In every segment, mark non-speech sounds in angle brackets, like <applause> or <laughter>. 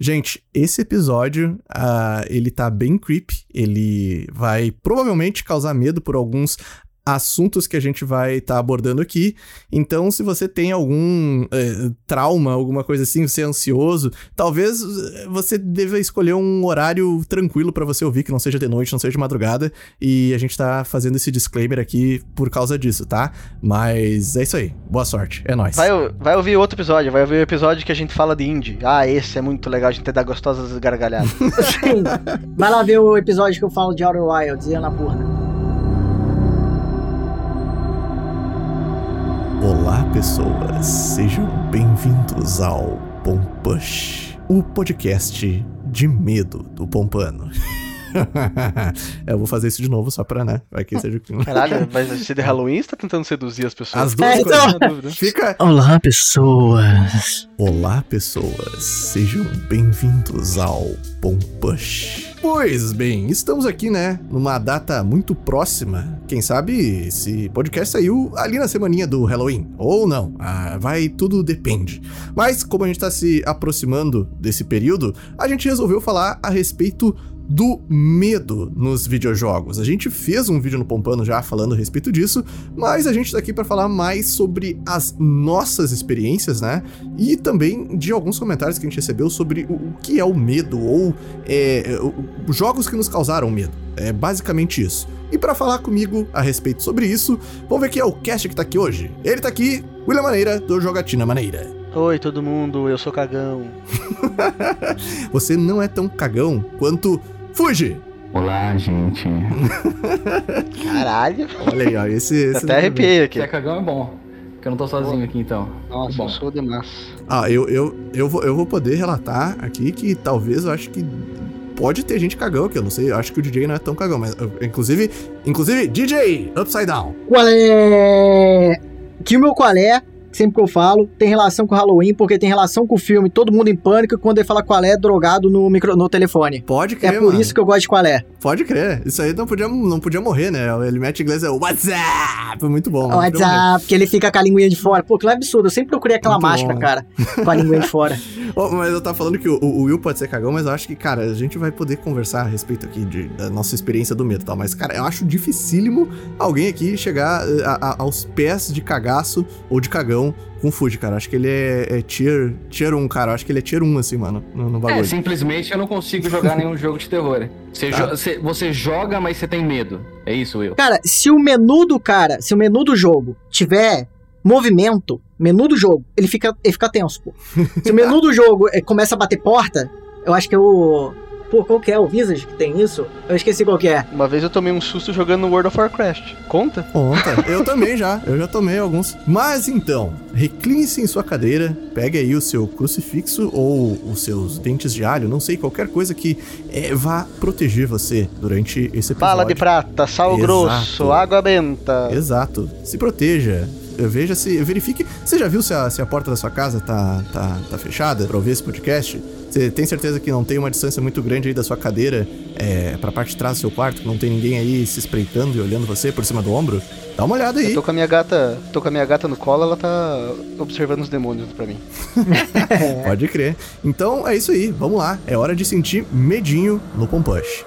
Gente, esse episódio, uh, ele tá bem creepy, ele vai provavelmente causar medo por alguns assuntos que a gente vai estar tá abordando aqui. Então, se você tem algum é, trauma, alguma coisa assim, você é ansioso, talvez eh, você deva escolher um horário tranquilo para você ouvir, que não seja de noite, não seja de madrugada. E a gente tá fazendo esse disclaimer aqui por causa disso, tá? Mas é isso aí. Boa sorte. É nóis. Vai, vai ouvir outro episódio, vai ouvir o episódio que a gente fala de indie. Ah, esse é muito legal, a gente dar gostosas gargalhadas. Sim. <laughs> Vai lá ver o episódio que eu falo de Outer Wilds e Anapurna. Pessoas, sejam bem-vindos ao Pompush, o podcast de medo do Pompano. <laughs> eu vou fazer isso de novo só pra, né? Vai que seja o Caralho, vai ser de Halloween ou você tá tentando seduzir as pessoas? As duas é, coisas. Então... Fica... Olá, pessoas. Olá, pessoas. Sejam bem-vindos ao Pompush. Pois bem, estamos aqui, né, numa data muito próxima. Quem sabe esse podcast saiu ali na semaninha do Halloween, ou não. Ah, vai, tudo depende. Mas como a gente tá se aproximando desse período, a gente resolveu falar a respeito do medo nos videojogos. A gente fez um vídeo no Pompano já falando a respeito disso, mas a gente tá aqui para falar mais sobre as nossas experiências, né? E também de alguns comentários que a gente recebeu sobre o, o que é o medo ou é, o, jogos que nos causaram medo. É basicamente isso. E para falar comigo a respeito sobre isso, vamos ver quem é o cast que tá aqui hoje. Ele tá aqui, William Maneira, do Jogatina Maneira. Oi, todo mundo, eu sou cagão. <laughs> Você não é tão cagão quanto Fuji! Olá, gente. <laughs> Caralho. Olha aí, ó. Esse. esse Até arrepiei aqui. Se é cagão é bom. Porque eu não tô sozinho aqui então. Nossa, bom. eu sou demais. Ah, eu, eu, eu, vou, eu vou poder relatar aqui que talvez eu acho que pode ter gente cagão aqui, eu não sei, eu acho que o DJ não é tão cagão, mas inclusive, inclusive DJ Upside Down. Qual é? Que o meu qual é? Sempre que eu falo, tem relação com Halloween, porque tem relação com o filme Todo Mundo em Pânico, quando ele fala qual é drogado no, micro, no telefone. Pode crer, É por mano. isso que eu gosto de qual é. Pode crer. Isso aí não podia, não podia morrer, né? Ele mete inglês, é WhatsApp. Muito bom. WhatsApp, porque ele fica com a linguinha de fora. Pô, que é absurdo. Eu sempre procurei aquela muito máscara, bom. cara, com a linguinha de fora. <laughs> oh, mas eu tava falando que o, o, Will pode ser cagão, mas eu acho que, cara, a gente vai poder conversar a respeito aqui de, da nossa experiência do medo e tal. Mas, cara, eu acho dificílimo alguém aqui chegar eh, a, a, aos pés de cagaço ou de cagão com Fuji, cara. Acho que ele é, é tier, tier 1, cara. Acho que ele é tier 1, assim, mano, no, no bagulho. É, simplesmente eu não consigo jogar nenhum <laughs> jogo de terror. Você, tá. jo você, você, joga, mas você tem medo. É isso, Will? Cara, se o menu do cara, se o menu do jogo tiver movimento, menu do jogo, ele fica, ele fica tenso, pô. Se o menu do jogo é, começa a bater porta, eu acho que é o Pô, qual que é? O Visage que tem isso? Eu esqueci qual que é. Uma vez eu tomei um susto jogando no World of Warcraft. Conta? Conta. eu também já. Eu já tomei alguns. Mas então, recline-se em sua cadeira, pegue aí o seu crucifixo ou os seus dentes de alho, não sei, qualquer coisa que é, vá proteger você durante esse episódio. Bala de prata, sal Exato. grosso, água benta. Exato. Se proteja veja se. Verifique. Você já viu se a, se a porta da sua casa tá, tá, tá fechada pra ouvir esse podcast? Você tem certeza que não tem uma distância muito grande aí da sua cadeira é, pra parte de trás do seu quarto? Que não tem ninguém aí se espreitando e olhando você por cima do ombro? Dá uma olhada aí. Eu tô com a minha gata. Tô com a minha gata no colo, ela tá observando os demônios pra mim. <laughs> Pode crer. Então é isso aí, vamos lá. É hora de sentir medinho no Pompush.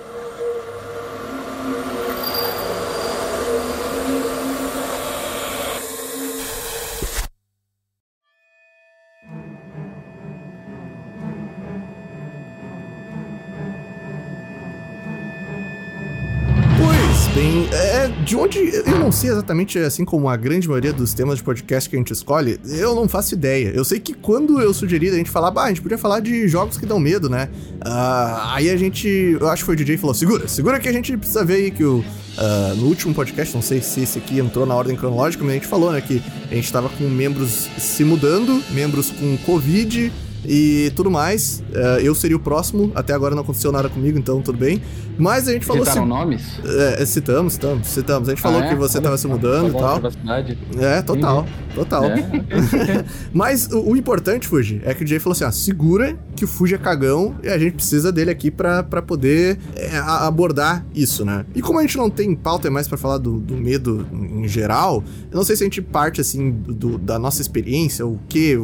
Não sei exatamente, assim como a grande maioria dos temas de podcast que a gente escolhe, eu não faço ideia. Eu sei que quando eu sugeri a gente falar, bah, a gente podia falar de jogos que dão medo, né? Uh, aí a gente. Eu acho que foi o DJ que falou: segura, segura que a gente precisa ver aí que o. Uh, no último podcast, não sei se esse aqui entrou na ordem cronológica, mas a gente falou, né, que a gente tava com membros se mudando, membros com Covid e tudo mais. Uh, eu seria o próximo, até agora não aconteceu nada comigo, então tudo bem. Mas a gente falou. Citaram nomes? É, citamos, citamos, citamos. A gente ah, falou é? que você estava se mudando e tal. É, total, total. É. <laughs> Mas o, o, importante, Fuji, é que o Jay falou assim: ah, segura que o Fuji é cagão e a gente precisa dele aqui pra, pra poder é, abordar isso, né? E como a gente não tem pauta mais para falar do, do, medo em geral, eu não sei se a gente parte assim do, da nossa experiência, o que.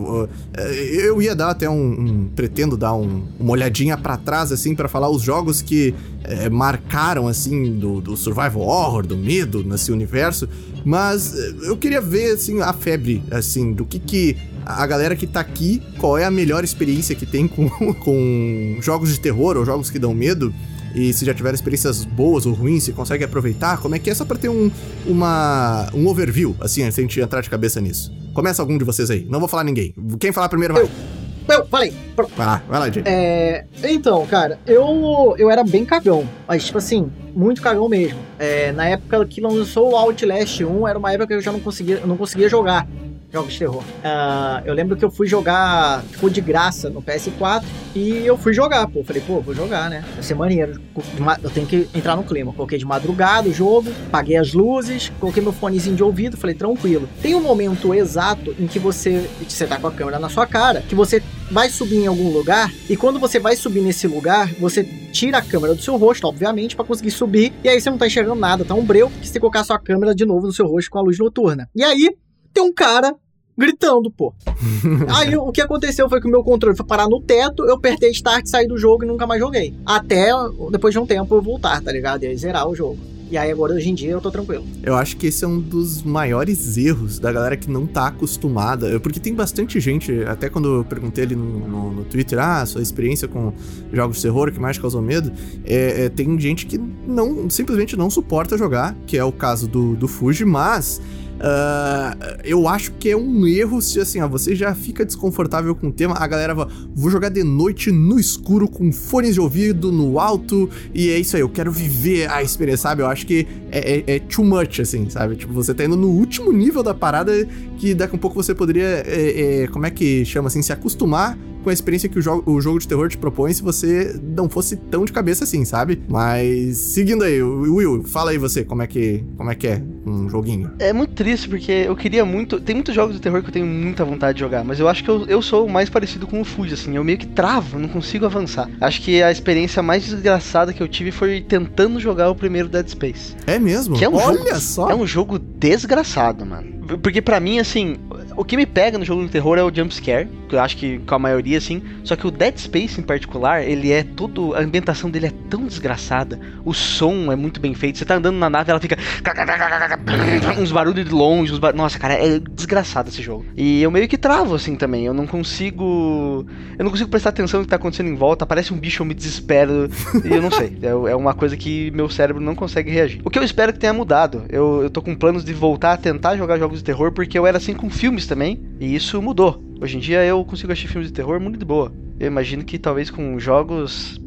É, eu ia dar até até um, um pretendo dar um, uma olhadinha para trás assim para falar os jogos que é, marcaram assim do, do, survival horror, do medo nesse universo, mas eh, eu queria ver assim a febre assim do que que a galera que tá aqui, qual é a melhor experiência que tem com, <laughs> com jogos de terror ou jogos que dão medo e se já tiveram experiências boas ou ruins, se consegue aproveitar, como é que é só pra ter um, uma, um overview, assim, antes a gente entrar de cabeça nisso. Começa algum de vocês aí, não vou falar ninguém. Quem falar primeiro vai. Eu. Eu, falei. Pronto. Vai lá, vai lá, Jay. É, então, cara, eu, eu era bem cagão. Mas, tipo assim, muito cagão mesmo. É, na época que lançou o Outlast 1, era uma época que eu já não conseguia, não conseguia jogar jogos de terror. Uh, eu lembro que eu fui jogar, ficou de graça no PS4 e eu fui jogar, pô. Falei, pô, vou jogar, né? Vai ser maneiro. Eu tenho que entrar no clima. Coloquei de madrugada o jogo, paguei as luzes, coloquei meu fonezinho de ouvido, falei, tranquilo. Tem um momento exato em que você, você tá com a câmera na sua cara, que você vai subir em algum lugar e quando você vai subir nesse lugar, você tira a câmera do seu rosto, obviamente, para conseguir subir, e aí você não tá enxergando nada, tá um breu, porque você colocar a sua câmera de novo no seu rosto com a luz noturna. E aí, tem um cara gritando, pô. <laughs> Aí o que aconteceu foi que o meu controle foi parar no teto, eu apertei start, saí do jogo e nunca mais joguei. Até depois de um tempo eu voltar, tá ligado? E aí zerar o jogo. E aí agora, hoje em dia, eu tô tranquilo. Eu acho que esse é um dos maiores erros da galera que não tá acostumada. Porque tem bastante gente, até quando eu perguntei ali no, no, no Twitter, ah, sua experiência com jogos de terror, que mais causou medo, é, é, tem gente que não simplesmente não suporta jogar, que é o caso do, do Fuji, mas Uh, eu acho que é um erro se assim, ó, você já fica desconfortável com o tema, a galera vai, vou jogar de noite no escuro com fones de ouvido no alto e é isso aí, eu quero viver a experiência, sabe? Eu acho que é, é, é too much, assim, sabe? Tipo, você tá indo no último nível da parada que daqui a pouco você poderia, é, é como é que chama assim, se acostumar com a experiência que o jogo, o jogo de terror te propõe se você não fosse tão de cabeça assim, sabe? Mas seguindo aí, Will, fala aí você, como é que, como é, que é um joguinho? É muito triste porque eu queria muito, tem muitos jogos de terror que eu tenho muita vontade de jogar, mas eu acho que eu, eu sou o mais parecido com o Fuji, assim, eu meio que travo, não consigo avançar. Acho que a experiência mais desgraçada que eu tive foi tentando jogar o primeiro Dead Space. É mesmo? Que é um Olha jogo, só! É um jogo desgraçado, mano. Porque para mim, assim, o que me pega no jogo de terror é o jump scare, que eu acho que com a maioria, assim. Só que o Dead Space em particular, ele é todo. A ambientação dele é tão desgraçada. O som é muito bem feito. Você tá andando na nave, ela fica. <laughs> uns barulhos de longe. Uns bar... Nossa, cara, é desgraçado esse jogo. E eu meio que travo, assim, também. Eu não consigo. Eu não consigo prestar atenção no que tá acontecendo em volta. Aparece um bicho, eu me desespero. e eu não sei. É, é uma coisa que meu cérebro não consegue reagir. O que eu espero que tenha mudado. Eu, eu tô com planos de voltar a tentar jogar jogos de terror, porque eu era assim com filmes também. E isso mudou. Hoje em dia eu consigo assistir filmes de terror muito de boa. Eu imagino que talvez com jogos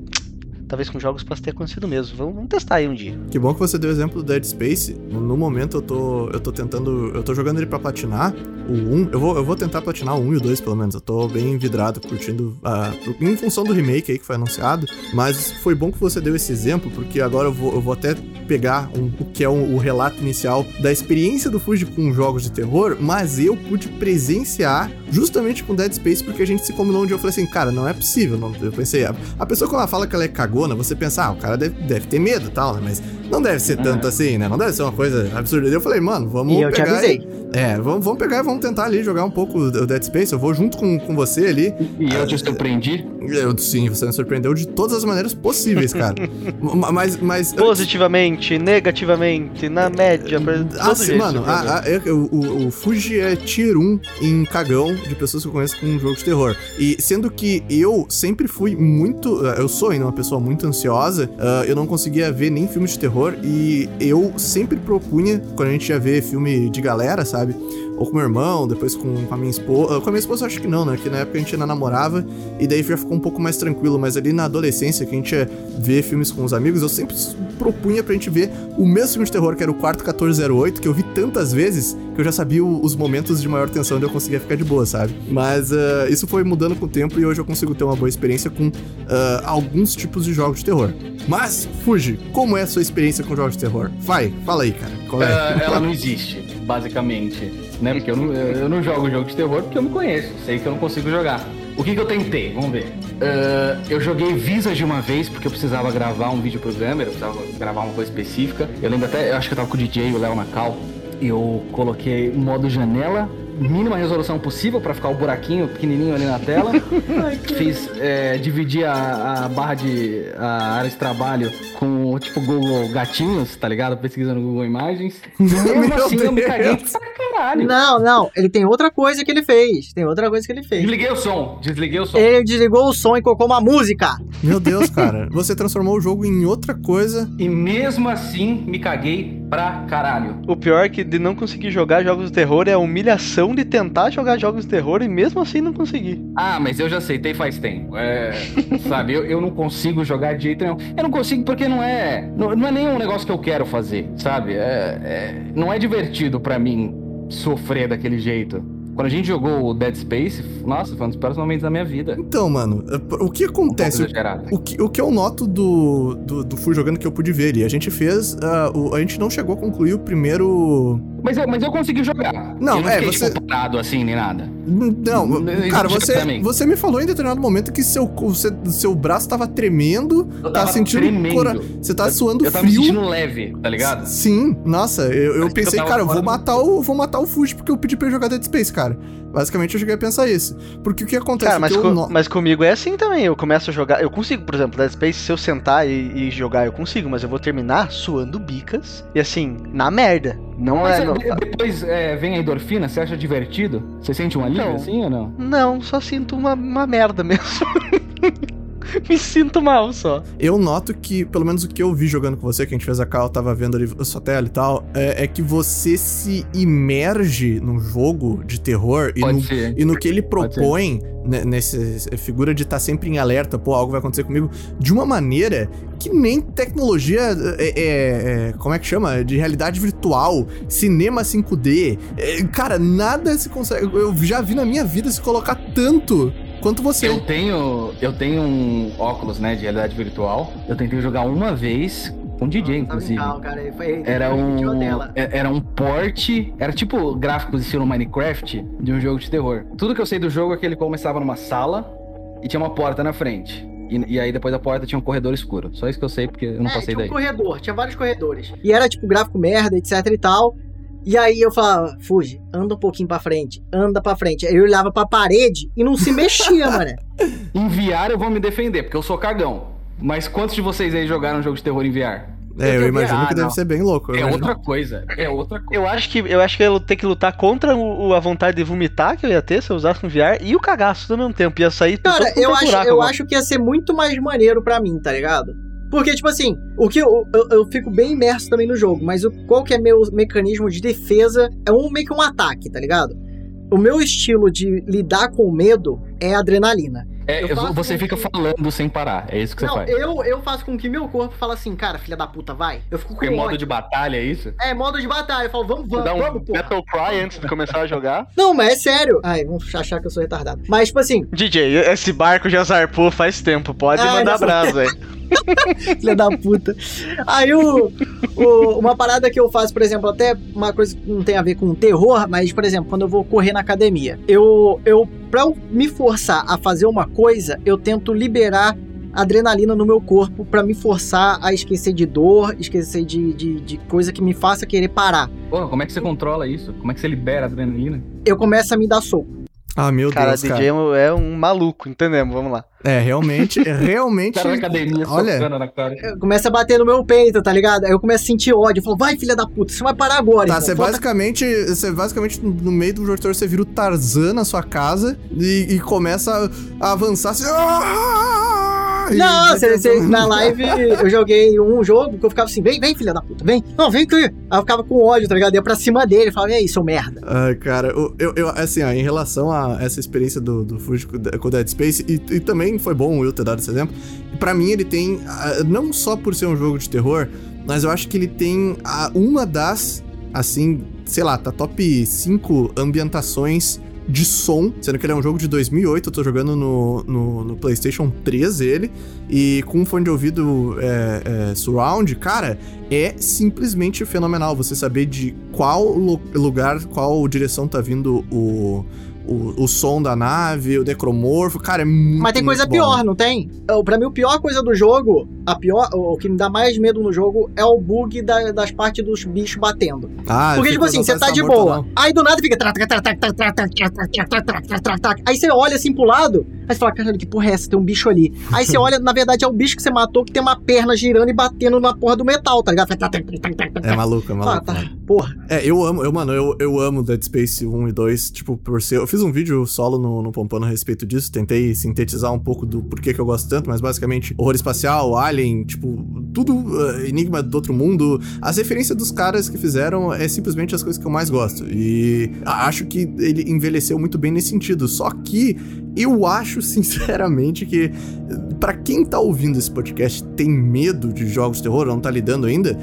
talvez com jogos possa ter acontecido mesmo. Vamos, vamos, testar aí um dia. Que bom que você deu o exemplo do Dead Space. No momento eu tô, eu tô tentando, eu tô jogando ele para platinar o 1. Eu vou, eu vou tentar platinar o 1 e o 2 pelo menos. Eu tô bem vidrado, curtindo uh, em função do remake aí que foi anunciado, mas foi bom que você deu esse exemplo porque agora eu vou, eu vou até pegar um, o que é um, o relato inicial da experiência do Fuji com jogos de terror, mas eu pude presenciar justamente com Dead Space porque a gente se combinou um dia eu falei assim, cara, não é possível. Não, eu pensei, a, a pessoa quando ela fala que ela é cagou você pensa, ah, o cara deve, deve ter medo e tal, né? Mas não deve ser tanto assim, né? Não deve ser uma coisa absurda. Eu falei, mano, vamos e eu pegar. Te avisei. É, vamos, vamos pegar e vamos tentar ali jogar um pouco o Dead Space. Eu vou junto com, com você ali. E eu te surpreendi? Eu, sim, você me surpreendeu de todas as maneiras possíveis, cara. <laughs> mas, mas. Positivamente, negativamente, na média. Ah, sim, mano, a, a, eu, o, o Fuji é tier 1 em cagão de pessoas que eu conheço com um jogo de terror. E sendo que eu sempre fui muito. Eu sou ainda uma pessoa muito ansiosa, uh, eu não conseguia ver nem filmes de terror. E eu sempre propunha, quando a gente ia ver filme de galera, sabe? Ou com meu irmão, depois com, com a minha esposa. Com a minha esposa, acho que não, né? Que na época a gente ainda namorava e daí já ficou um pouco mais tranquilo. Mas ali na adolescência, que a gente ia ver filmes com os amigos, eu sempre propunha pra gente ver o mesmo filme de terror, que era o Quarto 1408, que eu vi tantas vezes que eu já sabia os momentos de maior tensão onde eu conseguia ficar de boa, sabe? Mas uh, isso foi mudando com o tempo e hoje eu consigo ter uma boa experiência com uh, alguns tipos de jogos de terror. Mas, Fuji, como é a sua experiência com jogos de terror? Vai, fala aí, cara. Qual é? Uh, ela não existe, basicamente né? Porque eu não, eu não jogo jogo de terror porque eu me conheço, sei que eu não consigo jogar. O que, que eu tentei? Vamos ver. Uh, eu joguei Visage uma vez porque eu precisava gravar um vídeo programmer, eu precisava gravar uma coisa específica. Eu lembro até, eu acho que eu tava com o DJ, o Léo Nacal. Eu coloquei modo janela mínima resolução possível pra ficar o buraquinho pequenininho ali na tela. <laughs> Fiz é, dividir a, a barra de a área de trabalho com tipo Google Gatinhos, tá ligado? Pesquisando Google Imagens. <laughs> Mesmo assim, eu me caguei pra caralho. Não, não, ele tem outra coisa que ele fez. Tem outra coisa que ele fez. Desliguei o som, desliguei o som. Ele desligou o som e colocou uma música. Meu Deus, cara. Você transformou o jogo em outra coisa. E mesmo assim, me caguei pra caralho. O pior é que de não conseguir jogar jogos de terror é a humilhação de tentar jogar jogos de terror e mesmo assim não conseguir. Ah, mas eu já aceitei faz tempo. É, <laughs> sabe, eu, eu não consigo jogar de jeito nenhum. Eu não consigo porque não é. Não, não é nenhum negócio que eu quero fazer, sabe? É, é- não é divertido pra mim sofrer daquele jeito. Quando a gente jogou o Dead Space, nossa, foi um dos piores momentos da minha vida. Então, mano, o que Um acontece? exagerado. O que, o que eu noto do, do, do Fui jogando que eu pude ver ali, a gente fez. ah, o- a gente não chegou a concluir o primeiro. Mas eu, mas eu consegui jogar. Não, eu não é, fiquei, você- tipo, parado assim, nem nada. Não, cara, você, você me falou em determinado momento que seu, você- seu braço tava tremendo, Eu tá tava sentindo. tremendo. cora- Você tá suando Eu tava frio. sentindo leve, tá ligado? Sim, nossa, eu, eu eu pensei, tava cara, eu vou do- matar o vou matar o Fuji porque eu pedi pra ele jogar Dead Space, cara. Basicamente eu cheguei a pensar isso. Porque o que acontece Cara, mas, é que co- eu no- mas comigo é assim também. Eu começo a jogar. Eu consigo, por exemplo, Dead Space, se eu sentar e, e jogar, eu consigo, mas eu vou terminar suando bicas. E assim, na merda. Não Mas é. Não, depois é, vem a endorfina, você acha divertido? Você sente um alívio Não. assim ou não? não só sinto uma, uma merda mesmo. <laughs> <laughs> Me sinto mal só. Eu noto que, pelo menos o que eu vi jogando com você, que a gente fez a call, tava vendo ali a sua tela e tal, é, é que você se imerge num jogo de terror e no, e no que ele propõe, né, nessa figura de estar sempre em alerta, pô, algo vai acontecer comigo, de uma maneira que nem tecnologia, é, é- é- como é que chama? De realidade virtual, cinema 5D, é, cara, nada se consegue, eu já vi na minha vida se colocar tanto quanto você. Eu tenho, eu tenho um óculos, né, de realidade virtual. Eu tentei jogar uma vez com DJ, inclusive. cara. Ele foi, Era um, era um porte, era tipo gráficos estilo Minecraft de um jogo de terror. Tudo que eu sei do jogo é que ele começava numa sala e tinha uma porta na frente. E, e aí depois da porta tinha um corredor escuro. Só isso que eu sei porque eu não é, passei tinha daí. um corredor, tinha vários corredores. E era tipo gráfico merda, etc e tal. E aí eu falava, Fuji, anda um pouquinho pra frente, anda pra frente. Aí eu olhava pra parede e não se mexia, <laughs> mano. Enviar eu vou me defender, porque eu sou cagão. Mas quantos de vocês aí jogaram um jogo de terror em VR? É, eu eu imagino que ah, deve não. ser bem louco. eu É imagino. outra coisa. É outra coisa. Eu acho que eu acho que eu ia ter que lutar contra o, o- a vontade de vomitar que eu ia ter se eu usasse um VR e o cagaço ao mesmo tempo. Ia sair Cara, todo eu acho, buraco eu acho que ia ser muito mais maneiro pra mim, tá ligado? Porque, tipo assim, o que eu, eu, eu fico bem imerso também no jogo, mas o, qual que é meu mecanismo de defesa? É um meio que um ataque, tá ligado? O meu estilo de lidar com o medo é adrenalina. É, Eu eu- faço você fica que- falando sem parar. É isso que você Não, faz. eu, eu faço com que meu corpo fala assim, cara, filha da puta, vai. Eu fico com Porque modo ódio. de batalha é isso? É, modo de batalha. Eu falo, vamos, vamos, Dá um vamos, porra. Battle Cry antes de começar a jogar. <laughs> Não, mas é sério. Ai, vão achar que eu sou retardado. Mas, tipo assim, DJ, esse barco já zarpou faz tempo. Pode Ah, mandar brasa aí. <laughs> filha da puta. Aí o, o- uma parada que eu faço, por exemplo, até uma coisa que não tem a ver com terror, mas, por exemplo, quando eu vou correr na academia, eu, eu pra eu me forçar a fazer uma coisa, eu tento liberar adrenalina no meu corpo pra me forçar a esquecer de dor, esquecer de, de, de coisa que me faça querer parar. Porra, como é que você controla isso? Como é que você libera adrenalina? Eu começo a me dar soco. Ah, meu Cara, Deus, cara. DJ é um maluco, entendemos? Vamos lá. É, realmente, é realmente. Cara na academia olha, na cara. Eu começo a bater no meu peito, tá ligado? Aí eu começo a sentir ódio. Eu falo, vai, filha da puta, você vai parar agora. Tá, irmão. você Volta basicamente, você basicamente no meio do jogo você vira o Tarzan na sua casa e, e começa a, a avançar assim. Não, cê- cê- na live eu joguei um jogo que eu ficava assim, vem, vem, filha da puta, vem. Não, vem aqui. Aí eu ficava com ódio, tá ligado? Ia pra cima dele, falava, e aí, seu merda. Ai, cara, eu, eu, eu- assim, ó, em relação a essa experiência do, do Fuji com o Dead Space, e, e também foi bom o Will ter dado esse exemplo, pra mim ele tem, não só por ser um jogo de terror, mas eu acho que ele tem uma das, assim, sei lá, tá top 5 ambientações de som, sendo que ele é um jogo de 2008, eu tô jogando no, no, no PlayStation 3 ele, e com um fone de ouvido é, é, surround, cara, é simplesmente fenomenal você saber de qual lu- lugar, qual direção tá vindo o, o, o som da nave, o necromorfo, cara, é muito Mas tem coisa muito pior, não tem? Eu- Pra mim, a pior coisa do jogo a pior, o que me dá mais medo no jogo é o bug da, das partes dos bichos batendo. Ah, Porque, tipo assim, você tá de boa. Não. Aí do nada fica. Aí você olha assim pro lado, aí você fala, caralho, que porra é essa? Tem um bicho ali. Aí você olha, na verdade, é o bicho que você matou que tem uma perna girando e batendo na porra do metal, tá ligado? É maluco, é maluco. Ah, tá. Porra. É, eu amo, eu, mano, eu, eu amo Dead Space 1 e 2, tipo, por ser. Eu fiz um vídeo solo no, no Pompano a respeito disso, tentei sintetizar um pouco do porquê que eu gosto tanto, mas basicamente, horror espacial, Alien, tipo, tudo uh, Enigma do outro mundo. As referências dos caras que fizeram é simplesmente as coisas que eu mais gosto. E acho que ele envelheceu muito bem nesse sentido. Só que eu acho, <laughs> sinceramente, que pra quem tá ouvindo esse podcast tem medo de jogos de terror, não tá lidando ainda,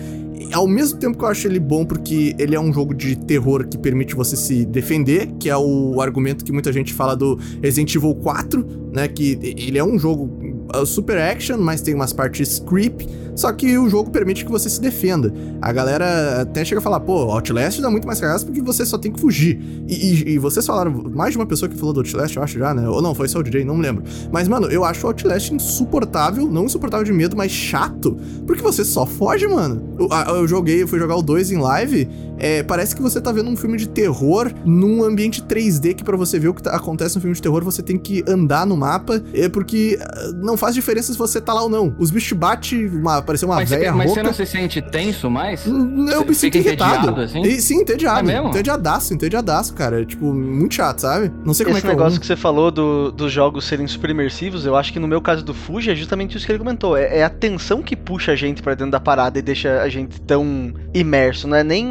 ao mesmo tempo que eu acho ele bom porque ele é um jogo de terror que permite você se defender, que é o argumento que muita gente fala do Resident Evil 4, né, que ele é um jogo uh, super action, mas tem umas partes creep, só que o jogo permite que você se defenda. A galera até chega a falar, pô, Outlast dá muito mais cagaço porque você só tem que fugir. E, e- e vocês falaram, mais de uma pessoa que falou do Outlast, eu acho já, né? Ou não, foi só o DJ, não me lembro. Mas, mano, eu acho o Outlast insuportável, não insuportável de medo, mas chato, porque você só foge, mano. Eu, eu joguei, eu fui jogar o 2 em live, é, parece que você tá vendo um filme de terror num ambiente 3D que pra você ver o que tá- acontece no filme de terror, você tem que andar no mapa, é porque ah, não faz diferença se você tá lá ou não. Os bichos te batem, uma, pareceu uma Mas, você, velha mas você não se sente tenso mais? Hum, Eu Você me sinto irritado. entediado, assim? E, sim, entediado. É mesmo? Entediadaço, entediadaço, cara. É, tipo, muito chato, sabe? Não sei como Esse é que negócio é o que você falou do- dos jogos serem super imersivos, eu acho que no meu caso do Fuji é justamente isso que ele comentou. É, é a tensão que puxa a gente pra dentro da parada e deixa a gente tão imerso. Não é nem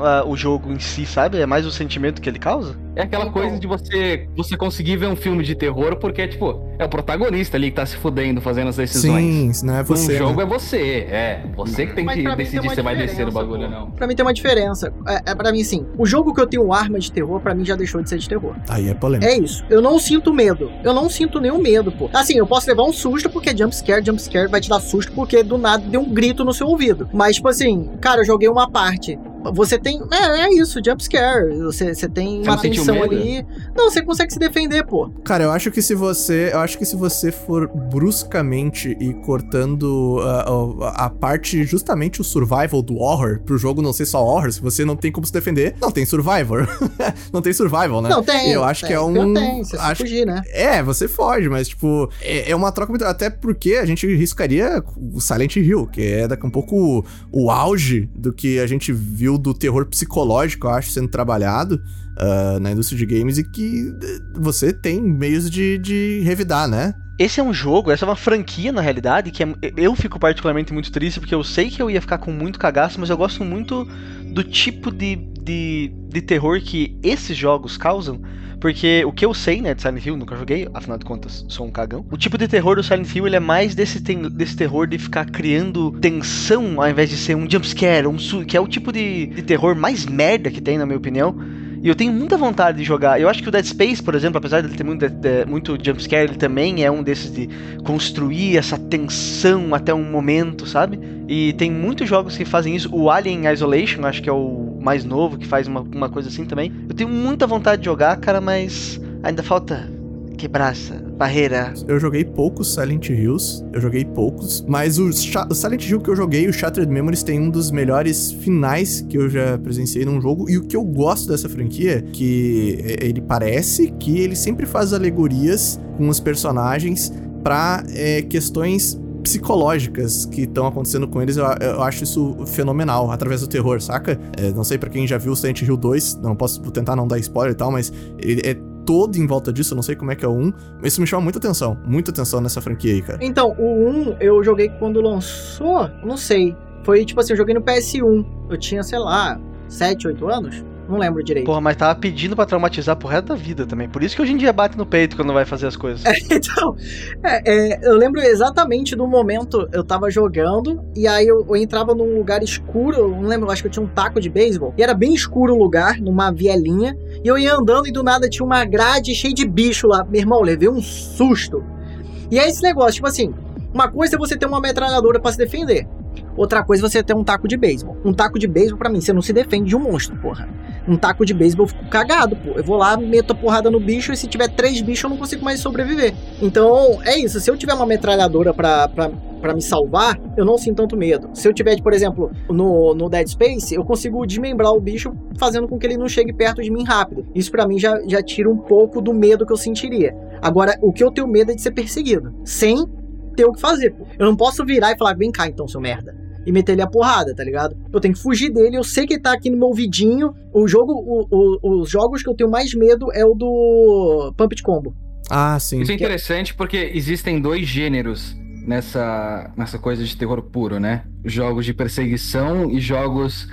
ah, o jogo em si, sabe? É mais o sentimento que ele causa. É aquela Então. coisa de você, você conseguir ver um filme de terror porque, tipo, é o protagonista ali que tá se fudendo fazendo as decisões. Sim, não é você. um jogo né? é você, é. Você que tem Mas que decidir se vai descer no diferença, bagulho ou não. Pra mim tem uma diferença. É, é pra mim, sim. O jogo que eu tenho arma de terror, pra mim já deixou de ser de terror. Aí é polêmico. É isso. Eu não sinto medo. Eu não sinto nenhum medo, pô. Assim, eu posso levar um susto porque é jumpscare, jumpscare vai te dar susto porque do nada deu um grito no seu ouvido. Mas, tipo assim, cara, eu joguei uma parte. Você tem. É, é isso, jumpscare. Você, você tem Você uma tensão ali. Não, você consegue se defender, pô. Cara, eu acho que se você. Eu acho que se você for bruscamente e cortando a, a- a parte, justamente o survival do horror, pro jogo não ser só horror, se você não tem como se defender, não tem survivor. <laughs> não tem survival, né? Não, tem. Eu acho que tem, é um- Tem, você acho- fugir, né? É, você foge, mas, tipo, é, é uma troca muito. Até porque a gente riscaria o Silent Hill, que é daqui a um pouco o auge do que a gente viu do terror psicológico, eu acho, sendo trabalhado ah, na indústria de games e que eh, você tem meios de, de revidar, né? Esse é um jogo, essa é uma franquia na realidade, que é- eu fico particularmente muito triste porque eu sei que eu ia ficar com muito cagaço, mas eu gosto muito do tipo de, de, de terror que esses jogos causam. Porque o que eu sei, né, de Silent Hill, nunca joguei, afinal de contas, sou um cagão. O tipo de terror do Silent Hill, ele é mais desse, ten- desse terror de ficar criando tensão ao invés de ser um jumpscare, um que é o tipo de, de terror mais merda que tem, na minha opinião. E eu tenho muita vontade de jogar. Eu acho que o Dead Space, por exemplo, apesar dele ter muito, de- muito jumpscare, ele também é um desses de construir essa tensão até um momento, sabe? E tem muitos jogos que fazem isso. O Alien Isolation, acho que é o mais novo, que faz uma, uma coisa assim também. Eu tenho muita vontade de jogar, cara, mas ainda falta quebrar essa barreira. Eu joguei poucos Silent Hills, eu joguei poucos, mas o, o Silent Hill que eu joguei, o Shattered Memories, tem um dos melhores finais que eu já presenciei num jogo. E o que eu gosto dessa franquia, que ele parece que ele sempre faz alegorias com os personagens pra é, questões psicológicas que estão acontecendo com eles, eu, eu acho isso fenomenal, através do terror, saca? É, não sei pra quem já viu Silent Hill 2, não posso tentar não dar spoiler e tal, mas ele é todo em volta disso, eu não sei como é que é o 1, mas isso me chama muita atenção, muita atenção nessa franquia aí, cara. Então, o 1 eu joguei quando lançou, não sei. Foi tipo assim, eu joguei no PS1. Eu tinha, sei lá, 7, 8 anos. Não lembro direito. Porra, mas tava pedindo pra traumatizar pro resto da vida também. Por isso que hoje em dia bate no peito quando vai fazer as coisas. <laughs> Então, é, é, eu lembro exatamente do momento eu tava jogando e aí eu, eu entrava num lugar escuro, não lembro, acho que eu tinha um taco de beisebol, e era bem escuro o lugar, numa vielinha, e eu ia andando e do nada tinha uma grade cheia de bicho lá. Meu irmão, levei um susto. E é esse negócio, tipo assim, uma coisa é você ter uma metralhadora pra se defender. Outra coisa é você ter um taco de beisebol. Um taco de beisebol, pra mim, você não se defende de um monstro, porra. Um taco de beisebol eu fico cagado, pô. Eu vou lá, meto a porrada no bicho e se tiver três bichos eu não consigo mais sobreviver. Então, é isso. Se eu tiver uma metralhadora pra, pra para me salvar, eu não sinto tanto medo. Se eu tiver, por exemplo, no, no Dead Space, eu consigo desmembrar o bicho fazendo com que ele não chegue perto de mim rápido. Isso para mim já, já tira um pouco do medo que eu sentiria. Agora, o que eu tenho medo é de ser perseguido, sem ter o que fazer. Eu não posso virar e falar, vem cá então, seu merda e meter ele a porrada, tá ligado? Eu tenho que fugir dele, eu sei que ele tá aqui no meu ouvidinho. O jogo, o, o, os jogos que eu tenho mais medo é o do Pump de Combo. Ah, sim. Isso é interessante porque existem dois gêneros nessa, nessa coisa de terror puro, né? Jogos de perseguição e jogos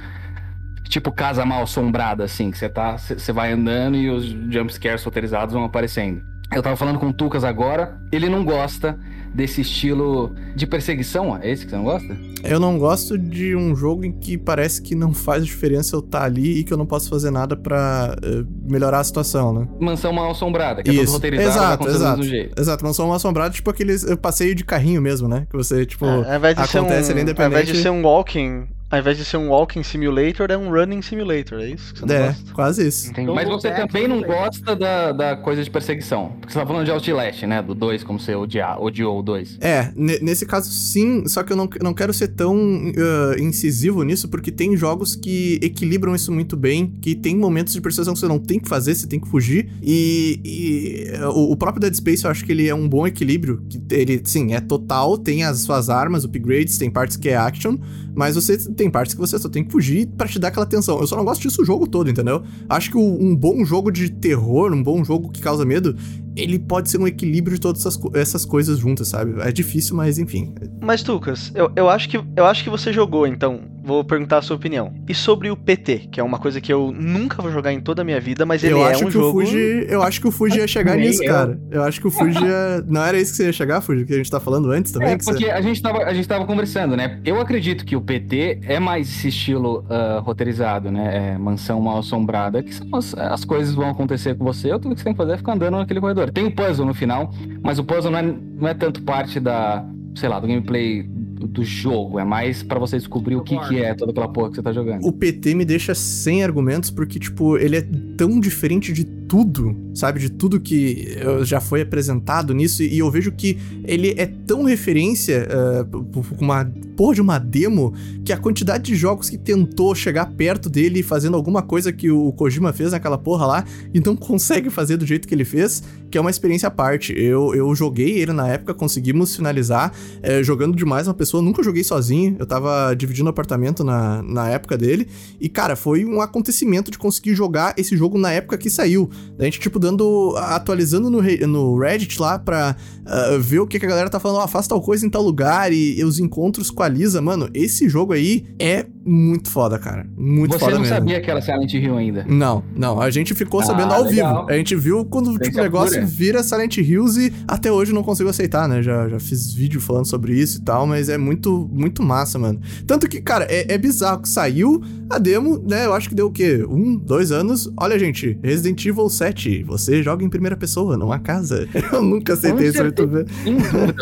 tipo casa mal assombrada, assim, que você tá. Você vai andando e os jumpscares roteirizados vão aparecendo. Eu tava falando com o Tucas agora, ele não gosta desse estilo de perseguição. É esse que você não gosta? Eu não gosto de um jogo em que parece que não faz diferença eu estar tá ali e que eu não posso fazer nada para uh, eh, melhorar a situação, né? Mansão mal assombrada, que Isso. é todo roteirizado, exato, exato, do jeito. Exato, mansão mal assombrada, tipo aqueles passeio de carrinho mesmo, né? Que você, tipo, é, acontece um, ali independente. Ao invés de ser um walking, ao invés de ser um walking simulator, é um running simulator, é isso que você não é, gosta? quase isso. Entendi. Mas você também não gosta da, da coisa de perseguição. Porque você tá falando de Outlast, né? Do 2, como você odiar, odiou o 2. É, nesse caso sim, só que eu não, não quero ser tão uh, incisivo nisso, porque tem jogos que equilibram isso muito bem, que tem momentos de perseguição que você não tem que fazer, você tem que fugir. E, e o, o, próprio Dead Space eu acho que ele é um bom equilíbrio. Que ele, sim, é total, tem as suas armas, upgrades, tem partes que é action, mas você tem partes que você só tem que fugir para te dar aquela tensão. Eu só não gosto disso o jogo todo, entendeu? Acho que um bom jogo de terror, um bom jogo que causa medo, ele pode ser um equilíbrio de todas essas, essas coisas juntas, sabe? É difícil, mas enfim. Mas, Lucas, eu, eu, acho que, eu acho que você jogou, então. Vou perguntar a sua opinião. E sobre o PT, que é uma coisa que eu nunca vou jogar em toda a minha vida, mas ele eu é acho um que jogo... O Fuji, eu acho que o Fuji ia chegar <laughs> nisso, cara. Eu acho que o Fuji ia... Não era isso que você ia chegar, Fuji? Que a gente tá falando antes também? É, porque você... a, gente tava, a gente tava conversando, né? Eu acredito que o PT é mais esse estilo uh, roteirizado, né? É mansão mal assombrada, que são as, as coisas vão acontecer com você, ou tudo que você tem que fazer é ficar andando naquele corredor. Tem o um puzzle no final, mas o puzzle não é, não é tanto parte da, sei lá, do gameplay do jogo, é mais para você descobrir o que, que é toda aquela porra que você tá jogando. O PT me deixa sem argumentos porque, tipo, ele é tão diferente de tudo, sabe? De tudo que já foi apresentado nisso. E eu vejo que ele é tão referência uh, uma porra de uma demo que a quantidade de jogos que tentou chegar perto dele fazendo alguma coisa que o Kojima fez naquela porra lá e não <laughs> consegue fazer do jeito que ele fez, que é uma experiência à parte. Eu, eu joguei ele na época, conseguimos finalizar é, jogando demais uma pessoa. Nunca joguei sozinho, eu tava dividindo apartamento na, na época dele. E, cara, foi um acontecimento de conseguir jogar esse jogo na época que saiu. A gente, tipo, dando. atualizando no, no Reddit lá pra uh, ver o que, que a galera tá falando. Oh, faz tal coisa em tal lugar e, e os encontros com a Lisa. Mano, esse jogo aí é muito foda, cara. Muito Você foda mesmo. Você não sabia que era Silent Hill ainda? Não, não. A gente ficou ah, sabendo ao legal. vivo. A gente viu quando tipo, o negócio vira Silent Hills e até hoje não consigo aceitar, né? Já, já fiz vídeo falando sobre isso e tal, mas é muito, muito massa, mano. Tanto que, cara, é, é bizarro que saiu a demo, né? Eu acho que deu o quê? Um, dois anos. Olha, gente, Resident Evil 7. Você joga em primeira pessoa, numa casa. <laughs> Eu nunca aceitei isso muito bem.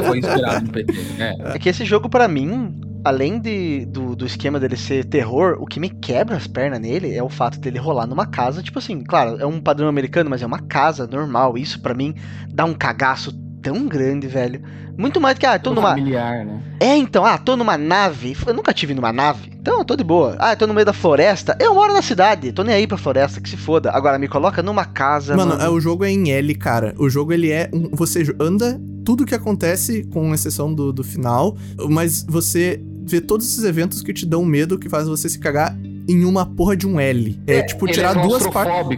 foi inspirado no PT. É. é que esse jogo, para mim, além de, do, do esquema dele ser terror, o que me quebra as pernas nele é o fato dele rolar numa casa, tipo assim, claro, é um padrão americano, mas é uma casa normal. Isso para mim dá um cagaço tão grande, velho. Muito mais do que, ah, tô numa. Familiar, né? É, então, ah, tô numa nave. Eu nunca tive numa nave. Então, eu tô de boa. Ah, eu tô no meio da floresta. Eu moro na cidade. Tô nem aí pra floresta, que se foda. Agora, me coloca numa casa. Mano, mano. É, o jogo é em L, cara. O jogo, ele é. Um, você anda tudo que acontece, com exceção do, do final, mas você vê todos esses eventos que te dão medo, que faz você se cagar em uma porra de um L. É, é tipo tirar é duas partes.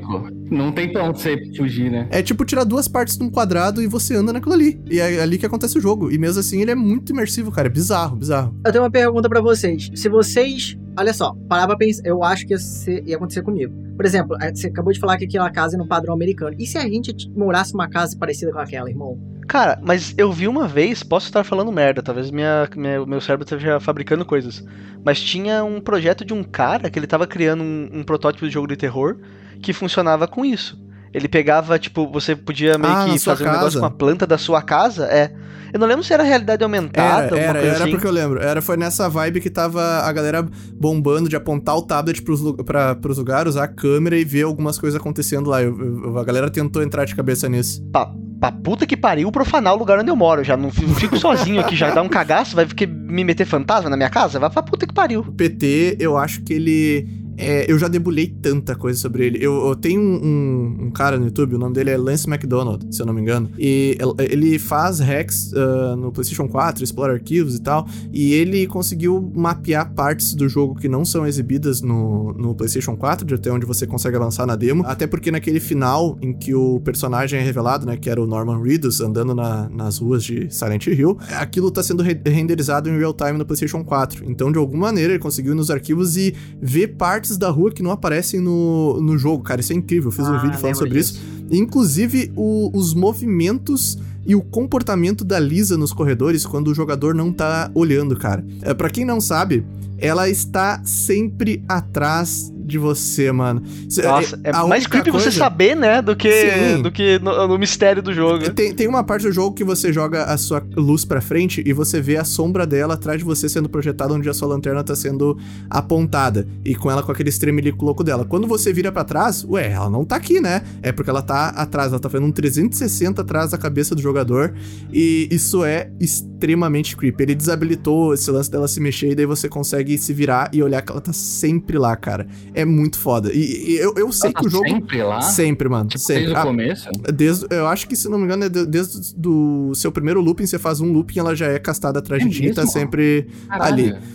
Não tem pra onde você fugir, né? É tipo tirar duas partes de um quadrado e você anda naquilo ali. E é ali que acontece o jogo. E mesmo assim ele é muito imersivo, cara. É bizarro, bizarro. Eu tenho uma pergunta para vocês. Se vocês. Olha só, parar pra pensar. Eu acho que ia, ser, ia acontecer comigo. Por exemplo, você acabou de falar que aquela casa é no padrão americano. E se a gente morasse numa casa parecida com aquela, irmão? Cara, mas eu vi uma vez, posso estar falando merda, talvez minha, minha meu cérebro esteja fabricando coisas. Mas tinha um projeto de um cara que ele tava criando um, um protótipo de jogo de terror que funcionava com isso. Ele pegava, tipo, você podia meio Ah, que fazer um negócio casa. com a planta da sua casa. É. Eu não lembro se era realidade aumentada, Era, era, era assim. porque eu lembro. Era, foi nessa vibe que tava a galera bombando de apontar o tablet pros, pra, pros lugares, usar a câmera e ver algumas coisas acontecendo lá. Eu- eu- a galera tentou entrar de cabeça nisso. Pra, pra puta que pariu profanar o lugar onde eu moro. Eu já não fico, sozinho aqui, já dá um cagaço, vai me meter fantasma na minha casa? Vai pra puta que pariu. O PT, eu acho que ele. É, eu já debulhei tanta coisa sobre ele. Eu, eu tenho um, um- um cara no YouTube, o nome dele é Lance McDonald, se eu não me engano. E el- ele faz hacks ah, no PlayStation 4, explora arquivos e tal. E ele conseguiu mapear partes do jogo que não são exibidas no, no PlayStation 4, de até onde você consegue avançar na demo. Até porque naquele final em que o personagem é revelado, né, que era o Norman Reedus andando na- nas ruas de Silent Hill, aquilo tá sendo re- renderizado em real time no PlayStation 4. Então, de alguma maneira, ele conseguiu ir nos arquivos e ver partes da rua que não aparecem no, no jogo, cara. Isso é incrível. Eu fiz um Ah, vídeo falando sobre disso. isso. Inclusive, o- os movimentos e o comportamento da Lisa nos corredores quando o jogador não tá olhando, cara. É, para quem não sabe, ela está sempre atrás de você, mano. Nossa, é a mais creepy você coisa- saber, né, do que, Sim. do que no, no mistério do jogo. Tem, tem uma parte do jogo que você joga a sua luz pra frente e você vê a sombra dela atrás de você sendo projetada onde a sua lanterna tá sendo apontada. E com ela com aquele estremelico louco dela. Quando você vira pra trás, ué, ela não tá aqui, né? É porque ela tá atrás, ela tá fazendo um 360 atrás da cabeça do jogador. E isso é extremamente creepy. Ele desabilitou esse lance dela se mexer e daí você consegue se virar e olhar que ela tá sempre lá, cara. É muito foda. E, e eu, eu sei Ela que o tá jogo. Sempre lá? Sempre, mano. Tipo, sempre. Desde o Ah, começo? Desde, eu acho que, se não me engano, é de- desde do seu primeiro looping, você faz um looping, ela já é castada atrás É de ti e tá sempre ali. Caralho, Ah,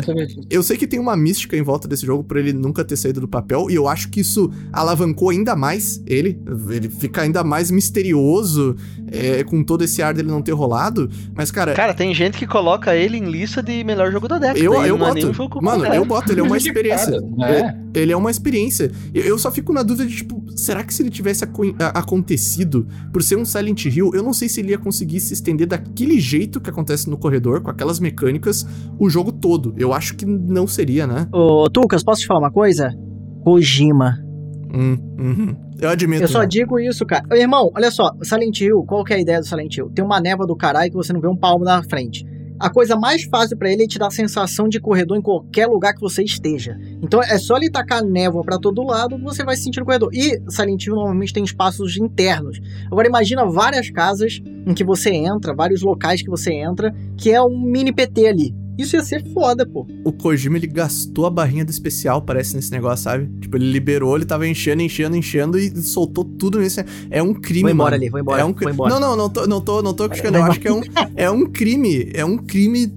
disso. eu sei que tem uma mística em volta desse jogo por ele nunca ter saído do papel, e eu acho que isso alavancou ainda mais ele. Ele fica ainda mais misterioso é, com todo esse ar dele não ter rolado. Mas, cara, Cara, tem gente que coloca ele em lista de melhor jogo da década. eu, eu não é boto. Mano, eu boto, ele é uma <laughs> experiência. cara, É. Ele é uma experiência. Eu, eu só fico na dúvida de, tipo, será que se ele tivesse acontecido por ser um Silent Hill, eu não sei se ele ia conseguir se estender daquele jeito que acontece no corredor, com aquelas mecânicas, o jogo todo. Eu acho que não seria, né? Ô, Tucas, posso te falar uma coisa? Kojima. Hum, uhum. Eu admito. Eu só digo isso, cara. Irmão, olha só, Silent Hill, qual que é a ideia do Silent Hill? Tem uma névoa do caralho que você não vê um palmo na frente. A coisa mais fácil pra ele é te dar a sensação de corredor em qualquer lugar que você esteja. Então é só ele tacar névoa pra todo lado que você vai se sentir no corredor. E Silent Hill normalmente tem espaços internos. Agora imagina várias casas em que você entra, vários locais que você entra, que é um mini PT ali. Isso ia ser foda, pô. O Kojima, ele gastou a barrinha do especial, parece, nesse negócio, sabe? Tipo, ele liberou, ele tava enchendo, enchendo, enchendo e soltou tudo nesse... É um crime, Vou embora mano. ali, vou embora, É um vou embora. Não, não, não tô, não tô, não tô criticando. Eu acho que é um, é um crime. É um crime.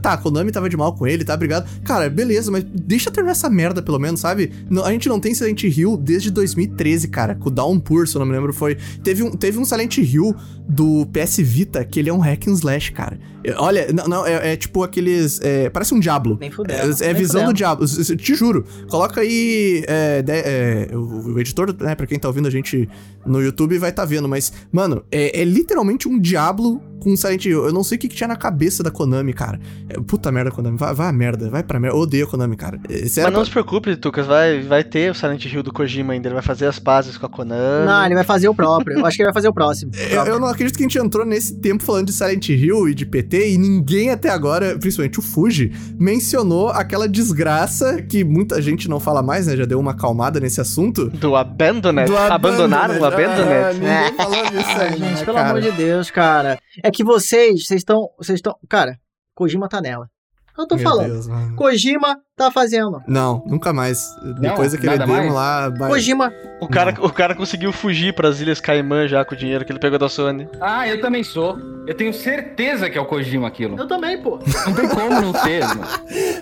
Tá, Konami tava de mal com ele, tá? Obrigado. Cara, beleza, mas deixa terminar essa merda, pelo menos, sabe? A gente não tem Silent Hill desde 2013, cara. Com o Downpour, se eu não me lembro, foi. Teve um, teve um Silent Hill do PS Vita, que ele é um hack and slash, cara. É, Olha, não, não, é, é tipo aqueles. é, parece um Diablo. Nem É, fudendo. é nem visão do s- te juro. Coloca aí. é, de- é, o, o editor, né, pra quem tá ouvindo a gente no YouTube, vai tá vendo, mas, mano, é, é literalmente um Diablo com Silent Hill. Eu não sei o que, que tinha na cabeça da Konami, cara. É, puta merda, Konami. Vai, vai a merda, vai pra merda. Eu odeio a Konami, cara. É, sério, Mas não se preocupe, Tucas, vai, vai ter o Silent Hill do Kojima ainda. Ele vai fazer as pazes com a Konami. Não, ele vai fazer o próprio. Eu acho que ele vai fazer o próximo. <laughs> Eu, eu não acredito que a gente entrou nesse tempo falando de Silent Hill e de PT e ninguém até agora, principalmente o Fuji, mencionou aquela desgraça que muita gente não fala mais, né? Já deu uma acalmada nesse assunto. Do Abandoned. Do Abandonaram o Abandoned. Ah, Abandoned. ninguém falou <laughs> disso Ah, ainda, gente, pelo cara. amor de Deus, cara. É que vocês, vocês estão, vocês estão, cara, Kojima tá nela. Eu tô Meu falando. Deus. Kojima tá fazendo. Não, nunca mais. Depois daquele demo mais? lá. vai- Kojima, O cara, o cara conseguiu fugir pras Ilhas Caimã já com o dinheiro que ele pegou da Sony. Ah, eu também sou. Eu tenho certeza que é o Kojima aquilo. eu também, pô. Não tem como não ser, mano.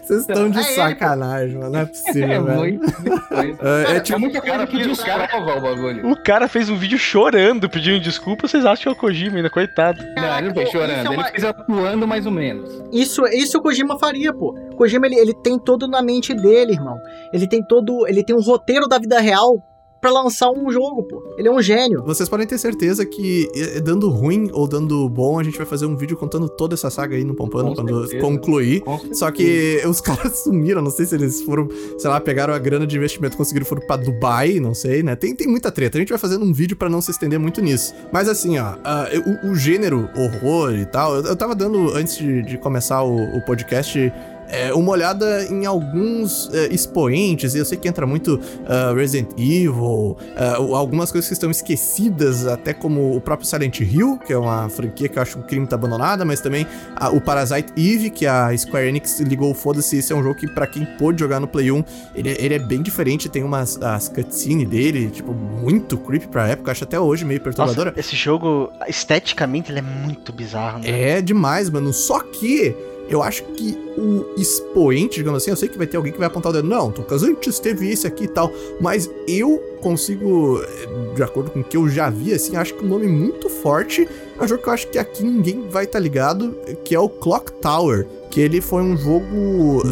Vocês estão de É ele, sacanagem, mano. Não é possível, É velho. muito, muita coisa. É, é Cara, tipo- é muita coisa que descrava o bagulho. O cara fez um vídeo chorando, pedindo desculpa. Vocês acham que é o Kojima ainda, coitado. Não, ele não fez Isso é chorando. uma- Ele fez atuando mais ou menos. Isso, isso o Kojima faria, pô. Kojima ele, ele tem todo na mente dele, irmão. Ele tem todo, ele tem um roteiro da vida real pra lançar um jogo, pô. Ele é um gênio. Vocês podem ter certeza que, dando ruim ou dando bom, a gente vai fazer um vídeo contando toda essa saga aí no Pompano Com quando certeza. concluir. Com. Só que os <laughs> caras sumiram, não sei se eles foram, sei lá, pegaram a grana de investimento, conseguiram foram pra Dubai, não sei, né? Tem, tem muita treta. A gente vai fazendo um vídeo pra não se estender muito nisso. Mas assim, ó, ah, o, o gênero horror e tal, eu, eu tava dando, antes de, de começar o, o podcast, é, uma olhada em alguns é, expoentes, e eu sei que entra muito ah, Resident Evil, o- algumas coisas que estão esquecidas, até como o próprio Silent Hill, que é uma franquia que eu acho que o crime tá abandonada, mas também ah, o Parasite Eve, que a Square Enix ligou o foda-se, esse é um jogo que pra quem pôde jogar no Play 1, ele, ele é bem diferente, tem umas as cutscenes dele, tipo, muito creepy pra época, acho até hoje meio perturbadora. Nossa, esse jogo, esteticamente, ele é muito bizarro, né? É demais, mano. Só que eu acho que o expoente, digamos assim, eu sei que vai ter alguém que vai apontar o dedo. Não, Tocas, antes teve esse aqui e tal. Mas eu consigo, eh, de acordo com o que eu já vi, assim, acho que um nome muito forte é um jogo que eu acho que aqui ninguém vai estar ligado, que é o Clock Tower. Que ele foi um jogo.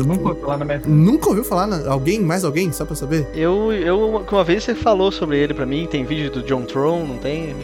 Nunca ouvi falar na minha Nunca ouviu falar? na- Alguém? Mais alguém? Só pra saber? Eu, eu, uma vez você falou sobre ele pra mim, tem vídeo do John Tron, não tem?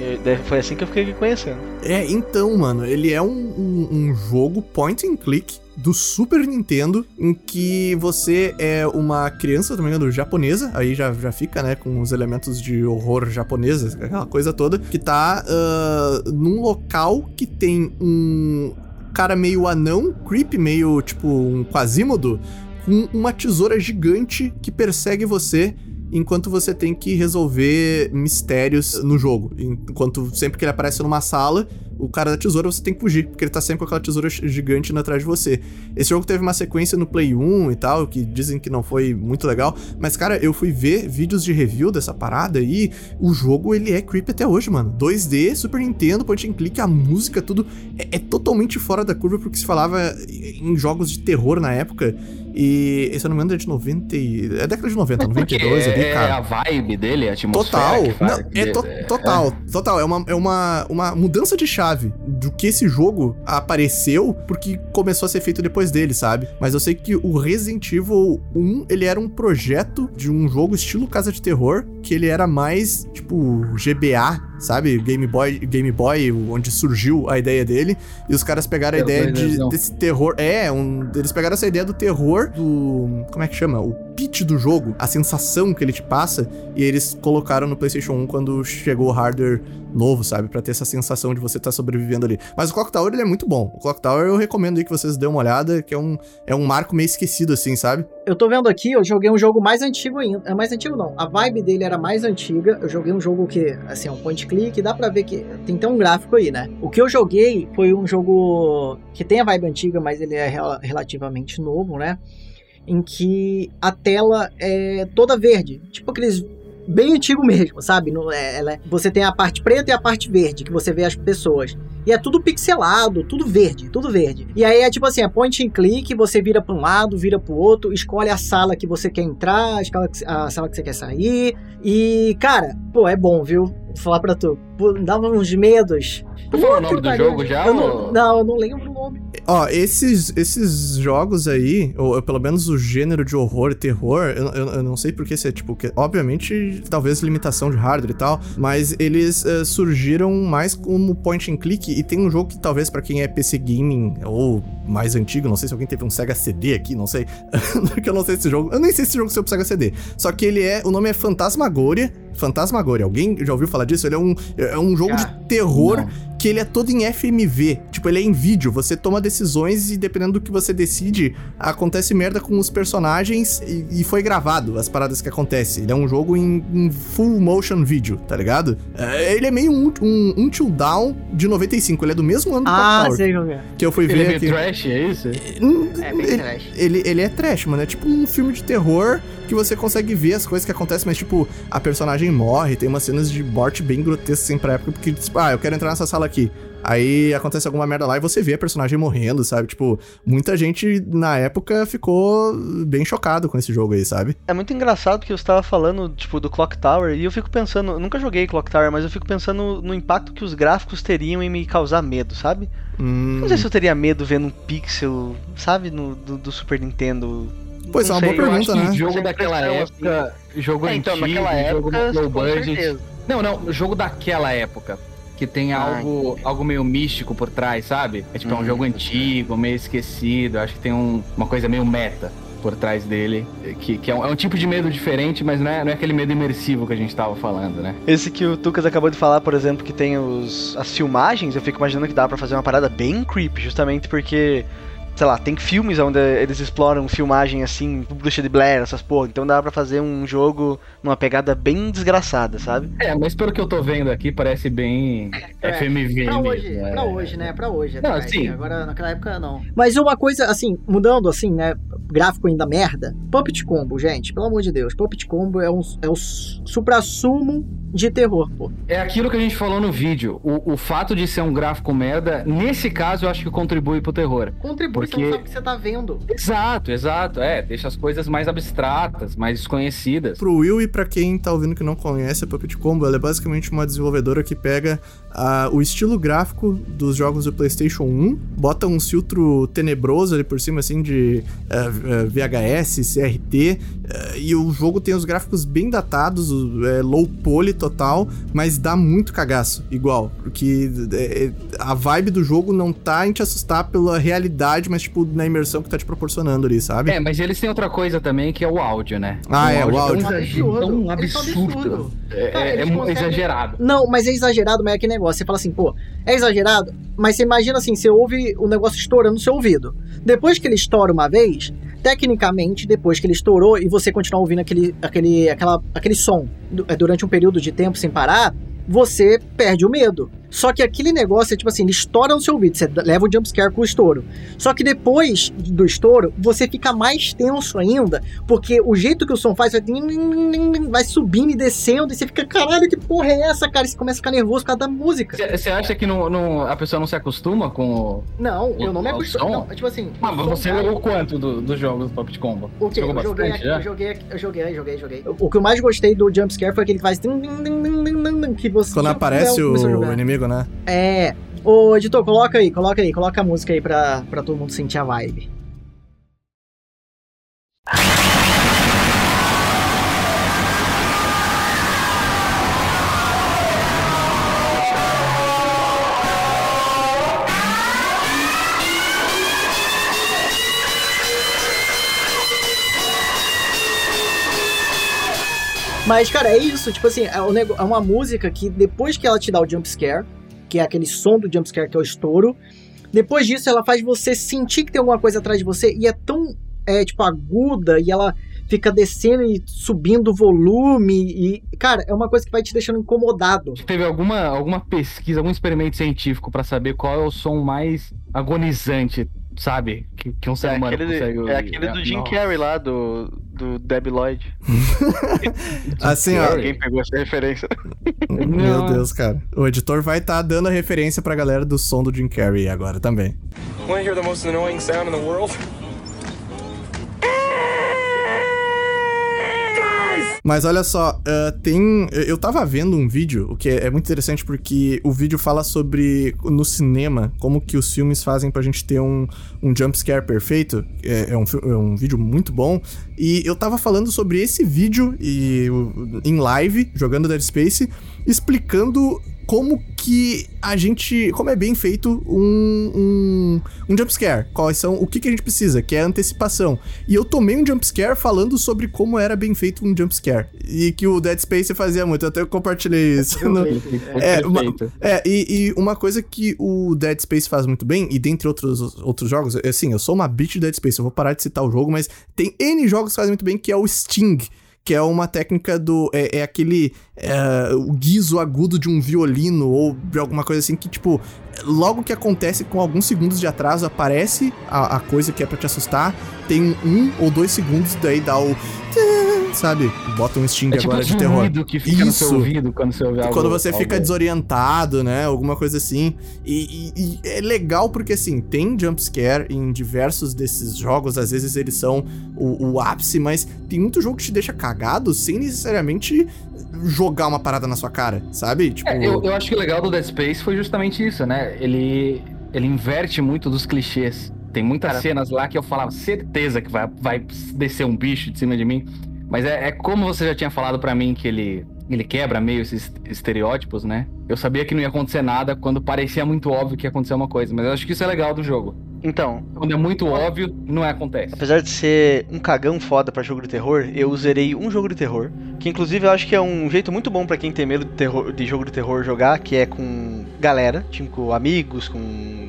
Foi assim que eu fiquei conhecendo. É, então, mano, ele é um, um, um jogo point and click do Super Nintendo em que você é uma criança, também engano, japonesa, aí já, já fica, né, com os elementos de horror japonesa, aquela coisa toda, que tá ah, num local que tem um cara meio anão, creepy, meio tipo um quasímodo, com uma tesoura gigante que persegue você enquanto você tem que resolver mistérios no jogo. Enquanto sempre que ele aparece numa sala, o cara da tesoura você tem que fugir, porque ele tá sempre com aquela tesoura gigante atrás de você. Esse jogo teve uma sequência no Play 1 e tal, que dizem que não foi muito legal, mas cara, eu fui ver vídeos de review dessa parada e o jogo ele é creepy até hoje, mano. 2D, Super Nintendo, point and click, a música, tudo é, é totalmente fora da curva porque se falava em jogos de terror na época. E, se eu não me engano, é de 90 e... É década de 90, 92 <laughs> ali, é, cara. É a vibe dele, a atmosfera. Total, não, é, to- total, total. É uma, é uma, uma mudança de chave do que esse jogo apareceu, porque começou a ser feito depois dele, sabe? Mas eu sei que o Resident Evil 1, ele era um projeto de um jogo estilo casa de terror, que ele era mais, tipo, GBA, sabe? Game Boy, Game Boy, onde surgiu a ideia dele, e os caras pegaram a Pelo ideia de, desse terror, é, um, eles pegaram essa ideia do terror do, como é que chama? O pitch do jogo, a sensação que ele te passa, e eles colocaram no PlayStation 1 quando chegou o hardware novo, sabe? Pra ter essa sensação de você estar sobrevivendo ali. Mas o Clock Tower, ele é muito bom. O Clock Tower eu recomendo aí que vocês dêem uma olhada, que é um, é um marco meio esquecido, assim, sabe? Eu tô vendo aqui, eu joguei um jogo mais antigo ainda. É mais antigo não. A vibe dele era mais antiga. Eu joguei um jogo que, assim, é um point click, dá pra ver que tem até um gráfico aí, né? O que eu joguei foi um jogo que tem a vibe antiga, mas ele é rel- relativamente novo, né? Em que a tela é toda verde. Tipo aqueles bem antigo mesmo, sabe? Não é, ela é- você tem a parte preta e a parte verde, que você vê as pessoas. E é tudo pixelado, tudo verde, tudo verde. E aí é tipo assim, é point and click, você vira pra um lado, vira pro outro, escolhe a sala que você quer entrar, a sala que, a sala que você quer sair. E, cara, pô, é bom, viu? Vou falar pra tu. Pô, dava uns medos. Tu falou o nome do jogo já? Eu ou- não, não, eu não lembro o nome. Ó, esses, esses jogos aí, ou, pelo menos o gênero de horror e terror, eu, eu, eu não sei porque se é tipo, que, obviamente, talvez limitação de hardware e tal, mas eles eh, surgiram mais como point and click e tem um jogo que talvez pra quem é PC gaming ou mais antigo, não sei se alguém teve um Sega CD aqui, não sei, <laughs> porque eu não sei esse jogo, eu nem sei se esse jogo saiu pro Sega CD, só que ele é, o nome é Fantasmagoria, Fantasmagoria, alguém já ouviu falar disso? Ele é um, é um jogo Cara, de terror não. Que ele é todo em FMV. Tipo, ele é em vídeo. Você toma decisões e dependendo do que você decide, acontece merda com os personagens e, e foi gravado as paradas que acontecem. Ele é um jogo em, em full motion video, tá ligado? É, ele é meio um, um Until Down de 95. Ele é do mesmo ano do Ah, sei como é. que eu fui Ele é ver meio aqui. trash, é isso? Hum, É bem ele, trash. ele, ele é trash, mano. É tipo um filme de terror que você consegue ver as coisas que acontecem, mas, tipo, a personagem morre, tem umas cenas de morte bem grotescas, assim, pra época, porque, tipo, ah, eu quero entrar nessa sala aqui. Aí acontece alguma merda lá e você vê a personagem morrendo, sabe? Tipo, muita gente na época ficou bem chocado com esse jogo aí, sabe? É muito engraçado que você tava falando, tipo, do Clock Tower, e eu fico pensando, eu nunca joguei Clock Tower, mas eu fico pensando no impacto que os gráficos teriam em me causar medo, sabe? Hum, Não sei se eu teria medo vendo um pixel, sabe, no, do, do Super Nintendo Pois é, Não uma boa sei, eu pergunta, acho que né? jogo Essa daquela impressão, época, jogo É, então, antigo, naquela jogo época, low com budget. certeza. Não, não, jogo daquela época. Que tem Ah, algo, algo meio místico por trás, sabe? É tipo é um Hum, jogo pode antigo, meio esquecido. Acho que tem um- uma coisa meio meta por trás dele. Que, que é, um, é um tipo de medo diferente, mas não é, não é aquele medo imersivo que a gente tava falando, né? Esse que o Tucas acabou de falar, por exemplo, que tem os, as filmagens, eu fico imaginando que dá pra fazer uma parada bem creepy, justamente porque, sei lá, tem filmes onde eles exploram filmagem assim, bruxa de Blair, essas porra, então dá pra fazer um jogo numa pegada bem desgraçada, sabe? É, mas pelo que eu tô vendo aqui, parece bem É, FMV Pra mesmo. hoje, é. pra hoje, né? Pra hoje. Não, sim. Agora, naquela época, não. Mas uma coisa, assim, mudando, assim, né? Gráfico ainda merda. Puppet Combo, gente, pelo amor de Deus. Puppet Combo é, um, é o supra-sumo de terror, pô. É aquilo que a gente falou no vídeo. O, o fato de ser um gráfico merda, nesse caso, eu acho que contribui pro terror. Contribui, você Porque- não sabe o que você tá vendo. Exato, exato. É, deixa as coisas mais abstratas, mais desconhecidas. Pro Will e pra quem tá ouvindo que não conhece a Puppet Combo, ela é basicamente uma desenvolvedora que pega ah, o estilo gráfico dos jogos do PlayStation 1, bota um filtro tenebroso ali por cima, assim, de ah, ah, VHS, CRT, ah, e o jogo tem os gráficos bem datados, o- é, low poly total, mas dá muito cagaço, igual, porque é, é, a vibe do jogo não tá em te assustar pela realidade, mas, tipo, na imersão que tá te proporcionando ali, sabe? É, mas eles têm outra coisa também, que é o áudio, né? Ah, é, o é áudio. um exagero, tão Eles são absurdo. absurdo. É, Cara, é- é conseguem- exagerado. Não, mas é exagerado, mas é aquele negócio. Você fala assim, pô, é exagerado, mas você imagina assim, você ouve o negócio estourando no seu ouvido. Depois que ele estoura uma vez, tecnicamente, depois que ele estourou e você continuar ouvindo aquele, aquele, aquela, aquele som é, durante um período de tempo sem parar, você perde o medo. Só que aquele negócio é tipo assim, ele estoura no seu ouvido, você leva o jumpscare com o estouro. Só que depois do estouro, você fica mais tenso ainda, porque o jeito que o som faz vai, vai subindo e descendo, e você fica, caralho, que porra é essa, cara? E você começa a ficar nervoso por causa da música. Você acha que não, não- a pessoa não se acostuma com o. Não, eu não me O- o acostumo. som? Não, é tipo assim. Ah, o mas você jogou quanto do- dos jogos do Puppet Combo? O que? Jogou Eu joguei, bastante aqui, já? eu joguei, eu joguei, joguei, joguei. O que eu mais gostei do jumpscare foi aquele que faz. Que você, Quando aparece o jogar. Inimigo, né? É. Ô, editor, coloca aí, coloca aí, coloca a música aí pra, pra todo mundo sentir a vibe. Mas, cara, é isso. Tipo assim, é, é uma música que depois que ela te dá o jumpscare, que é aquele som do jumpscare que é o estouro, depois disso ela faz você sentir que tem alguma coisa atrás de você e é tão, é, tipo, aguda e ela fica descendo e subindo o volume e, cara, é uma coisa que vai te deixando incomodado. Teve alguma, alguma pesquisa, algum experimento científico pra saber qual é o som mais agonizante, sabe? Que, que um ser É humano aquele, consegue é ouvir. aquele do Jim Nossa. Carrey lá, do, do Debbie Lloyd. <laughs> Assim, ó. Alguém pegou essa referência. <laughs> Meu Não. Deus, cara. O editor vai estar dando a referência pra galera do som do Jim Carrey agora também. To hear the most annoying sound in the world? Mas olha só, ah, tem. Eu tava vendo um vídeo, o que é, é muito interessante porque o vídeo fala sobre no cinema, como que os filmes fazem pra gente ter um, um jumpscare perfeito. É, é um, é um vídeo muito bom. E eu tava falando sobre esse vídeo e, em live, jogando Dead Space, explicando como que a gente. Como é bem feito um, um, um jumpscare. Quais são. O que, que a gente precisa, que é antecipação. E eu tomei um jumpscare falando sobre como era bem feito um jumpscare. E que o Dead Space fazia muito. Eu até compartilhei isso. <laughs> no- É, <laughs> É, uma- é, e, e uma coisa que o Dead Space faz muito bem, e dentre outros, outros jogos, é assim, eu sou uma bitch de Dead Space, eu vou parar de citar o jogo, mas tem N jogos que fazem muito bem, que é o Sting, que é uma técnica do. É, é aquele. é, o guiso agudo de um violino, ou de alguma coisa assim, que, tipo, logo que acontece com alguns segundos de atraso, aparece a, a coisa que é pra te assustar, tem um ou dois segundos, daí dá o. Sabe? Bota um Sting É tipo agora de um terror. ruído que fica no seu Isso. ouvido quando você ouve algo. Quando você fica algo- desorientado, né? Alguma coisa assim. E, e- e é legal porque, assim, tem jumpscare em diversos desses jogos. Às vezes eles são o, o ápice, mas tem muito jogo que te deixa cagado sem necessariamente jogar uma parada na sua cara, sabe? Tipo. É, eu, eu acho que o legal do Dead Space foi justamente isso, né? Ele, ele inverte muito dos clichês. Tem muitas Cara- cenas lá que eu falava, certeza que vai, vai descer um bicho de cima de mim. Mas é, é como você já tinha falado pra mim que ele, ele quebra meio esses estereótipos, né? Eu sabia que não ia acontecer nada quando parecia muito óbvio que ia acontecer uma coisa. Mas eu acho que isso é legal do jogo. Então, Quando é muito óbvio, não é acontece. apesar de ser um cagão foda pra jogo de terror, eu zerei um jogo de terror. Que inclusive eu acho que é um jeito muito bom pra quem tem medo de, terror- de jogo de terror jogar, que é com galera, tipo com amigos, com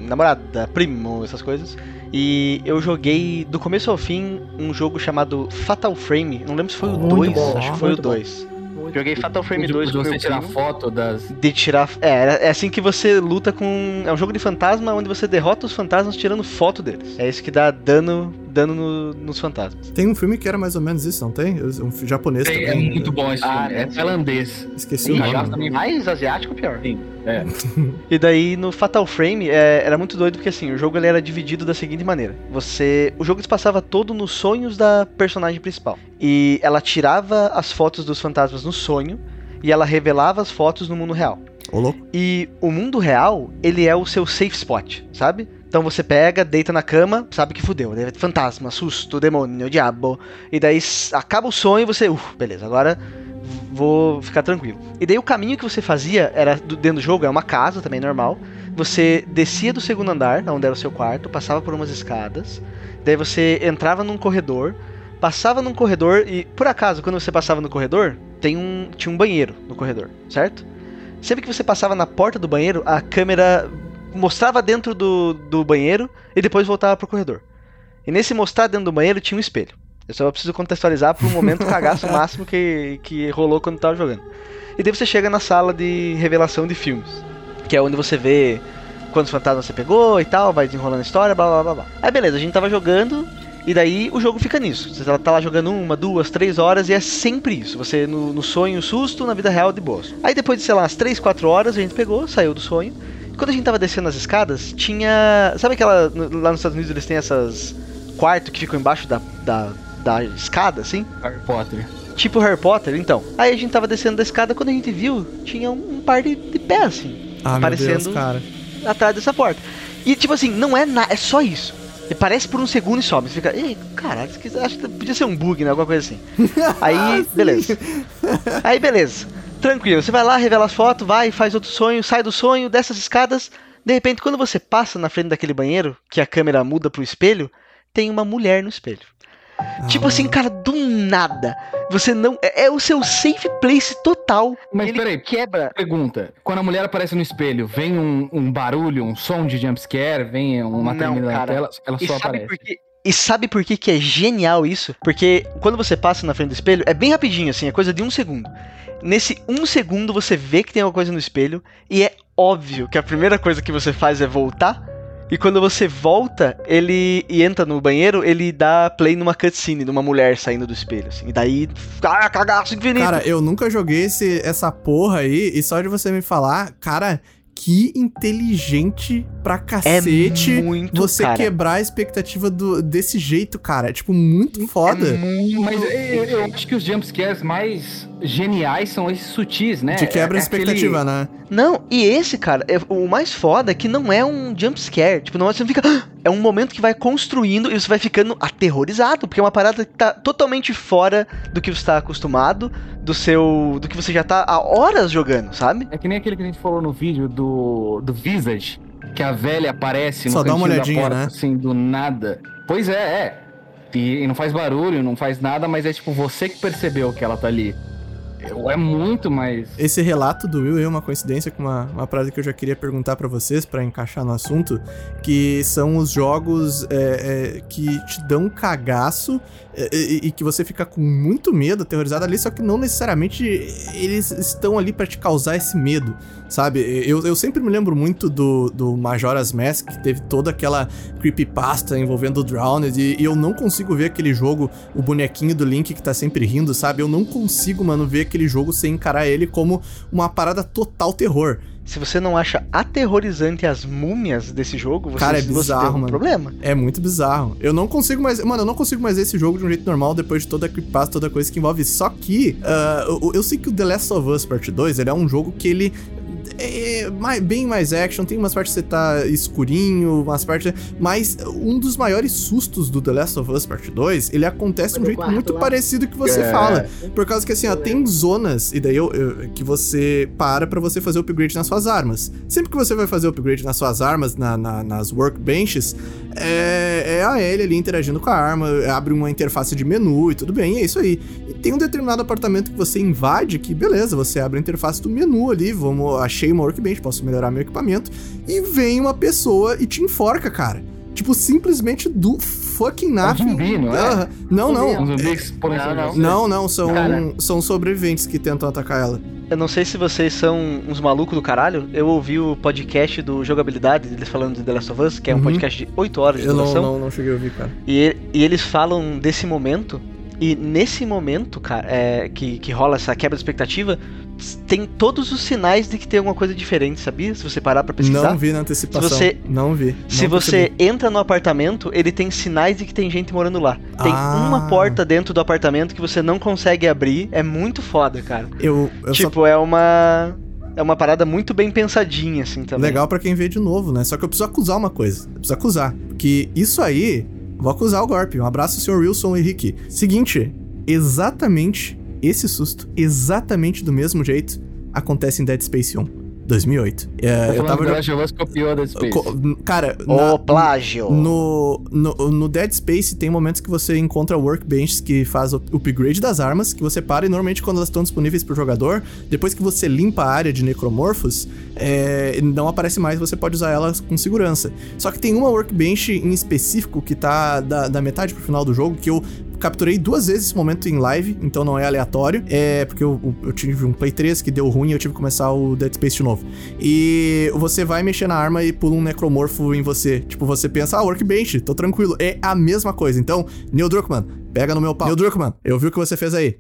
namorada, primo, essas coisas. E eu joguei do começo ao fim um jogo chamado Fatal Frame. Não lembro se foi o Muito 2, bom, acho que foi o muito bom. 2. Joguei Fatal Frame de, 2 de com você tirar foto das. De tirar. É, é assim que você luta com. É um jogo de fantasma onde você derrota os fantasmas tirando foto deles. É isso que dá dano, dano no- nos fantasmas. Tem um filme que era mais ou menos isso, não tem? Um japonês É, é também. muito bom esse filme. Ah, é sim. tailandês. Esqueci o Ih, nome. também- mais asiático, pior. Sim. É. <laughs> E daí no Fatal Frame é, era muito doido porque assim, o jogo ele era dividido da seguinte maneira. Você. O jogo se passava todo nos sonhos da personagem principal. E ela tirava as fotos dos fantasmas no sonho e ela revelava as fotos no mundo real. Ô, louco. E o mundo real, ele é o seu safe spot, sabe? Então você pega, deita na cama, sabe que fudeu. né? Fantasma, susto, demônio, diabo. E daí acaba o sonho e você, uff, beleza, agora vou ficar tranquilo. E daí o caminho que você fazia era dentro do jogo, é uma casa também normal. Você descia do segundo andar, onde era o seu quarto, passava por umas escadas. Daí você entrava num corredor, passava num corredor e, por acaso, quando você passava no corredor, tem um, tinha um banheiro no corredor, certo? Sempre que você passava na porta do banheiro, a câmera mostrava dentro do, do banheiro e depois voltava pro corredor. E nesse mostrar dentro do banheiro tinha um espelho. Eu só preciso contextualizar um momento cagaço <laughs> máximo que, que rolou quando tava jogando. E daí você chega na sala de revelação de filmes, que é onde você vê quantos fantasmas você pegou e tal, vai desenrolando a história, blá blá blá blá. Aí beleza, a gente tava jogando e daí o jogo fica nisso. Você tá lá jogando uma, duas, três horas e é sempre isso. Você no, no sonho, susto, na vida real, de boas. Aí depois de, sei lá, umas três, quatro horas, a gente pegou, saiu do sonho. Quando a gente tava descendo as escadas, tinha. Sabe aquela. Lá nos Estados Unidos eles têm essas quartos que ficam embaixo da, da, da escada, assim? Harry Potter. Tipo Harry Potter, então. Aí a gente tava descendo da escada, quando a gente viu, tinha um, um par de, de pés, assim, Ah, meu Deus, Aparecendo- cara. atrás dessa porta. E tipo assim, não é nada, é só isso. E parece por um segundo e sobe. Você fica, ei, caralho, acho que podia ser um bug, né? Alguma coisa assim. <laughs> Aí, beleza. Aí, beleza. Tranquilo. Você vai lá, revela as fotos, vai, faz outro sonho, sai do sonho, dessas escadas. De repente, quando você passa na frente daquele banheiro, que a câmera muda pro espelho, tem uma mulher no espelho. Tipo Ah, assim, cara, do nada. Você não. É, é o seu safe place total. Mas Ele peraí, quebra. pergunta. Quando a mulher aparece no espelho, vem um, um barulho, um som de jumpscare, vem uma Não, tremida na tela, ela E só aparece. E sabe por que, que é genial isso? Porque quando você passa na frente do espelho, é bem rapidinho, assim, é coisa de um segundo. Nesse um segundo você vê que tem alguma coisa no espelho, e é óbvio que a primeira coisa que você faz é voltar. E quando você volta, ele e entra no banheiro, ele dá play numa cutscene de uma mulher saindo do espelho, assim. E daí, ah, cagaço infinito. Cara, eu nunca joguei esse, essa porra aí, e só de você me falar, cara, que inteligente pra é cacete muito, você cara. quebrar a expectativa do, desse jeito, cara. É, tipo, muito foda. É muito Mas eu, eu acho que os jumpscares mais geniais são esses sutis, né? Te quebra É- a é aquele- expectativa, né? Não, e esse, cara, é, o mais foda é que não é um jump scare. Tipo, não é, você não fica. <gasps> É um momento que vai construindo e você vai ficando aterrorizado, porque é uma parada que tá totalmente fora do que você tá acostumado, do seu. do que você já tá há horas jogando, sabe? É que nem aquele que a gente falou no vídeo do, do Visage, que a velha aparece no Só dá uma cantinho olhadinha, da porta, né? assim, do nada. Pois é, é. E, e não faz barulho, não faz nada, mas é tipo você que percebeu que ela tá ali. É muito mais. Esse relato do Will é uma coincidência com uma, uma frase que eu já queria perguntar pra vocês, pra encaixar no assunto, que são os jogos é, é, que te dão cagaço é, e, e que você fica com muito medo, aterrorizado ali, só que não necessariamente eles estão ali pra te causar esse medo, sabe? Eu, eu sempre me lembro muito do, do Majora's Mask, que teve toda aquela creepypasta envolvendo o Drowned, e, e eu não consigo ver aquele jogo, o bonequinho do Link que tá sempre rindo, sabe? Eu não consigo, mano, ver aquele jogo sem encarar ele como uma parada total terror. Se você não acha aterrorizante as múmias desse jogo, você, Cara, é você bizarro, tem um mano. problema. É muito bizarro. Eu não consigo mais. Mano, eu não consigo mais ver esse jogo de um jeito normal depois de toda a creepypasta, toda coisa que envolve. Só que ah, eu, eu sei que o The Last of Us Part 2 ele é um jogo que ele é mais- bem mais action, tem umas partes que você tá escurinho, umas partes. Mas um dos maiores sustos do The Last of Us Part 2, ele acontece de um jeito quarto muito lá. parecido que você É. fala. Por causa que assim, ó, tem zonas, e daí eu, eu- que você para pra você fazer o upgrade nas suas armas. Sempre que você vai fazer o upgrade nas suas armas, na- na- nas workbenches, é, é a Ellie ali interagindo com a arma, abre uma interface de menu e tudo bem, é isso aí. Tem um determinado apartamento que você invade, que beleza, você abre a interface do menu ali, vamos, achei uma workbench, posso melhorar meu equipamento, e vem uma pessoa e te enforca, cara. Tipo, simplesmente do fucking nothing. zumbi, não é? Aham. Não, não. Um zumbi que põe Não, não. você. Não, não, são, Cara. são sobreviventes que tentam atacar ela. Eu não sei se vocês são uns malucos do caralho. Eu ouvi o podcast do Jogabilidade, eles falando de The Last of Us, que é um Uhum. podcast de 8 horas de Eu não, duração. não, não cheguei a ouvir, cara. E, e- e eles falam desse momento. E nesse momento, cara, é, que, que rola essa quebra de expectativa, tem todos os sinais de que tem alguma coisa diferente, sabia? Se você parar pra pesquisar. Não vi na antecipação. Se você- Não vi. Se não você percebi. entra no apartamento, ele tem sinais de que tem gente morando lá. Tem Ah. uma porta dentro do apartamento que você não consegue abrir. É muito foda, cara. Eu, eu só tipo, é uma. É uma parada muito bem pensadinha, assim, também. Legal pra quem vê de novo, né? Só que eu preciso acusar uma coisa. Eu preciso acusar. Que isso aí. Vou acusar o golpe. Um abraço, senhor Wilson Henrique. Seguinte, exatamente esse susto, exatamente do mesmo jeito, acontece em Dead Space 1, 2008. É, Tá eu falando tava o of Us copiou Dead Space. Cara, na- plágio! No, no, no Dead Space tem momentos que você encontra workbenches que faz o upgrade das armas, que você para e normalmente quando elas estão disponíveis pro jogador, depois que você limpa a área de necromorphos, é, não aparece mais, você pode usar elas com segurança. Só que tem uma workbench em específico que tá da, da metade pro final do jogo, que eu capturei duas vezes esse momento em live, então não é aleatório. É porque eu, eu tive um Play 3 que deu ruim e eu tive que começar o Dead Space de novo. E você vai mexer na arma e pula um necromorfo em você. Tipo, você pensa, ah, workbench, tô tranquilo. É a mesma coisa. Então, Neil Druckmann, pega no meu pau. Neil Druckmann, eu vi o que você fez aí.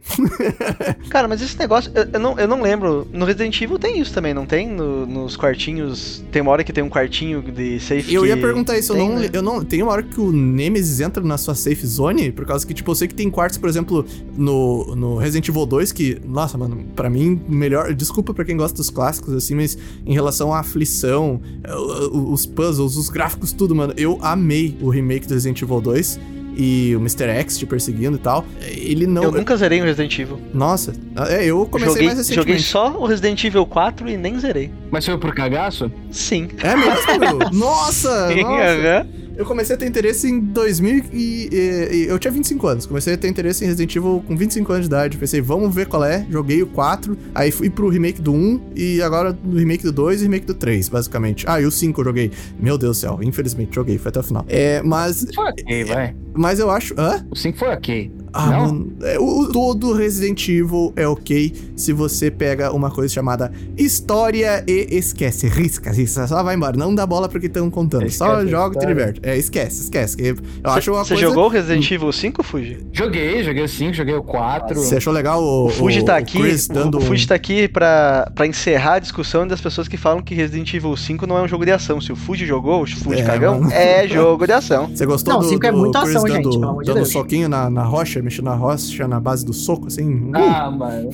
<laughs> Cara, mas esse negócio, eu, eu não, eu não lembro. No Resident Evil tem isso também, não tem? No- nos quartinhos. Tem uma hora que tem um quartinho de safe. Eu ia perguntar isso, eu tem, não, né? eu não. Tem uma hora que o Nemesis entra na sua safe zone, por causa que, tipo, eu sei que tem quartos, por exemplo, no, no Resident Evil 2, que, nossa, mano, pra mim, melhor. Desculpa pra quem gosta dos clássicos, assim, mas em relação à aflição, eh, os puzzles, os gráficos, tudo, mano, eu amei o remake do Resident Evil 2 e o Mr. X te perseguindo e tal. Ele não. Eu nunca zerei o Resident Evil. Nossa, é, eu comecei Joguei, mais joguei recentemente. só o Resident Evil 4 e nem zerei. Mas foi por cagaço? Sim. É mesmo? nossa! <laughs> Sim, nossa. aham. Eu comecei a ter interesse em 2000 e, e- e eu tinha 25 anos. Comecei a ter interesse em Resident Evil com 25 anos de idade. Pensei, vamos ver qual é. Joguei o 4, aí fui pro remake do 1 e agora no remake do 2 e remake do 3, basicamente. Ah, e o 5 eu joguei. Meu Deus do céu, infelizmente joguei, foi até o final. É, mas Foi ok, vai. Mas eu acho, hã? O 5 foi ok. Ah, Não? mano, é, o, todo Resident Evil é ok se você pega uma coisa chamada história e esquece. Risca, risca, só vai embora. Não dá bola porque estão contando. só Esquece a joga e te diverte. É, esquece, esquece. que Eu acho uma Você coisa... jogou o Resident Evil 5, Fuji? Joguei, joguei o 5, joguei o 4. Você achou legal o, O Fuji tá o aqui. Chris o- dando O um- Fuji tá aqui pra, pra encerrar a discussão das pessoas que falam que Resident Evil 5 não é um jogo de ação. Se o Fuji jogou, o Fuji É, cagão, mano. é jogo de ação. Você gostou Não, do, cinco é do muita Dando, gente, de dando Deus. soquinho na, na rocha, mexendo na rocha na base do soco, assim? Uh! Ah, mano.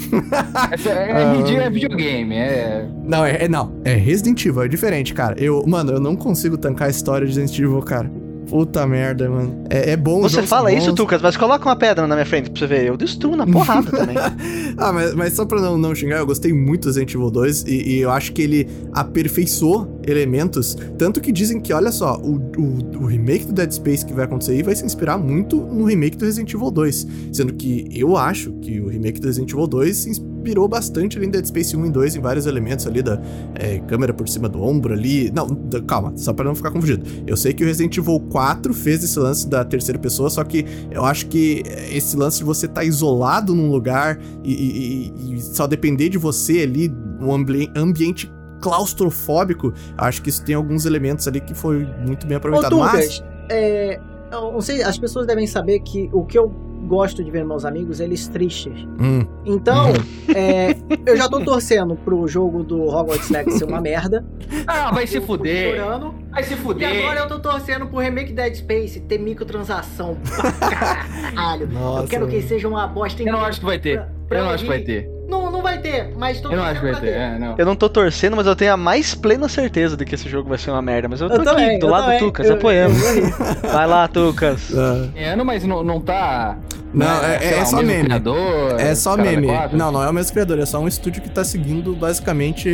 Essa é, <laughs> Ah. é videogame, é. Não, é, é- não. É Resident Evil, é diferente, cara. Eu, mano, eu não consigo tancar a história de Resident Evil, cara. Puta merda, mano. É, é bom Você fala isso. Tucas, mas coloca uma pedra na minha frente pra você ver. Eu destruo na porrada também. <laughs> Ah, mas, mas só pra não, não xingar, eu gostei muito do Resident Evil 2 e, e eu acho que ele aperfeiçoou elementos. Tanto que dizem que, olha só, o, o, o remake do Dead Space que vai acontecer aí vai se inspirar muito no remake do Resident Evil 2. Sendo que eu acho que o remake do Resident Evil 2 se inspirou bastante ali em Dead Space 1 e 2 em vários elementos ali da é, câmera por cima do ombro ali. Não, da- calma, só pra não ficar confundido. Eu sei que o Resident Evil 4 fez esse lance da terceira pessoa, só que eu acho que esse lance de você estar isolado num lugar e, e- e- só depender de você ali, um ambi- ambiente claustrofóbico, acho que isso tem alguns elementos ali que foi muito bem Ô, aproveitado. Mas, é, eu não sei, as pessoas devem saber que o que eu gosto de ver meus amigos, eles tristes. hum, Então, é, eu já tô torcendo pro jogo do Hogwarts Legacy ser uma merda. Ah, vai se fuder. Chorando. Vai se E fuder. agora eu tô torcendo pro remake Dead Space ter microtransação. pra Caralho. <laughs> Nossa, eu quero que seja uma bosta Eu não acho que vai ter. Pra- pra Eu não acho que vai ter. Não, não vai ter, mas tô Eu não acho que vai ter. pra É, não. Eu não tô torcendo, mas eu tenho a mais plena certeza de que esse jogo vai ser uma merda. Mas eu tô Eu aqui, também, do lado do Tucas, Eu- apoiando. eu. Vai lá, Tucas. <laughs> Ah, É, não, mas não, não tá. Não, né, é- sei é lá, o só mesmo meme. criador, É só meme. Não, não é o mesmo criador, é só um estúdio que tá seguindo basicamente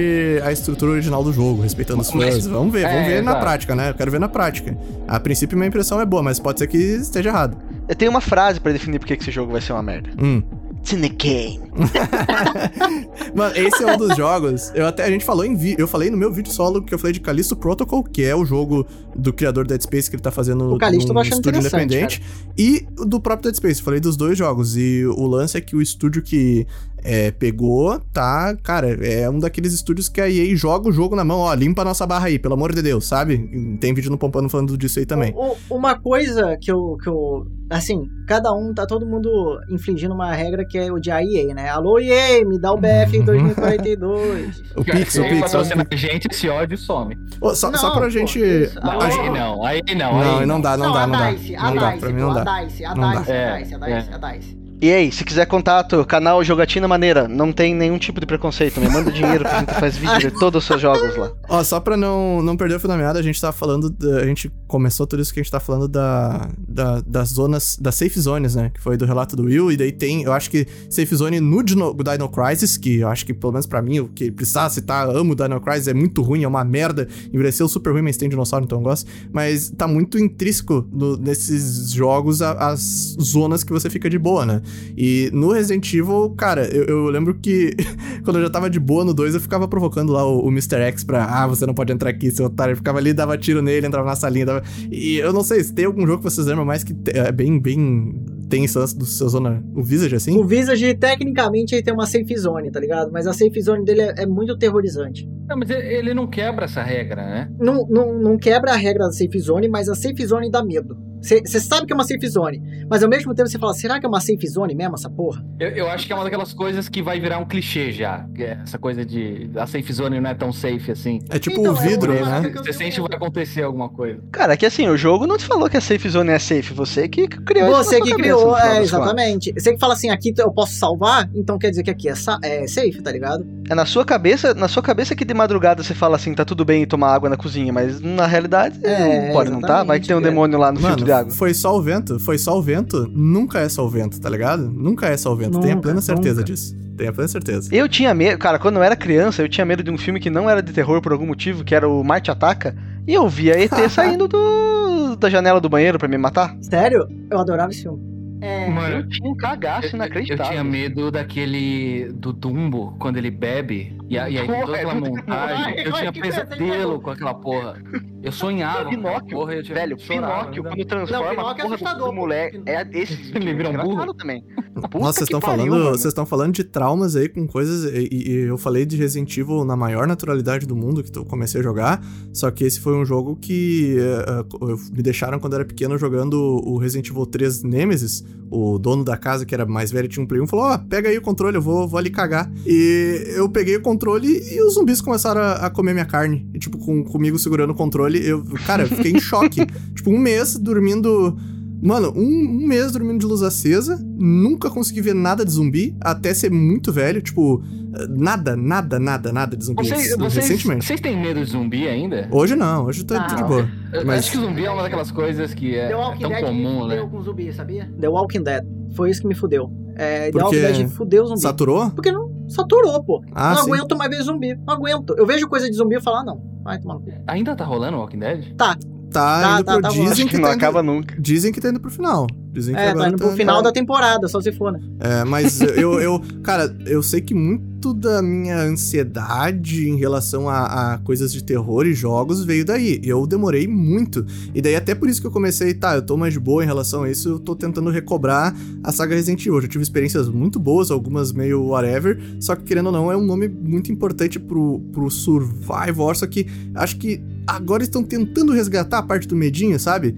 a estrutura original do jogo, respeitando os fãs. Vamos ver, vamos é, ver na. Prática, né? Eu quero ver na prática. A princípio, minha impressão é boa, mas pode ser que esteja errado. Eu tenho uma frase pra definir porque que esse jogo vai ser uma merda. Hum. It's in the game. <laughs> Mano, esse é um dos jogos. Eu até a gente falou em vi, eu falei no meu vídeo solo que eu falei de Callisto Protocol, que é o jogo do criador Dead Space que ele tá fazendo O Callisto eu tô num achando estúdio interessante, independente e do próprio Dead Space. Eu falei dos dois jogos e o lance é que o estúdio que é, pegou, tá, cara, é um daqueles estúdios que a EA joga o jogo na mão, ó, limpa a nossa barra aí, pelo amor de Deus, sabe? Tem vídeo no Pompano falando disso aí também. O- o- uma coisa que eu, que eu. Assim, cada um, tá todo mundo infligindo uma regra que é o de a EA, né? Alô, EA, me dá o BF 2042. O Pix, o Pix. ó. patrocina a gente, esse ódio some. Ô, só, só Não, pra pô, gente. isso- a- a aí gente- não, aí não. Não, aí não dá, não, dá, não a dá. Dice, a Não dá, Dice, pra não dá. A Dice, a. Dice, a É, Dice, a Dice, a Dice. E aí, se quiser contato, canal Jogatina Maneira, não tem nenhum tipo de preconceito. Me manda dinheiro que a gente faz vídeo de <laughs> todos os seus jogos lá. Ó, só pra não, não perder o fio da meada, a gente tá falando. da- a gente começou tudo isso que a gente tá falando da, da- das zonas. Das safe zones, né? Que foi do relato do Will. E daí tem, eu acho que safe zone no Dino, Dino Crisis, que eu acho que, pelo menos pra mim, o que precisava citar, amo o Dino Crisis, é muito ruim, é uma merda. Envelheceu super ruim, mas tem dinossauro, então eu gosto. Mas tá muito intrínseco no- nesses jogos a- as zonas que você fica de boa, né? E no Resident Evil, cara, eu, eu lembro que <laughs> quando eu já tava de boa no 2, eu ficava provocando lá o, o Mr. X pra, ah, você não pode entrar aqui, seu otário. Eu ficava ali, dava tiro nele, entrava na salinha, dava... E eu não sei, se tem algum jogo que vocês lembram mais que é bem, bem... Tem esse lance do seu zona... O Visage, assim? O Visage, tecnicamente, ele tem uma safe zone, tá ligado? Mas a safe zone dele é, é muito terrorizante. Não, mas ele ele não quebra essa regra, né? Não, não, não quebra a regra da safe zone, mas a safe zone dá medo. Você sabe que é uma safe zone, mas ao mesmo tempo você fala, será que é uma safe zone mesmo essa porra? Eu, eu acho que é uma daquelas coisas que vai virar um clichê já. é Essa coisa de a safe zone não é tão safe assim. É tipo Então, o é vidro, né? que eu Você sente que vai acontecer alguma coisa. Cara, é que assim, o jogo não te falou que a safe zone é safe, você que criou Você que cabeça, criou, é, exatamente. Você que fala assim, aqui eu posso salvar, então quer dizer que aqui é, sa- é safe, tá ligado? É na sua cabeça, na sua cabeça que de madrugada você fala assim, tá tudo bem tomar água na cozinha, mas na realidade É, não pode, não tá? Vai que tem um demônio lá no filtro de Mano, foi só o vento, foi só o vento, nunca é só o vento, tá ligado? Nunca é só o vento, tenha Nunca, plena certeza nunca. disso. Tenha plena certeza. Eu tinha medo, cara, quando eu era criança, eu tinha medo de um filme que não era de terror por algum motivo, que era o Marte Ataca, e eu via ET <laughs> saindo do, da janela do banheiro pra me matar. Sério? Eu adorava esse filme. É, Mano, Eu tinha um cagaço Eu, eu inacreditável. tinha medo daquele do Dumbo, quando ele bebe, e, aí Porra, toda aquela é montagem. <laughs> Eu tinha pesadelo com aquela porra. Eu sonhava com aquela Pinóquio, porra, eu tinha, Velho, chorava, Pinóquio, quando transforma Não, Pinóquio é a porra assustador, do, moleque, é esse Ele vira um burro? também. Puta Nossa, vocês estão falando, vocês estão falando de traumas aí com coisas e, e- e eu falei de Resident Evil na maior naturalidade do mundo que eu comecei a jogar, só que esse foi um jogo que eh, me deixaram quando eu era pequeno jogando o Resident Evil 3 Nemesis, o dono da casa que era mais velho tinha um Play 1 falou: "Ó, pega aí o controle, eu vou, vou ali cagar". E eu peguei o controle e os zumbis começaram a, a comer minha carne, e, tipo com, comigo segurando o controle, eu, cara, eu fiquei em choque. <laughs> tipo um mês dormindo Mano, um, um mês dormindo de luz acesa, nunca consegui ver nada de zumbi, até ser muito velho, tipo, nada, nada, nada, nada de zumbi. Vocês, vocês, recentemente. vocês têm medo de zumbi ainda? Hoje não, hoje tá Ah, tudo de boa. Eu Mas- acho que zumbi é uma daquelas coisas que é, The é Walking tão Dead comum, né? com zumbi, sabia? The Walking Dead. Foi isso que me fudeu. É, The Por Walking? Dead fudeu zumbi. Saturou? Porque não saturou, pô. Ah, não sim. aguento mais ver zumbi. Não aguento. Eu vejo coisa de zumbi e falo, ah, não. Vai tomar no cu. Ainda tá rolando Walking Dead? Tá, Tá, indo tá, pro. tá dizem, que que não tá acaba indo, nunca. dizem que tá indo pro final. Dizem que É, agora tá indo pro final tá- da temporada, só se for, né? É, mas <laughs> eu, eu, cara, eu sei que muito da minha ansiedade em relação a, a coisas de terror e jogos veio daí. Eu demorei muito. E daí, até por isso que eu comecei, tá, eu tô mais de boa em relação a isso, eu tô tentando recobrar a saga Resident Evil. Eu já tive experiências muito boas, algumas meio whatever, só que querendo ou não, é um nome muito importante pro, pro Survivor, só que acho que agora estão tentando resgatar a parte do medinho, sabe?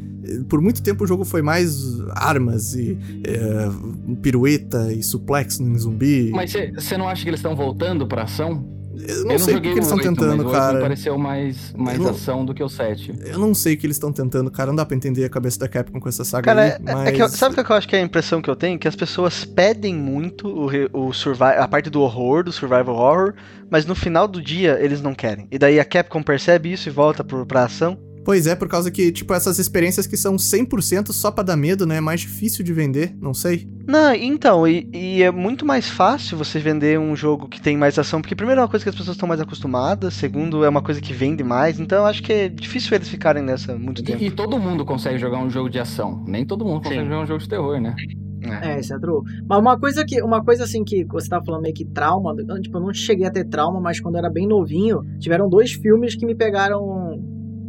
Por muito tempo o jogo foi mais armas e é, pirueta e suplex em zumbi. Mas você não acha que eles estão voltando pra ação? Eu não sei o que, que eles estão tentando, mas cara. Me pareceu mais, mais não- ação do que o 7. Eu não sei o que eles estão tentando, cara. Não dá pra entender a cabeça da Capcom com essa saga Cara, aí, é- mas... é que eu- sabe o que eu acho que é a impressão que eu tenho? Que as pessoas pedem muito o, o survi- a parte do horror, do survival horror, mas no final do dia eles não querem. E daí a Capcom percebe isso e volta pro, pra ação. Pois é, por causa que, tipo, essas experiências que são 100% só pra dar medo, né? É mais difícil de vender, não sei. Não, então, e, e é muito mais fácil você vender um jogo que tem mais ação, porque primeiro é uma coisa que as pessoas estão mais acostumadas, segundo é uma coisa que vende mais, então eu acho que é difícil eles ficarem nessa muito tempo. E, e todo mundo consegue jogar um jogo de ação. Nem todo mundo consegue Sim. jogar um jogo de terror, né? É, isso é true. Mas uma coisa que, uma coisa assim que você tava falando meio que trauma, tipo, eu não cheguei a ter trauma, mas quando eu era bem novinho, tiveram dois filmes que me pegaram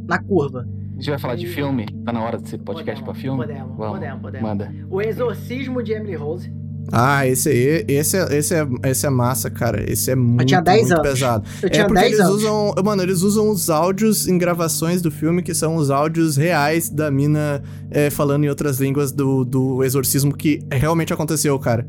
na curva. A gente vai falar de filme? Tá na hora de ser podcast pra filme? Podemos, Vamos. podemos, podemos. Manda. O Exorcismo de Emily Rose. Ah, esse aí, esse é, esse é, esse é massa, cara. Esse é muito, tinha 10 muito anos. pesado. Eu tinha é porque 10 eles anos. usam, mano, eles usam os áudios em gravações do filme que são os áudios reais da mina é, falando em outras línguas do, do exorcismo que realmente aconteceu, cara.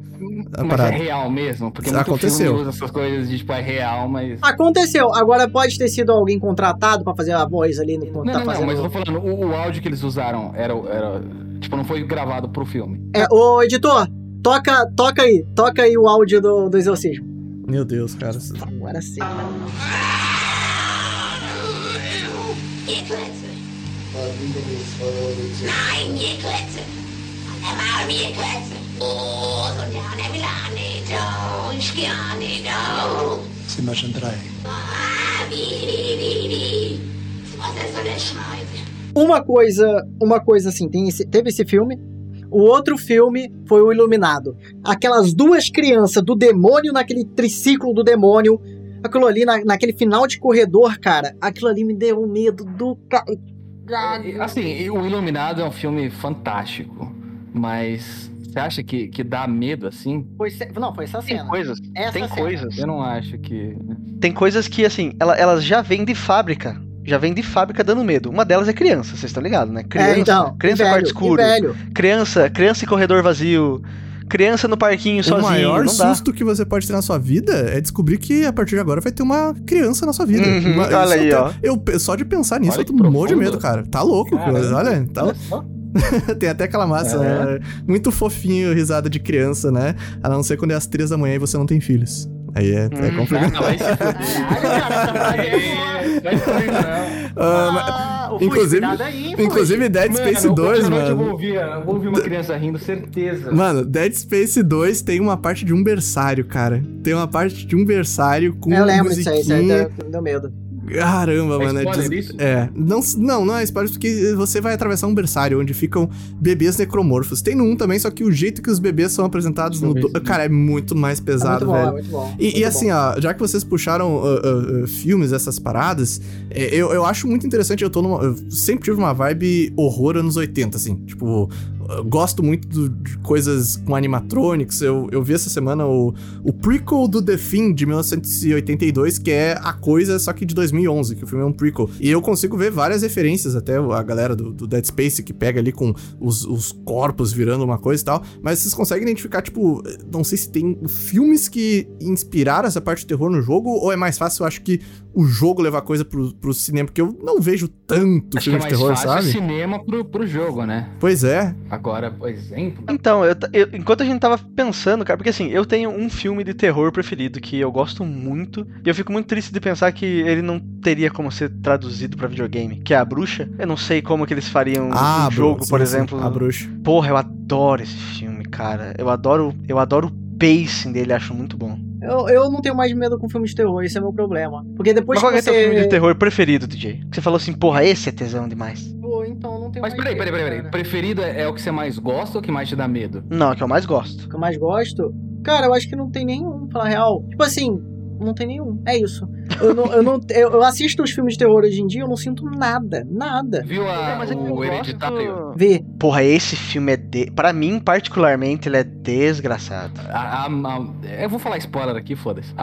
A Mas parada. é real mesmo? Porque muito Aconteceu. filme usa essas coisas de, tipo, é real, mas... Aconteceu. Agora pode ter sido alguém contratado pra fazer a voz ali enquanto Não, tá não, não, fazendo. mas eu tô falando, o, o áudio que eles usaram era, era... Tipo, não foi gravado pro filme. É, ô editor, toca, toca aí, toca aí o áudio do, do exorcismo. Meu Deus, cara. Agora sim. Eclipse. Nein, So eine Scheiße? Uma coisa, uma coisa assim, tem esse- teve esse filme. O outro filme foi o Iluminado. Aquelas duas crianças do demônio naquele triciclo do demônio. Aquilo ali, na- naquele final de corredor, cara. Aquilo ali me deu um medo do. ca- Assim, o Iluminado é um filme fantástico, mas você acha que, que dá medo assim? Foi, ce- não, foi essa Tem cena. coisas, Essa tem cena. coisas. Eu não acho que. Tem coisas que, assim, ela- elas já vêm de fábrica. Já vem de fábrica dando medo. Uma delas é criança, vocês estão ligados, né? Criança, é, então. criança em velho, quarto escuro. Criança, criança em corredor vazio. Criança no parquinho O sozinho. maior não dá. susto que você pode ter na sua vida é descobrir que a partir de agora vai ter uma criança na sua vida. Uhum, Uma- olha aí, eu, ó. eu- só de pensar nisso Olha eu tô um monte de medo, cara. Tá louco, Caramba. olha, tá, Olha só. <laughs> Tem até aquela massa, É. né? Muito fofinho, risada de criança, né? A não ser quando é às três da manhã e você não tem filhos. Aí é, é Hum. complicado. <laughs> Ah, é fuder, não. Ah, mas- Ah, o Fui, inclusive- cuidado aí, inclusive Dead Space Mano, 2, eu vou mano. ouvir, eu vou ouvir uma criança rindo, certeza. Mano, Dead Space 2 tem uma parte de um berçário, cara. Tem uma parte de um berçário com Eu lembro disso aí, isso aí musiquinha. deu, deu medo. Caramba, É mano. spoiler des- isso? É. Não, não, não é spoiler, porque você vai atravessar um berçário onde ficam bebês necromorfos. Tem no 1 também, só que o jeito que os bebês são apresentados no. Do- Cara, é muito mais É pesado, muito bom, é velho. muito bom. E, muito e bom. assim, ó, já que vocês puxaram uh, uh, uh, filmes, essas paradas, é, eu, eu acho muito interessante. Eu tô numa. Eu sempre tive uma vibe horror anos 80, assim. Tipo, gosto muito do- de coisas com animatronics. Eu, eu vi essa semana o, o prequel do The Thing de 1982, que é a coisa, só que de 2011, que o filme é um prequel. E eu consigo ver várias referências, até a galera do, do Dead Space que pega ali com os, os corpos virando uma coisa e tal. Mas vocês conseguem identificar, tipo, não sei se tem filmes que inspiraram essa parte de terror no jogo, ou é mais fácil, eu acho que o jogo levar coisa pro, pro cinema, porque eu não vejo tanto Acho que filme é de mais terror, fácil sabe? cinema pro, pro jogo, né? Pois é. Agora, por exemplo... Então, eu eu- enquanto a gente tava pensando, cara, porque assim, eu tenho um filme de terror preferido que eu gosto muito, e eu fico muito triste de pensar que ele não teria como ser traduzido pra videogame, que é A Bruxa. Eu não sei como que eles fariam Ah, um jogo, sim, por sim, exemplo. A bruxa. Porra, eu adoro esse filme, cara. Eu adoro, eu adoro o pacing dele, acho muito bom. Eu, eu não tenho mais medo com filme de terror, esse é meu problema. Porque depois Mas qual que é que teu você... filme de terror preferido, DJ? Que você falou assim, porra, esse é tesão demais. Então não tenho Mas peraí, peraí, peraí, peraí. Preferido é, é o que você mais gosta ou o que mais te dá medo? Não, é o que eu mais gosto. O que eu mais gosto... Cara, eu acho que não tem nenhum, pra falar a real. Tipo assim, não tem nenhum. É isso. Eu, não, eu, não, eu, eu assisto os filmes de terror hoje em dia, eu não sinto nada. Nada. Viu a, Mas é eu o gosto- Hereditário? Vê. Porra, esse filme é de... Pra mim, particularmente, ele é desgraçado. A- a- a- eu vou falar spoiler aqui, foda-se.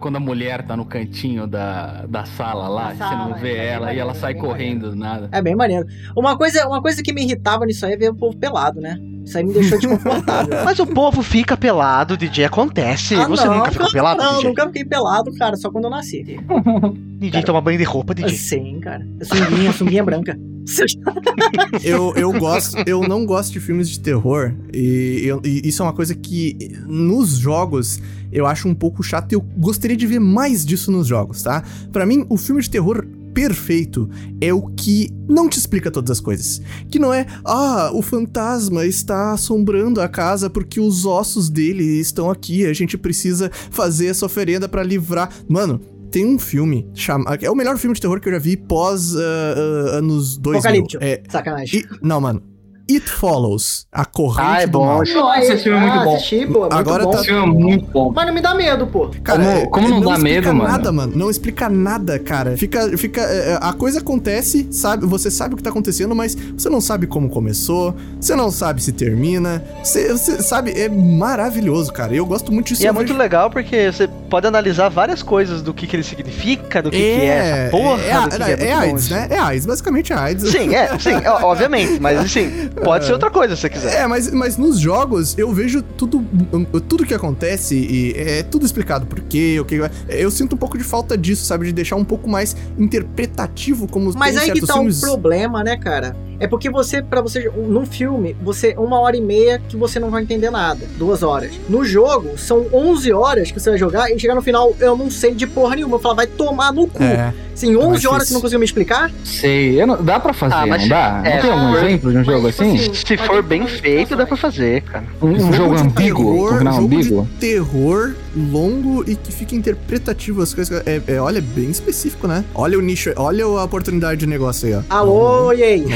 Quando a mulher tá no cantinho da, da sala lá, Da você sala, não vê é ela e ela maneiro, sai correndo do nada. É bem maneiro. Uma coisa, uma coisa que me irritava nisso aí é ver o povo pelado, né? Isso aí me deixou desconfortável. <laughs> Mas o povo fica pelado, DJ acontece. Ah, Você não, nunca ficou pelado, Não, DJ? nunca fiquei pelado, cara, só quando eu nasci. DJ <laughs> toma banho de roupa, DJ. Sim, cara. Sunguinha, sunguinha branca. <laughs> eu, eu gosto, eu não gosto de filmes de terror e, eu- e isso é uma coisa que nos jogos eu acho um pouco chato e eu gostaria de ver mais disso nos jogos, tá? Pra mim, o filme de terror perfeito é o que não te explica todas as coisas. Que não é, ah, o fantasma está assombrando a casa porque os ossos dele estão aqui, a gente precisa fazer essa oferenda pra livrar. Mano, tem um filme chamado. É o melhor filme de terror que eu já vi pós ah, ah, anos 2000. Apocalíptico. É, Sacanagem. e- não, mano. It Follows, a corrente Ah, é do bom. mal. Nossa, esse filme é muito ah, bom. assisti, pô, é muito Agora bom. tá- Esse filme é muito bom. Mas não me dá medo, pô. Cara, Como- é- como não dá explica medo, mano? nada, mano. Não explica nada, cara. Fica, fica, é, a coisa acontece, sabe? Você sabe o que tá acontecendo, mas você não sabe como começou. Você não sabe se termina. Você, você sabe? É maravilhoso, cara. Eu gosto muito disso. E é muito legal porque você pode analisar várias coisas do que, que ele significa, do que, que é essa porra. é, do que que é, é bom AIDS, né? É AIDS, basicamente é AIDS. Sim, é, sim, obviamente. Mas <laughs> assim, pode ser outra coisa se você quiser. É, mas, mas nos jogos eu vejo tudo tudo que acontece e é tudo explicado por quê, o que eu sinto um pouco de falta disso, sabe, de deixar um pouco mais interpretativo como Mas tem aí que tá filmes. o problema, né, cara? É porque você, pra você, num filme, você, uma hora e meia que você não vai entender nada. Duas horas. No jogo, são 11 horas que você vai jogar e chegar no final, eu não sei de porra nenhuma. Eu falo, vai tomar no cu. É. Sim, 11 mais horas você não conseguiu me explicar? Sei, eu não- dá pra fazer, Ah, mas não dá? é, não tem algum exemplo de um jogo tipo assim, Se for bem feito, dá pra fazer, cara. Um, um jogo de ambíguo, final jogo ambíguo? de terror longo e que fica interpretativo as coisas. É, é, olha, bem específico, né? Olha o nicho, olha a oportunidade de negócio aí, ó. Alô, e aí? <laughs>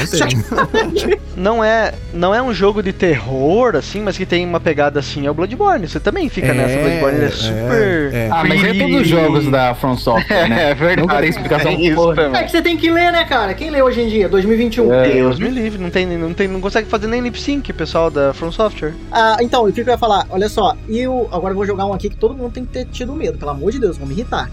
Não é, não é um jogo de terror, assim, mas que tem uma pegada assim, é o Bloodborne. Você também fica nessa. O Bloodborne ele é super. é. Ah, mas é todos os jogos da From Software, né? <laughs> É verdade. Nunca tem explicação É isso também. É que você tem que ler, né, cara? Quem lê hoje em dia? 2021. É. Deus me livre, não tem, não tem, não consegue fazer nem lip sync, pessoal da From Software. Ah, então, o que que eu ia falar? Olha só, e eu, agora eu vou jogar um aqui que todo mundo tem que ter tido medo, pelo amor de Deus, vão me irritar.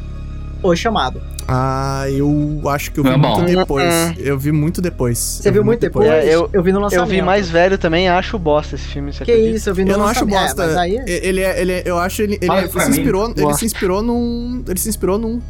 O chamado. Ah, eu acho que eu vi É bom. muito depois. Eu vi muito depois. Você Eu viu vi muito depois? É, eu- vi no Eu lançamento. vi mais velho também, acho bosta esse filme. Você Que acredita? isso, eu vi no Eu não acho lançamento. bosta. É, mas aí... Ele é, ele é- eu acho ele, ele é- pra se inspirou, ele se inspirou num, ele se inspirou num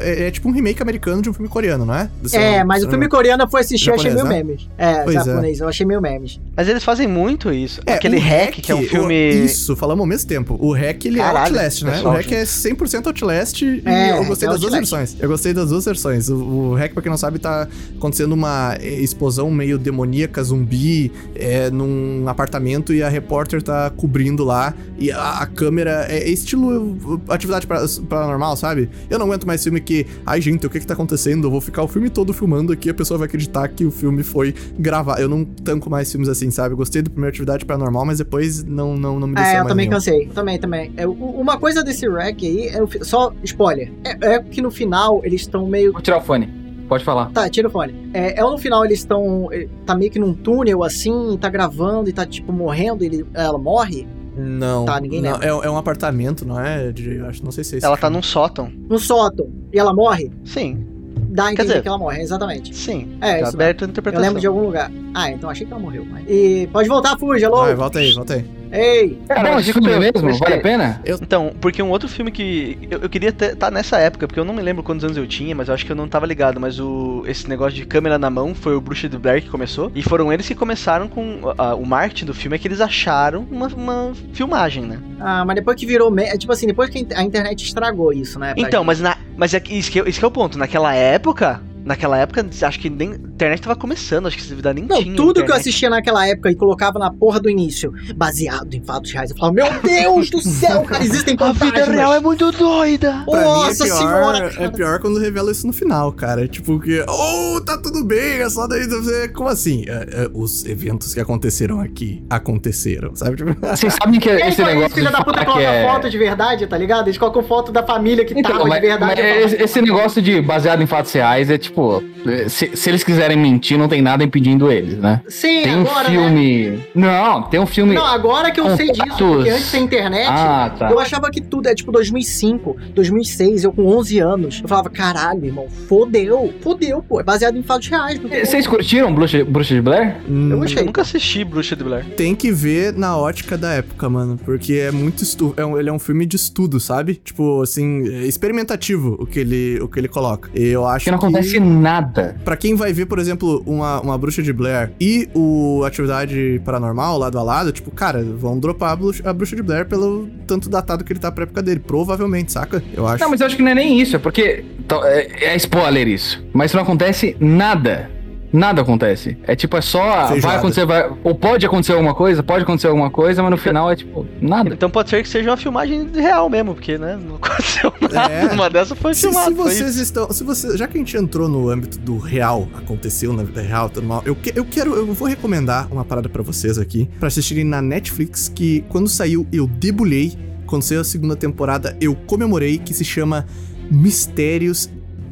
é, é tipo um remake americano de um filme coreano, não é? Se É, mas o filme coreano eu fui assistir, eu achei meio Japonês, memes. É, Pois é. japonês, eu achei meio memes. Mas eles fazem muito isso. É, Aquele o Hack, que é um o- filme. Isso, falamos ao mesmo tempo. O Hack, ele Caralho, é Outlast, né? O Hack é 100% Outlast e É, eu gostei é das duas versões. Eu gostei das duas versões. O, o Hack, pra quem não sabe, tá acontecendo uma explosão meio demoníaca, zumbi, é, num apartamento e a repórter tá cobrindo lá e a, a câmera é estilo atividade para- paranormal, sabe? Eu não aguento mais filme que, ai gente, o que que tá acontecendo? Eu vou ficar o filme todo filmando aqui, a pessoa vai acreditar que o filme foi gravado. Eu não tanco mais filmes assim, sabe? Eu gostei do primeiro atividade paranormal, mas depois não, não, não me desceu É, eu mais também nenhum. cansei. Também, também. É, uma coisa desse rack aí, é o só spoiler. É, é que no final eles estão meio. Vou tirar o fone. Pode falar. Tá, tira o fone. É, é no final eles estão. é, Tá meio que num túnel assim, tá gravando e tá tipo morrendo, ele, ela morre. Não. Tá, ninguém não, lembra. é, é um apartamento, não é? De, acho, não sei se é Ela tá num sótão. No sótão. E ela morre? Sim, Dá a entender dizer, que ela morre, exatamente. sim. É, tá isso aberto a Eu interpretação. lembro de algum lugar. Ah, então achei que ela morreu. Mas... E pode voltar, Fuji, alô? Vai, volta aí, volta aí. Ei! É bom esse filme mesmo? Vale a pena? Então, porque um outro filme que eu, eu queria estar tá nessa época, porque eu não me lembro quantos anos eu tinha, mas eu acho que eu não tava ligado. Mas o esse negócio de câmera na mão foi o Bruxa do Blair que começou. E foram eles que começaram com. a- o marketing do filme é que eles acharam uma, uma filmagem, né? Ah, mas depois que virou. Me... é Tipo assim, depois que a internet estragou isso, né? Então, gente. mas, na, mas é, que- isso, que, é- isso que é o ponto. Naquela época. Naquela época, acho que nem. A internet tava começando, acho que esse vida nem Não, tinha. tudo que eu internet. assistia naquela época e colocava na porra do início, baseado em fatos reais, eu falava, meu Deus do céu, cara, existem <laughs> A vida real é muito doida! Pra Nossa mim é pior, senhora, é cara. pior quando revela isso no final, cara. Tipo que, oh, tá tudo bem, é só daí você. Como assim? É, é, os eventos que aconteceram aqui aconteceram, sabe? Tipo, <laughs> Vocês sabem que aí, esse negócio filha da puta coloca é... foto de verdade, tá ligado? Eles colocam foto da família que Então, tava mas, de verdade. mas esse- esse negócio de baseado em fatos reais é tipo, se, se eles quiserem mentir, não tem nada impedindo eles, né? Sim, Tem um agora, né? filme. Não, tem um filme. Não, agora que eu sei disso, Contatos. porque antes da internet, Ah, tá. eu achava que tudo é tipo 2005, 2006, eu com 11 anos. Eu falava, caralho, irmão, fodeu, fodeu, pô. É baseado em fatos reais. Vocês curtiram Bruxa, Bruxa de Blair? Hum, Eu gostei. Eu nunca assisti Bruxa de Blair. Tem que ver na ótica da época, mano. Porque é muito estudo. É um, ele é um filme de estudo, sabe? Tipo, assim, é experimentativo o que ele, o que ele coloca. E eu acho Que não acontece nada. Pra quem vai ver, por exemplo, uma, uma bruxa de Blair e o Atividade Paranormal, lado a lado, tipo, cara, vão dropar a bruxa, a bruxa de Blair pelo tanto datado que ele tá pra época dele. Provavelmente, saca? Eu acho. Não, mas eu acho que não é nem isso, é porque. É, é spoiler isso. Mas não acontece nada. Nada acontece. É tipo, é só. Feijoada. Vai acontecer, vai. Ou pode acontecer alguma coisa, pode acontecer alguma coisa, mas no final é tipo, nada. Então pode ser que seja uma filmagem real mesmo, porque, né, não <laughs> aconteceu nada. É. Uma dessa foi Se, filmada. se foi vocês isso. estão. Se você, já que a gente entrou no âmbito do real, aconteceu na vida real, tudo mal, eu, que- eu quero. Eu vou recomendar uma parada pra vocês aqui, pra assistirem na Netflix, que quando saiu eu debulhei. Quando saiu a segunda temporada, eu comemorei, que se chama Mistérios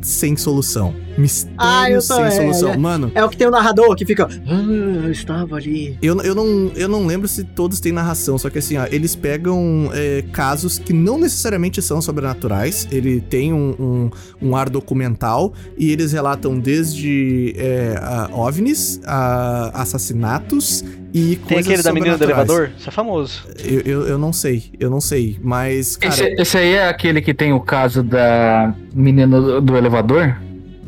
Sem Solução. Mistérios Ah, Sem é, Solução. é. Mano, É o que tem o narrador que fica. Ah, eu estava ali. eu, eu, não, eu não lembro se todos têm narração, só que assim, ó, eles pegam é, casos que não necessariamente são sobrenaturais, ele tem um, um, um ar documental e eles relatam desde é, a OVNIs, a assassinatos e Tem aquele da menina do elevador? Isso é famoso. Eu, eu, eu não sei, eu não sei, mas, cara, Esse, esse aí é aquele que tem o caso da menina do, do elevador?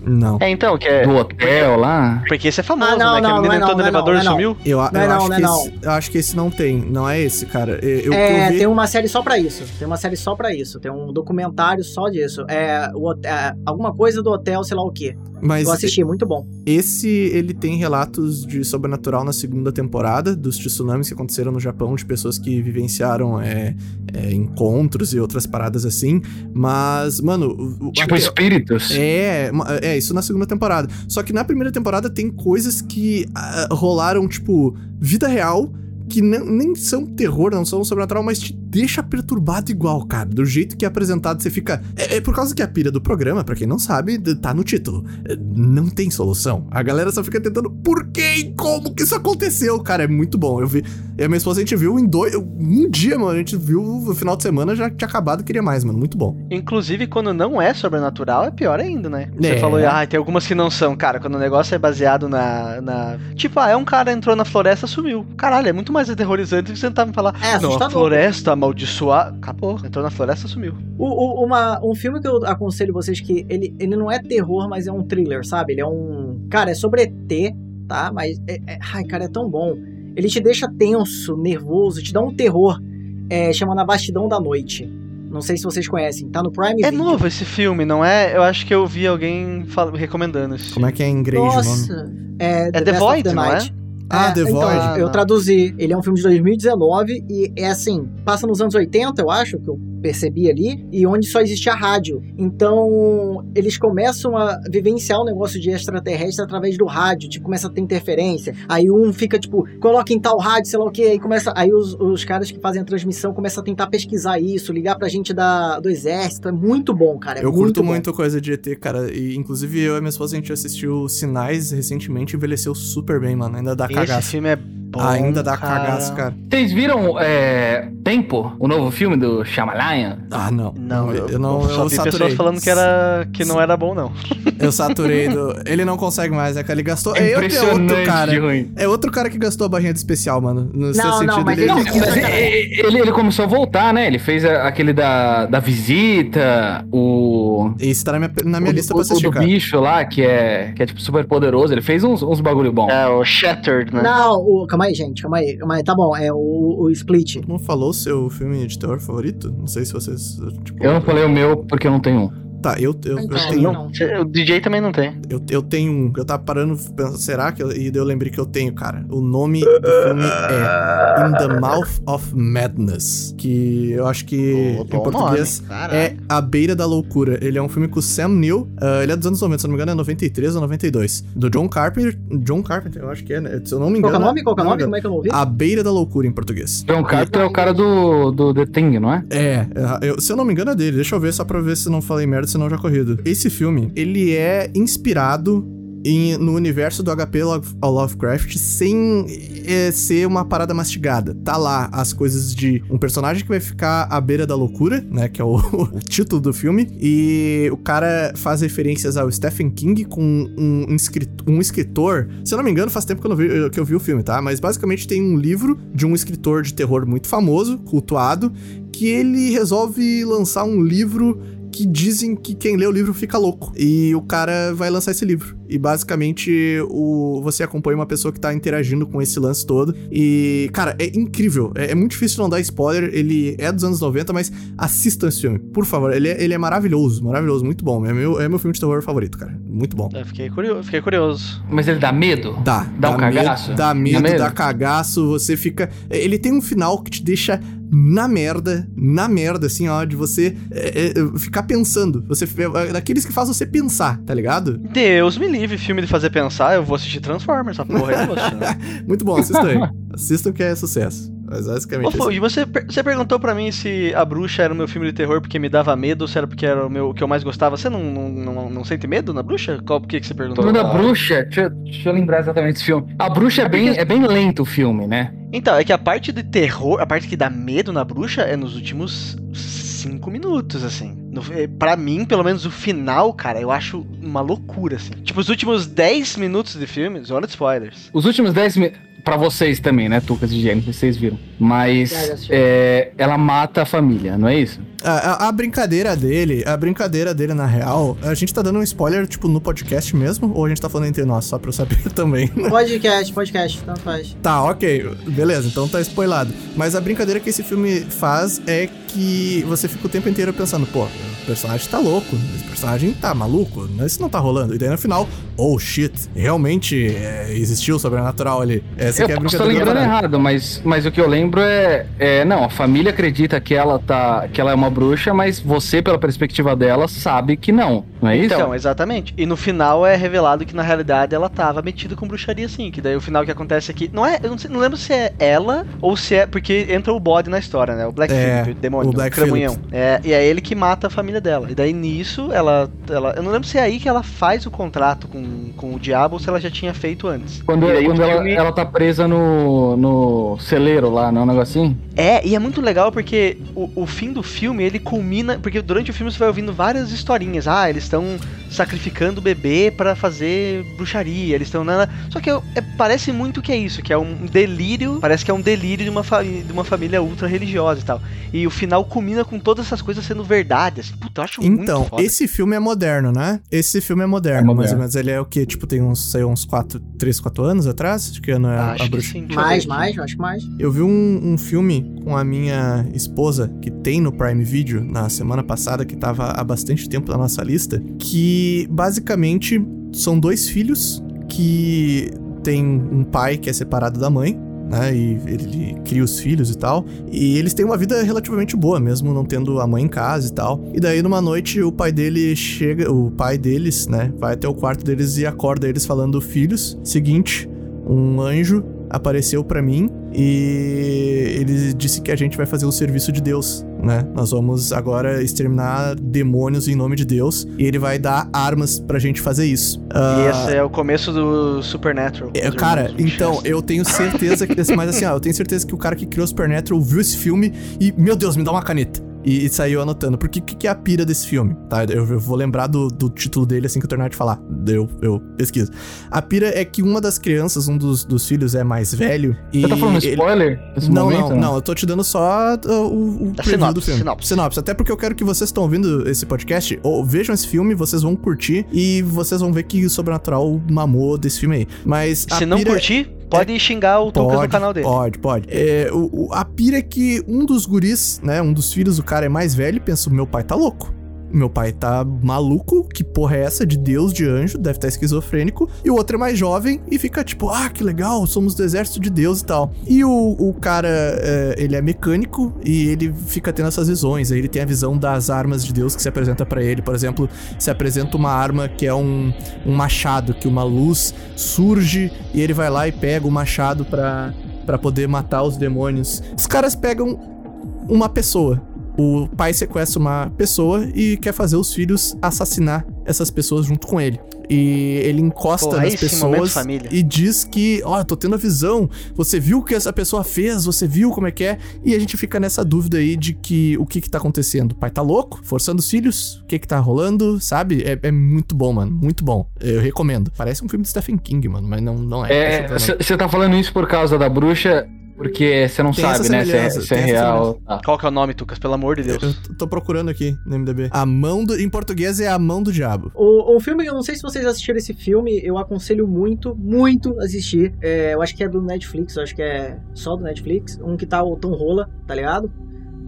Não. É, então, que é. Do hotel lá? Porque esse é famoso, Ah, não, né? que a não, menina não entrou não, no não elevador não, e não sumiu. Eu, eu Não não, acho não que esse, eu acho que esse não tem, não é esse, cara. Eu, eu, é, eu vi... tem uma série só pra isso. Tem uma série só pra isso. Tem um documentário só disso. É, o é, alguma coisa do hotel, sei lá o quê. Mas Eu assisti, muito bom. Esse, ele tem relatos de sobrenatural na segunda temporada, dos tsunamis que aconteceram no Japão, de pessoas que vivenciaram é, é, encontros e outras paradas assim. Mas, mano. Tipo até- espíritos? é, é, isso na segunda temporada. Só que na primeira temporada tem coisas que ah, rolaram, tipo, vida real, que nem, nem são terror, não são sobrenatural, mas te deixa perturbado igual, cara. Do jeito que é apresentado, você fica. É, é por causa que a pira do programa, pra quem não sabe, tá no título. É, Não tem solução. A galera só fica tentando. Por que e como que isso aconteceu? Cara, é muito bom. Eu vi. Eu e a minha esposa, a gente viu em dois. Um dia, mano. A gente viu no final de semana, já tinha acabado, queria mais, mano. Muito bom. Inclusive, quando não é sobrenatural, é pior ainda, né? Você É. falou, ah, tem algumas que não são. Cara, quando o negócio é baseado na. na... Tipo, ah, é um cara entrou na floresta sumiu. Caralho, é muito mais aterrorizante do que você tentar me falar. É não, a assustador. floresta amaldiçoar. Acabou. Entrou na floresta sumiu. O, o- uma, um filme que eu aconselho vocês que ele, ele não é terror, mas é um thriller, sabe? Ele é um. Cara, é sobre ET, tá? Mas. É, é- ai, cara, é tão bom. Ele te deixa tenso, nervoso, te dá um terror. É, chama Na Bastidão da Noite. Não sei se vocês conhecem. Tá no Prime É Video. novo esse filme, não é? Eu acho que eu vi alguém fal- recomendando esse Como é que é em inglês o nome? Nossa. É, The Best of Void, the não é? Ah, The então, Void. Eu traduzi. Ele é um filme de 2019 e é assim, passa nos anos 80, eu acho, que eu percebi ali, e onde só existia rádio. Então, eles começam a vivenciar o negócio de extraterrestre através do rádio, tipo, começa a ter interferência. Aí um fica, tipo, coloca em tal rádio, sei lá o que, aí começa. Aí os, os caras que fazem a transmissão começam a tentar pesquisar isso, ligar pra gente da, do exército. É muito bom, cara. É eu muito curto bom. muito coisa de ET, cara. E inclusive eu e minha esposa a gente assistiu Sinais recentemente e envelheceu super bem, mano. Ainda dá Esse cagaço. filme é bom. Ainda dá cara. cagaço, cara. Vocês viram é, Tempo, o novo filme do Shyamalan? Ah, não. Não, eu, eu não. só Eu vi saturei. pessoas falando que, era, que não era bom, não. <laughs> Eu saturei do. Ele não consegue mais, é que ele gastou. É, outro- é cara. ruim. É outro cara que gastou a barrinha de especial, mano. No seu Não, não, sentido, mas ele. Não, Ele- mas ele, ele, ele começou a voltar, né? Ele fez a- aquele da, da visita, o. Esse tá na minha, na minha o, lista o, pra assistir, o do cara. bicho lá, que é, que é tipo super poderoso. Ele fez uns, uns bagulho bom. É, o Shattered, né? Não, o, calma aí, gente, calma aí, calma aí. Tá bom, é o, o Split. Não falou o seu filme de terror favorito? Não sei se vocês. Tipo, Eu não falei o meu porque eu não tenho um. Tá, eu, eu, eu Então, tenho. não. O DJ também não tem. Eu, eu tenho um. Eu tava parando pensando, será que eu. E daí eu lembrei que eu tenho, cara. O nome do filme é In the Mouth of Madness. Que eu acho que Pô, em português é A Beira da Loucura. Ele é um filme com o Sam Neill. ah, ele é dos anos 90, se eu não me engano, é 93 ou 92. Do John Carpenter. John Carpenter, eu acho que é, né? Se eu não me Qual engano. que é o nome? Qual que é o nome? me Como é que eu ouvi? A Beira da Loucura em português. John Carter é o cara do, do The Thing, não é? É, eu- se eu não me engano é dele. Deixa eu ver só pra ver se não falei merda. Sinal já corrido. Esse filme, ele é inspirado em- no universo do HP Love- Lovecraft sem é, ser uma parada mastigada. Tá lá as coisas de um personagem que vai ficar à beira da loucura, né? Que é o, <laughs> o título do filme. E o cara faz referências ao Stephen King com um, escrit- um escritor. Se eu não me engano, faz tempo que eu, não vi, que eu vi o filme, tá? Mas basicamente tem um livro de um escritor de terror muito famoso, cultuado, que ele resolve lançar um livro que dizem que quem lê o livro fica louco. E o cara vai lançar esse livro. E basicamente o você acompanha uma pessoa que tá interagindo com esse lance todo. E, cara, é incrível. É, é muito difícil não dar spoiler. Ele é dos anos 90, mas assistam esse filme, por favor. Ele é, ele é maravilhoso, maravilhoso, muito bom. É meu, é meu filme de terror favorito, cara. Muito bom. É, fiquei, curioso, fiquei curioso. Mas ele dá medo? Dá. Dá um medo, cagaço? Dá medo, Dá medo? dá cagaço. Você fica. Ele tem um final que te deixa na merda, na merda, assim, ó, de você é, é, ficar pensando. Você é daqueles que faz você pensar, tá ligado? Deus me livre, filme de fazer pensar, eu vou assistir Transformers, essa porra aí eu vou assistir. né? Muito bom, assistam aí. assistam que é sucesso. Mas Ô, basicamente. Fô, assim. e você, per- você perguntou pra mim se A Bruxa era o meu filme de terror porque me dava medo ou se era porque era o meu, o que eu mais gostava. Você não, não, não, não sente medo na Bruxa? Qual por que que você O perguntou? filme da bruxa, deixa, eu- deixa eu lembrar exatamente desse filme. A bruxa é bem, é bem lento o filme, né? Então, é que a parte de terror, a parte que dá medo na Bruxa é nos últimos cinco minutos, assim. É, pra mim, pelo menos o final, cara, eu acho uma loucura, assim. Tipo, os últimos 10 minutos de filme, de spoilers. Os últimos 10 minutos. Pra vocês também, né, Tucas e se vocês viram. Mas é, ela mata a família, não é isso? A, a- a brincadeira dele, a brincadeira dele, na real, a gente tá dando um spoiler, tipo, no podcast mesmo? Ou a gente tá falando entre nós, só pra eu saber <laughs> também? Podcast, podcast, tanto faz. Tá, ok. Beleza, então tá spoilado. Mas a brincadeira que esse filme faz é que você fica o tempo inteiro pensando, pô, o personagem tá louco, esse personagem tá maluco, né? isso não tá rolando. E daí no final, oh shit, realmente é, existiu o sobrenatural ali. Essa eu é a posso estar lembrando errado, mas, mas o que eu lembro é, é. Não, a família acredita que ela tá. que ela é uma bruxa, mas você, pela perspectiva dela, sabe que não. Não é isso? Então, exatamente. E no final é revelado que na realidade ela tava metida com bruxaria, sim. Que daí o final que acontece aqui. Não é. Eu não, sei- não lembro se é ela ou se é. Porque entra o bode na história, né? O Black É, Phillip, o demônio, o Black cramunhão. É, e é ele que mata a família dela. E daí nisso, ela, ela. Eu não lembro se é aí que ela faz o contrato com, com o diabo ou se ela já tinha feito antes. Quando, E o quando ela, filme- ela tá presa no, no celeiro lá, não é um negocinho? É, e é muito legal porque o, o fim do filme ele culmina. Porque durante o filme você vai ouvindo várias historinhas. Ah, eles estão sacrificando o bebê pra fazer bruxaria. Eles estão. Só que é- parece muito que é isso, que é um delírio. Parece que é um delírio de uma, fa- de uma família ultra religiosa e tal. E o final culmina com todas essas coisas sendo verdade. Assim, puta, eu acho Então, muito foda. esse filme é moderno, né? Esse filme é moderno, É moderno. mais ou menos. Ele é o quê? Tipo, tem uns, sei, uns 4, 3, 4 anos atrás? Acho que ano é Ah, a acho que bruxa. sim. deixa eu Mais, mais, acho que mais. Eu vi um, um filme com a minha esposa, que tem no Prime Video, na semana passada, que tava há bastante tempo na nossa lista, que basicamente são dois filhos que tem um pai que é separado da mãe, né? E ele cria os filhos e tal. E eles têm uma vida relativamente boa, mesmo não tendo a mãe em casa e tal. E daí, numa noite, o pai dele chega, o pai deles, né? Vai até o quarto deles e acorda eles falando: Filhos, seguinte, um anjo apareceu pra mim e ele disse que a gente vai fazer o serviço de Deus, né? Nós vamos agora exterminar demônios em nome de Deus e ele vai dar armas pra gente fazer isso. E Ah, esse é o começo do Supernatural. é, cara, então, eu tenho certeza que. Mas assim, ó, eu tenho certeza que o cara que criou Supernatural viu esse filme e, meu Deus, me dá uma caneta. E, e saiu anotando. Porque o que, que é a pira desse filme? Tá? Eu, eu vou lembrar do, do título dele assim que eu terminar de falar. Eu, eu pesquiso. A pira é que uma das crianças, um dos, dos filhos, é mais velho. E Você tá falando ele- spoiler nesse não, momento? não, não, eu tô te dando só uh, o, o A sinopse, do filme. sinopse. Até porque eu quero que vocês estão ouvindo esse podcast, ou vejam esse filme, vocês vão curtir e vocês vão ver que o Sobrenatural mamou desse filme aí. Mas a Se não pira- curtir, pode xingar o Tucas no canal dele. Pode, pode. É, o, o- a pira é que um dos guris, né, um dos filhos do cara é mais velho e pensa, meu pai tá louco. Meu pai tá maluco, que porra é essa? De Deus, de anjo, deve estar esquizofrênico. E o outro é mais jovem e fica tipo, ah, que legal, somos do exército de Deus e tal. E o, o cara, é, ele é mecânico e ele fica tendo essas visões. Aí ele tem a visão das armas de Deus que se apresenta pra ele. Por exemplo, se apresenta uma arma que é um, um machado, que uma luz surge e ele vai lá e pega o machado pra, pra poder matar os demônios. Os caras pegam uma pessoa. O pai sequestra uma pessoa e quer fazer os filhos assassinar essas pessoas junto com ele. E ele encosta Porra, nas momento pessoas família. e diz que, ó, eu tô tendo a visão. Você viu o que essa pessoa fez? Você viu como é que é? E a gente fica nessa dúvida aí de que o que que tá acontecendo? O pai tá louco? Forçando os filhos? O que que tá rolando? Sabe? É, é muito bom, mano. Muito bom. Eu recomendo. Parece um filme de Stephen King, mano, mas não, não é. É, Essa você tá falando isso por causa da bruxa, porque você não Tem sabe, né, se é, se é real. Tá. Qual que é o nome, Tucas? Pelo amor de Deus. Eu tô procurando aqui no MDB. A mão do. Em português é a mão do diabo. O, o filme, eu não sei se vocês assistiram esse filme, eu aconselho muito, muito assistir. É, eu acho que é do Netflix, eu acho que é só do Netflix. Um que tá o Tom Rola, tá ligado?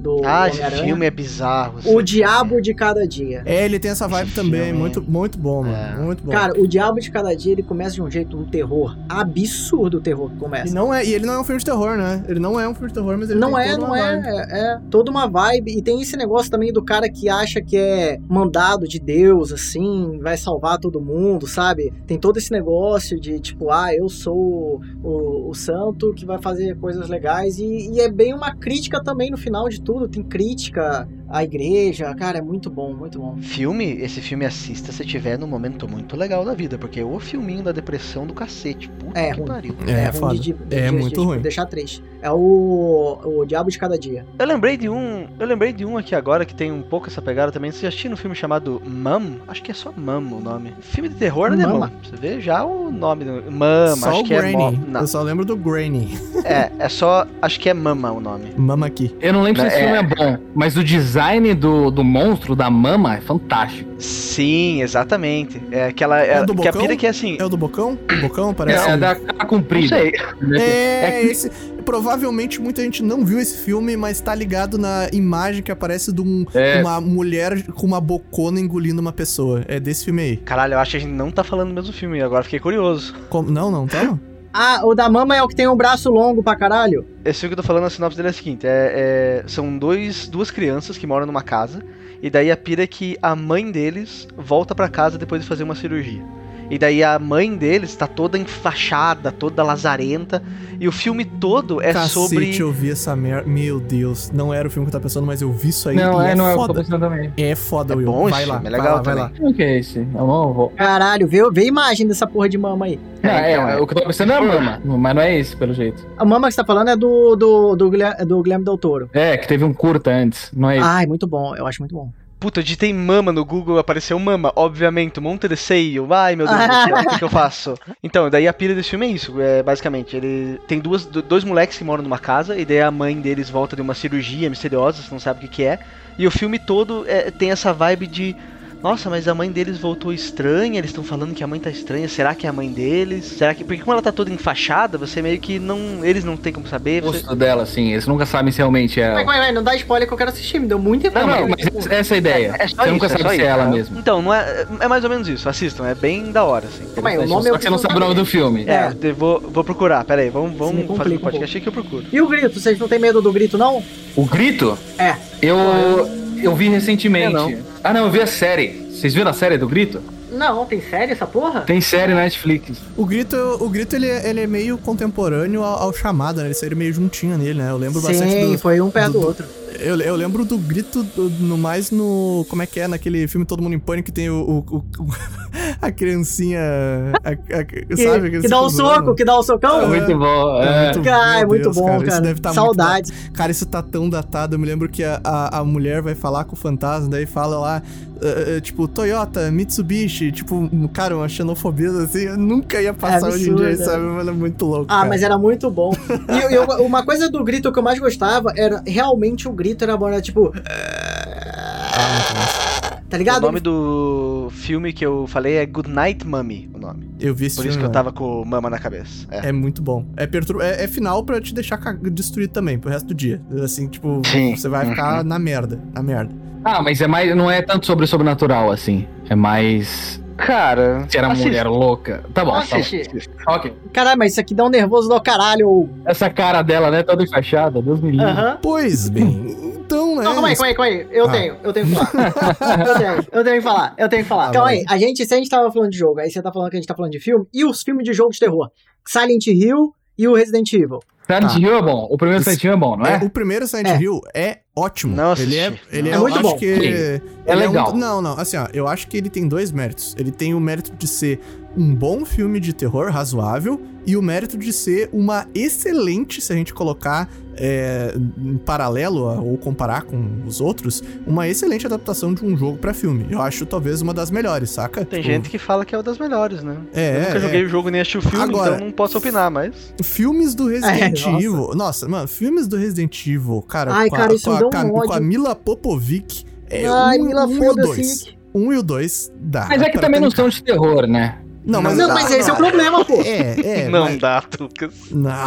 Do Ah, esse filme é bizarro. O assim. Diabo de Cada Dia. É, ele tem essa vibe Esse também. filme- Muito, muito bom, mano. É. Muito bom. Cara, o Diabo de Cada Dia, ele começa de um jeito, um terror absurdo o terror que e, começa. não é, e ele não é um filme de terror, né? Ele não é um filme de terror, mas ele Não tem é, toda não uma é, vibe. é, é toda uma vibe. E tem esse negócio também do cara que acha que é mandado de Deus, assim, vai salvar todo mundo, sabe? Tem todo esse negócio de tipo, ah, eu sou o, o santo que vai fazer coisas legais. E, e é bem uma crítica também no final de tudo. Tem crítica à igreja. Cara, é muito bom, muito bom. Filme, esse filme assista se tiver num momento muito legal da vida, porque é o filminho da depressão do cacete. Puta É, que ruim. pariu. É, ruim foda. de- de- É de- muito de- ruim. Deixar triste. É o, o Diabo de Cada Dia. Eu lembrei de um. Eu lembrei de um aqui agora que tem um pouco essa pegada também. Você já assistiu um filme chamado Mum? Acho que é só Mum o nome. Filme de terror, né, Mama. irmão? Você vê já o nome do. Mama, Só acho o que é. Granny. Não, Eu só lembro do Granny. é, é só. Acho que é Mama o nome. Mama aqui. Eu não lembro se esse É. filme é bom, mas o design do, do monstro, da mama, é fantástico. Sim, exatamente. É aquela. É, É do que a Bocão? pira que é assim. É o do Bocão? O Bocão É, parece. é um- da cara Não comprida. sei. É, esse. Provavelmente muita gente não viu esse filme, mas tá ligado na imagem que aparece de um- É. uma mulher com uma bocona engolindo uma pessoa. É desse filme aí. Caralho, eu acho que a gente não tá falando do mesmo filme. Agora fiquei curioso. Como- Não, não, tá? Ah, o da mama é o que tem um braço longo pra caralho. Esse filme que eu tô falando, a sinopse dele é a seguinte: é, é- são dois, duas crianças que moram numa casa, e daí a pira é que a mãe deles volta pra casa depois de fazer uma cirurgia. E daí a mãe deles tá toda enfaixada, toda lazarenta, e o filme todo é Cacete, sobre. eu vi essa merda. Meu Deus. Não era o filme que eu tava pensando, mas eu vi isso aí. Não, e é, não é o que eu tô pensando também. É foda, É Will. bom vai lá, é vai legal lá, vai lá. O que é esse? Eu não vou. Caralho, vê, vê a imagem dessa porra de mama aí. Não, é, então, é. o que eu tô pensando é a mama, mas não é esse, pelo jeito. A mama que você tá falando é do, do, do, Guilherme, do Guilherme Del Toro. É, que teve um curta antes, não é esse. Ai, muito bom, eu acho muito bom. Puta, eu digitei mama no Google, apareceu mama, obviamente, um monte de seio. Ai, meu Deus do céu, o que, que eu faço? <laughs> Então, daí a pira desse filme é isso, é, basicamente. Ele tem duas, do- dois moleques que moram numa casa, e daí a mãe deles volta de uma cirurgia misteriosa, você não sabe o que, que é. E o filme todo é, tem essa vibe de. Nossa, mas a mãe deles voltou estranha, eles estão falando que a mãe tá estranha, será que é a mãe deles? Será que. Porque como ela tá toda enfaixada, você meio que não. Eles não tem como saber. O Você... rosto dela, assim, eles nunca sabem se realmente é. Vai, vai, vai, não dá spoiler que eu quero assistir, me deu muita Não, não, informação. mas essa é a ideia. É só Você isso, nunca é sabe só se isso, é ela cara. mesmo. Então, não é, é mais ou menos isso. Assistam, é bem da hora, assim. Aí, o Só nome eu que você não sabe o nome do filme. É. É, eu vou, vou procurar, pera aí, vamos, vamos fazer um complica um podcast aqui que eu procuro. E o grito, vocês não têm medo do grito, não? O Grito? É. Eu, eu vi recentemente. Eu não. Ah, não, eu vi a série. Vocês viram a série do Grito? Não, tem série essa porra? Tem série na Netflix. O grito, o grito ele, é- ele é meio contemporâneo ao, ao chamado, né? Eles saíram meio juntinho nele, né? Eu lembro bastante Sim, do. foi um perto do- do outro. Eu, eu lembro do grito do- no mais no. Como é que é? Naquele filme Todo Mundo em Pânico que tem o. o- o- <laughs> a criancinha. a- a- Que, sabe? que dá um ciclozão. soco, que dá um socão. É. Muito bom. É É. muito- Cara, é meu muito Deus, bom, cara, cara. isso deve tá muito Saudades. Cara, isso tá tão datado. Eu me lembro que a, a, a mulher vai falar com o fantasma, daí fala lá, eh, eh, tipo, Toyota, Mitsubishi, tipo, cara, uma xenofobia assim, eu nunca ia passar É hoje em dia, sabe? Mas é muito louco. Ah, cara. mas era muito bom. E, e eu- uma coisa do grito que eu mais gostava era realmente o grito era bom, era tipo. Tá O ligado? nome do filme que eu falei é Good Night Mummy, o nome. Eu vi esse Por filme. isso que eu né? tava com mama na cabeça. É. É muito bom. É, pertur... é, é final pra te deixar ca- destruído também, pro resto do dia. Assim, tipo, Sim. você vai ficar na merda. Na merda. Ah, mas é mais, não é tanto sobre o sobrenatural, assim. É mais. Cara, Se era assista. mulher louca. Tá bom, tá bom. Assiste. Ok. Caralho, mas isso aqui dá um nervoso do caralho. Essa cara dela, né? Toda enfaixada, Deus me livre. Aham. Pois bem, então, né? Não, calma aí, calma aí, calma aí. Eu Ah. tenho, eu tenho que falar. eu tenho, eu tenho que falar, eu tenho que falar. Ah, calma vai. aí, a gente, se a gente tava falando de jogo, aí você tá falando que a gente tá falando de filme, e os filmes de jogo de terror? Silent Hill e o Resident Evil. Silent Tá. Hill é bom. O primeiro Silent Hill é bom, não é? É, o primeiro Silent É. Hill é ótimo. Não ele é, ele É é, muito eu acho bom. que É um- legal. não, não, assim, ó, eu acho que ele tem dois méritos. Ele tem o mérito de ser um bom filme de terror razoável e o mérito de ser uma excelente, se a gente colocar é, em paralelo ou comparar com os outros, uma excelente adaptação de um jogo pra filme. Eu acho talvez uma das melhores, saca? Tem Tipo, gente que fala que é uma das melhores, né? É, eu nunca é, joguei o jogo nem assisti o filme, Agora- então não posso opinar, mas. Filmes do Resident É, nossa. Evil. Nossa, mano, filmes do Resident Evil, cara. Ai, com cara, a, isso com, a, um com a-. Mila Popovic. É Ai, um, Mila, um e o dois. Um e o dois dá. Mas é que também não são de terror, né? Não, mas, Não, dá, mas esse é o problema, pô. É, é. <laughs> não mas- dá, Lucas.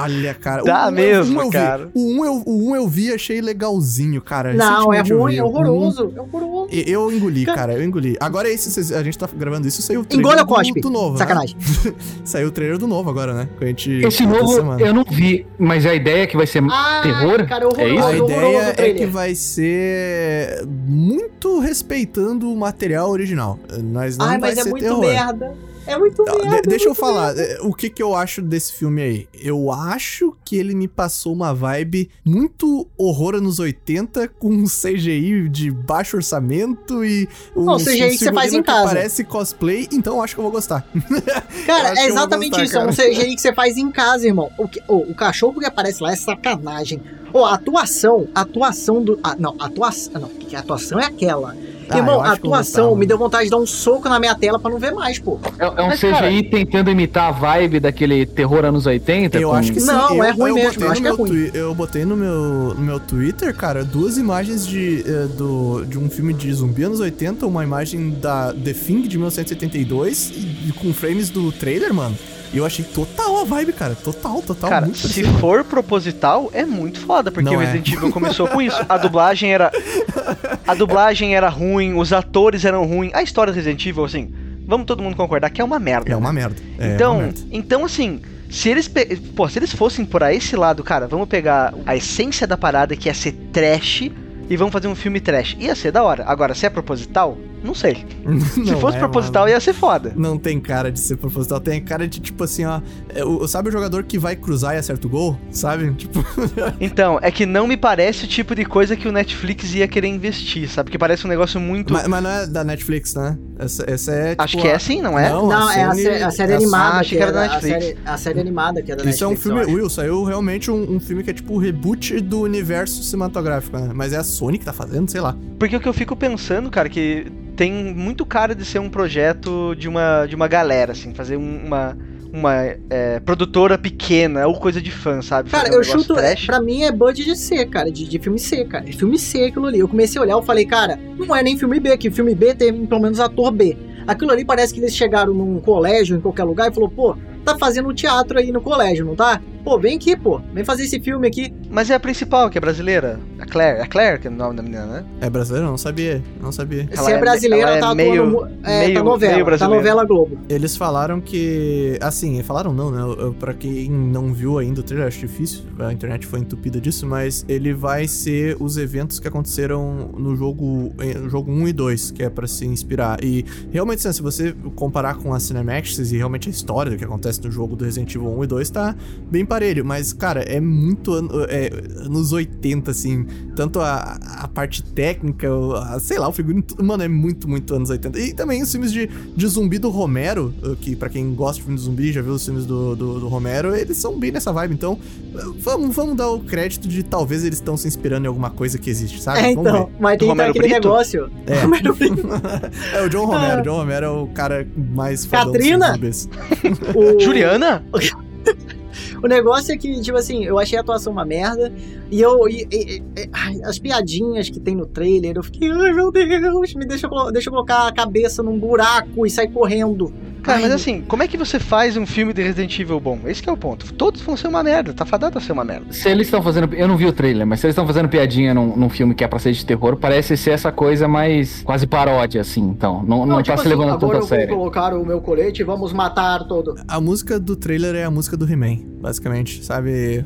Olha, cara. Dá o um eu- mesmo, um eu vi. cara. O um, eu, o um eu vi achei legalzinho, cara. Não, é eu ruim, vi. é O um- horroroso. É horroroso. e- Eu engoli, Cara- cara, eu engoli. Agora esse, a gente tá gravando isso, saiu o trailer Engole ou do, cospe? do novo, né? Sacanagem. <laughs> Saiu o trailer do novo agora, né? Que a gente... Esse novo semana. eu não vi, mas a ideia é que vai ser Ah, terror? cara, horroroso, é isso? A horroroso ideia é que vai ser muito respeitando o material original. Mas não Ai, vai mas é ser muito terror. merda. É muito merda. de- deixa é eu muito falar, merda. é, o que que eu acho desse filme aí? Eu acho que ele me passou uma vibe muito horror anos 80 com um CGI de baixo orçamento e um Não, CGI que você faz em casa. parece cosplay, então eu acho que eu vou gostar. <laughs> eu Cara, é eu exatamente gostar, isso. É um CGI que você faz em casa, irmão. O, que, ô, o cachorro que aparece lá é sacanagem. Ô, a atuação, a atuação do. ah, não, a atuação. Não, que a atuação é aquela. Ah, irmão, a atuação me deu vontade de dar um soco na minha tela pra não ver mais, pô. É, é um Mas, CGI cara- tentando imitar a vibe daquele terror anos 80? Eu com- acho que sim. Não, eu, é ruim eu mesmo, eu acho que é ruim. twi- Eu botei no meu, no meu Twitter, cara, duas imagens de, eh, do, de um filme de zumbi anos 80, uma imagem da The Thing de 1972 e, e com frames do trailer, mano. E eu achei total a vibe, cara. Total, total. Cara, muito se for proposital, é muito foda, porque Não o é. Resident Evil começou com isso. A <laughs> dublagem era. A dublagem era ruim, os atores eram ruins. A história do Resident Evil, assim, vamos todo mundo concordar que é uma merda. É uma merda. É então, uma merda. então assim, se eles, pe- pô, se eles fossem por esse lado, cara, vamos pegar a essência da parada que ia ser trash e vamos fazer um filme trash. Ia ser da hora. Agora, se é proposital, não sei. <laughs> Se Não fosse é, proposital, mano. ia ser foda. Não tem cara de ser proposital, tem cara de tipo assim, ó. é, o- sabe o jogador que vai cruzar e acerta o gol? Sabe? <laughs> Tipo, <laughs> Então, é que não me parece o tipo de coisa que o Netflix ia querer investir, sabe? Que parece um negócio muito. mas, mas não é da Netflix, né? Essa, essa é. Tipo, Acho que é assim, não é? Não, Não, é a, sé- a série é a animada. Ah, achei que era é da a, Netflix. série, a série animada que é da Isso é um Netflix. filme. Will, saiu realmente um, um filme que é tipo o reboot do universo cinematográfico, né? Mas é a Sony que tá fazendo, sei lá. Porque o que eu fico pensando, cara, que tem muito cara de ser um projeto de uma, de uma galera, assim, fazer um- uma, uma é, produtora pequena ou coisa de fã, sabe? Cara, um eu chuto. trash. Pra mim é budget C, cara. De, de filme C, cara. É filme C aquilo ali. Eu comecei a olhar, eu falei, cara, não é nem filme B, que filme B tem pelo menos ator B. Aquilo ali parece que eles chegaram num colégio, em qualquer lugar, e falou, pô, tá fazendo teatro aí no colégio, não tá? Pô, vem aqui, pô. Vem fazer esse filme aqui. Mas é a principal, que é brasileira. A Claire. A Claire, que é o nome da menina, né? É brasileiro? Não sabia. Não sabia. Ela Se é é- brasileira, ela é tá atuando. meio- é, meio- tá novela. meio tá brasileira. novela Globo. Eles falaram que. Assim, falaram não, né? Eu- eu- Pra quem não viu ainda o trailer, acho difícil. A internet foi entupida disso, mas ele vai ser os eventos que aconteceram no jogo, no jogo 1 e 2, que é pra se inspirar. E realmente, assim, se você comparar com a Cinemax e realmente a história do que acontece no jogo do Resident Evil 1 e 2, tá bem parelho. Mas, cara, é muito ano- é, anos 80, assim. Tanto a, a parte técnica, a- sei lá, o figurino. Mano, é muito, muito anos 80. E também os filmes de, de zumbi do Romero, que pra quem gosta de filme de zumbi, já viu os filmes do, do, do Romero, eles são bem nessa vibe. Então, vamos, vamos dar o crédito de talvez eles estão se inspirando em alguma coisa que existe, sabe? É, Vamos então. Mas tem Romero aquele Brito? negócio. É. Romero <laughs> Brito. é o John Romero. O John Romero é o cara mais fodão dos Catrina? zumbis. O- Juliana? <laughs> O negócio é que, tipo assim, eu achei a atuação uma merda. E eu. e- e- e- as piadinhas que tem no trailer, eu fiquei, ai meu Deus, me deixa, deixa eu colocar a cabeça num buraco e sair correndo. Cara, mas assim, como é que você faz um filme de Resident Evil bom? Esse que é o ponto. Todos vão ser uma merda, tá fadado a ser uma merda. Se eles estão fazendo. Eu não vi o trailer, mas se eles estão fazendo piadinha num, num filme que é pra ser de terror, parece ser essa coisa mais quase paródia, assim. Então, não, não, tá tipo se levando assim, agora a eu vou sério. colocar o meu colete e vamos matar todo. A música do trailer é a música do He-Man, basicamente, sabe?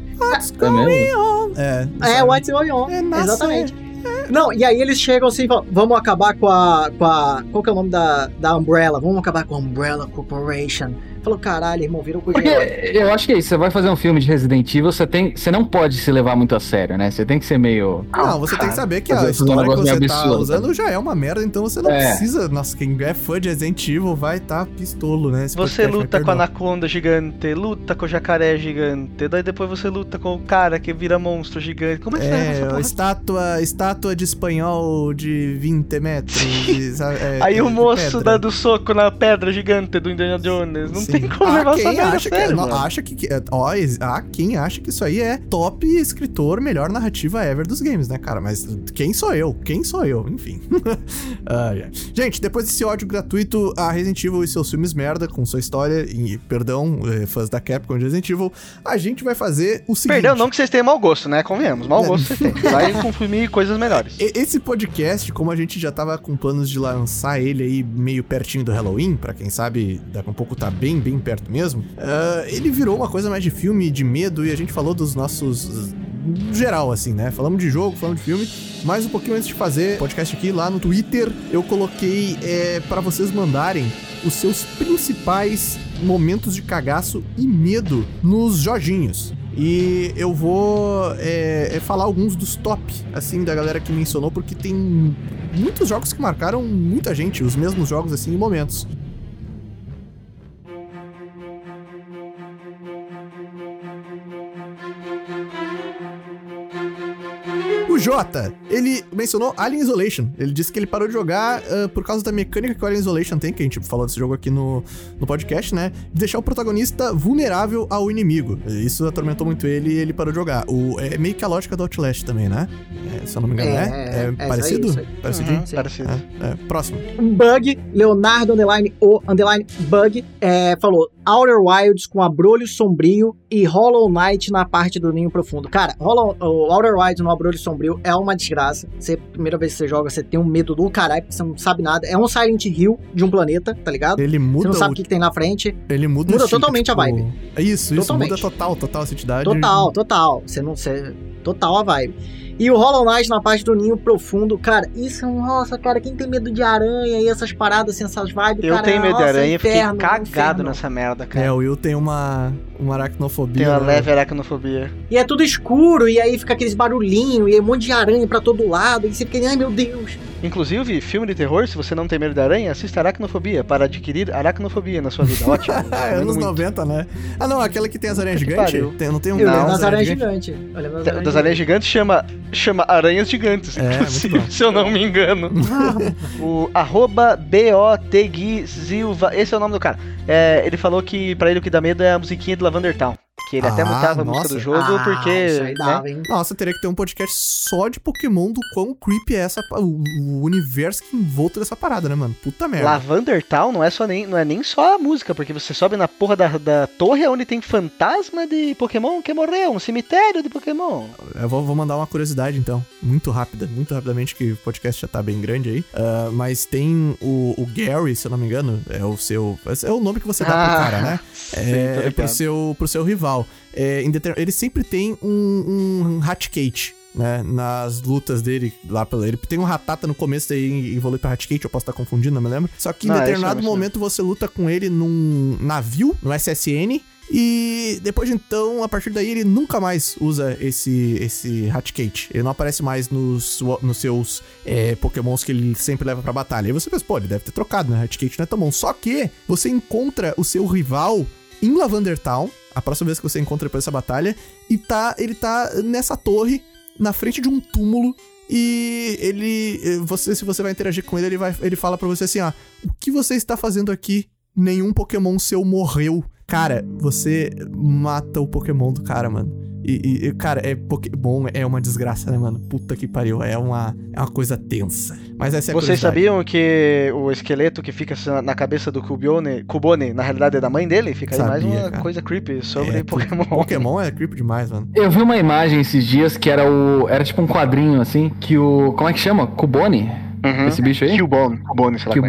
É mesmo? É. É, sabe? What's Going On. É, Exatamente. Não, e aí eles chegam assim falam, vamos acabar com a, com a. Qual que é o nome da, da Umbrella? Vamos acabar com a Umbrella Corporation. Falou, caralho, irmão, virou com Porque eu acho que é isso, você vai fazer um filme de Resident Evil, você, tem, você não pode se levar muito a sério, né? Você tem que ser meio. Não, você tem que saber que a história que negócio você tá usando já é uma merda, então você não É. precisa. Nossa, quem é fã de Resident Evil vai tá pistolo, né? Esse Você luta com a anaconda gigante, luta com o jacaré gigante, daí depois você luta com o cara que vira monstro gigante. Como é que É, porra? estátua, estátua de espanhol de 20 metros. <laughs> de- sabe, é, Aí o moço pedra. dando soco na pedra gigante do Indiana Jones. Não Sim. Tem como Há levar essa quem merda a acha que, sério, mano. acha que, que- ó, há quem acha que isso aí é top escritor, melhor narrativa ever dos games, né, cara? Mas quem sou eu? Quem sou eu? Enfim. <laughs> Ai, ai. Gente, depois desse ódio gratuito a Resident Evil e seus filmes merda com sua história, e perdão, eh, fãs da Capcom de Resident Evil, a gente vai fazer o seguinte. Perdão, não que vocês tenham mau gosto, né? Convenhamos, mau gosto vocês têm. Vai consumir coisas melhores. Esse podcast, como a gente já tava com planos de lançar ele aí meio pertinho do Halloween, pra quem sabe, daqui a um pouco tá bem, bem perto mesmo, ah, ele virou uma coisa mais de filme, de medo, e a gente falou dos nossos. no geral, assim, né? Falamos de jogo, falamos de filme, mas um pouquinho antes de fazer podcast aqui, lá no Twitter, eu coloquei é, para vocês mandarem os seus principais momentos de cagaço e medo nos joginhos. E eu vou é, é, falar alguns dos top, assim, da galera que mencionou, porque tem muitos jogos que marcaram muita gente, os mesmos jogos, assim, em momentos. Jota, ele mencionou Alien Isolation. Ele disse que ele parou de jogar ah, por causa da mecânica que o Alien Isolation tem, que a gente falou desse jogo aqui no, no podcast, né? De deixar o protagonista vulnerável ao inimigo. Isso atormentou muito ele e ele parou de jogar. O, é meio que a lógica do Outlast também, né? É, se eu não me engano, É, né? é, É, é, isso parecido? aí, isso aí. Parecidinho? Uhum, parecido. É, é. Próximo. Um bug, Leonardo underline o underline bug, é, falou Outer Wilds com abrolho sombrio e Hollow Knight na parte do ninho profundo. Cara, Hollow, o Outer Wilds no abrolho sombrio é uma desgraça. Você, primeira vez que você joga, você tem um medo do caralho, porque você não sabe nada. É um Silent Hill de um planeta, tá ligado? Ele Você muda não sabe o que, que tem na frente. Ele muda, Muda o estilo, totalmente a tipo, vibe. É isso, isso. Totalmente. Muda total, total essa entidade. Total, total. Você não. Você, total a vibe. E o Hollow Knight na parte do ninho profundo, cara, isso é um. Nossa, cara, quem tem medo de aranha e essas paradas, assim, essas vibes, Eu cara, tenho medo de nossa, aranha e fiquei inferno, cagado inferno. nessa merda, É, cara. o Will tem uma, uma aracnofobia. Tem uma né? leve aracnofobia. E é tudo escuro, e aí fica aqueles barulhinhos, e é um monte de aranha pra todo lado, e você fica, ai meu Deus. Inclusive, filme de terror, se você não tem medo de aranha, assista Aracnofobia para adquirir aracnofobia na sua vida. <laughs> Ótimo. Ah, recomendo anos muito. 90, né? Ah, não, aquela que tem as aranhas gigantes? Tem- não tem um Eu Não, lembro das aranhas gigantes? das Da- aranhas gigantes chama, chama aranhas gigantes, É, muito inclusive, se eu não me engano. <laughs> o arroba BOTGuizilva, esse é o nome do cara. É, ele falou que pra ele o que dá medo é a musiquinha de Lavender Town. Que ele até Ah, mutava a música do jogo, Ah, porque. Isso aí né? dava, hein? Nossa, teria que ter um podcast só de Pokémon do quão creepy é essa, o, o universo que envolto dessa parada, né, mano? Puta merda. Lavander Town não é, só nem, não é nem só a música, porque você sobe na porra da, da torre onde tem fantasma de Pokémon que morreu, um cemitério de Pokémon. Eu vou, vou mandar uma curiosidade, então. Muito rápida, muito rapidamente, que o podcast já tá bem grande aí. Ah, mas tem o, o Gary, se eu não me engano, é o seu. É o nome que você dá pro Ah, cara, né? <laughs> sim, É, ligado. pro, seu, pro seu rival. É, em deter- ele sempre tem um, um Hatcate. Né, nas lutas dele lá pela. Ele tem um Ratata no começo daí evolui pra Hatcate, eu posso estar confundindo, não me lembro. Só que em Não, é determinado isso momento você luta com ele num navio, no SSN, e depois de então, a partir daí, ele nunca mais usa esse, esse Hatcate. Ele não aparece mais nos, nos seus é, pokémons que ele sempre leva pra batalha. Aí você pensa, pô, ele deve ter trocado, né? Hatcate não é tão bom. Só que você encontra o seu rival em Lavender Town, a próxima vez que você encontra depois dessa batalha, e tá, ele tá nessa torre, na frente de um túmulo, e ele. eh, Você, se você vai interagir com ele, ele, vai, ele fala pra você assim: ó, o que você está fazendo aqui? Nenhum Pokémon seu morreu. Cara, você mata o Pokémon do cara, mano. E, e- cara, é Pokémon é uma desgraça, né, mano? Puta que pariu. É uma, é uma coisa tensa. Mas essa é a Vocês sabiam que o esqueleto que fica na cabeça do Cubone, Cubone, na realidade é da mãe dele? Fica aí mais Sabia, uma cara. coisa creepy sobre É, Pokémon. Pokémon é creepy demais, mano. Eu vi uma imagem esses dias que era o. Era tipo um quadrinho assim, que o. Como é que chama? Cubone? Uhum. Esse bicho aí? Sei lá. como é.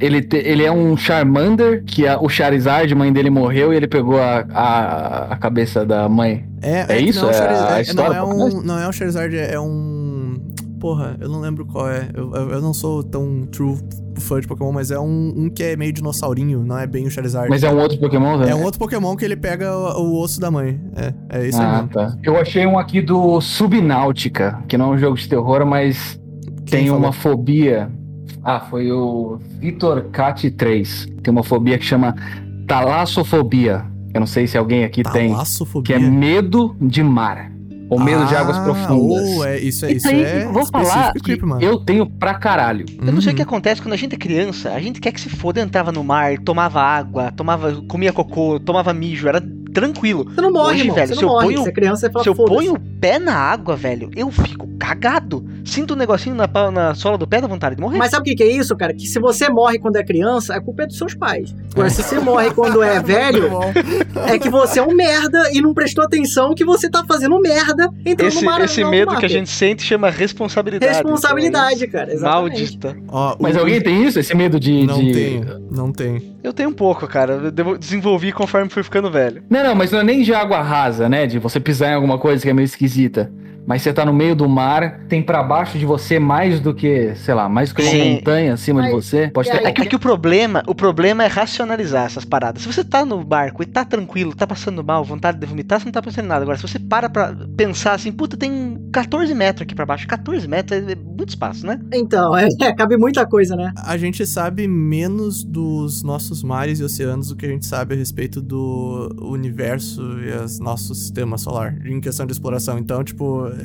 Ele, te- ele é um Charmander, que a- o Charizard, mãe dele morreu e ele pegou a, a, a cabeça da mãe. É, É que isso? Não, É a Charizard- história não, é um, não é um Charizard, é um. porra, eu não lembro qual é. Eu, eu, eu não sou tão true fã de Pokémon, mas é um, um que é meio dinossaurinho, não é bem o Charizard. Mas é um outro Pokémon, velho? É um outro Pokémon que ele pega o, o osso da mãe. É, é isso aí Ah, tá. Eu achei um aqui do Subnáutica, que não é um jogo de terror, mas tem uma fobia. Ah, foi o Vitor Cat 3. Tem uma fobia que chama talassofobia. Eu não sei se alguém aqui tem. Que é medo de mar. Ou medo de águas Ah, profundas. ou é, isso é, isso Isso aí, é vou falar que. Eu tenho pra caralho. Eu não sei o que Uhum. acontece quando a gente é criança, a gente quer que se foda, entrava no mar, tomava água, tomava, comia cocô, tomava mijo, era tranquilo. Você não morre, Hoje, irmão. velho, você se não eu morre. ponho- Você é criança, você fala, Se eu ponho o pé na água, velho, eu fico cagado. Sinto um negocinho na, na sola do pé, dá vontade de morrer. Mas sabe o que, que é isso, cara? Que se você morre quando é criança, a culpa é dos seus pais. Agora, se você morre quando é <laughs> velho, é que você é um merda e não prestou atenção que você tá fazendo merda entrando esse no mar. esse medo mar, que a gente sente chama responsabilidade. Responsabilidade, Então, cara. Exatamente. Maldita. Ó, Mas o- alguém tem isso? Esse medo de. Não de- tem, não tem. Eu tenho um pouco, cara. Eu devo- desenvolvi conforme fui ficando velho. Não, não, mas não é nem de água rasa, né? De você pisar em alguma coisa que é meio esquisita. Mas você tá no meio do mar, tem pra baixo de você mais do que, sei lá, mais do que uma Sim. montanha acima de Mas- você. Pode ter. É que, que o problema, o problema é racionalizar essas paradas. Se você tá no barco e tá tranquilo, tá passando mal, vontade de vomitar, você não tá pensando em nada. Agora, se você para pra pensar assim, puta, tem 14 metros aqui pra baixo. 14 metros é é muito espaço, né? Então, <laughs> é, cabe muita coisa, né? A gente sabe menos dos nossos mares e oceanos do que a gente sabe a respeito do universo e as, nosso sistema solar, em questão de exploração. Então, tipo, é,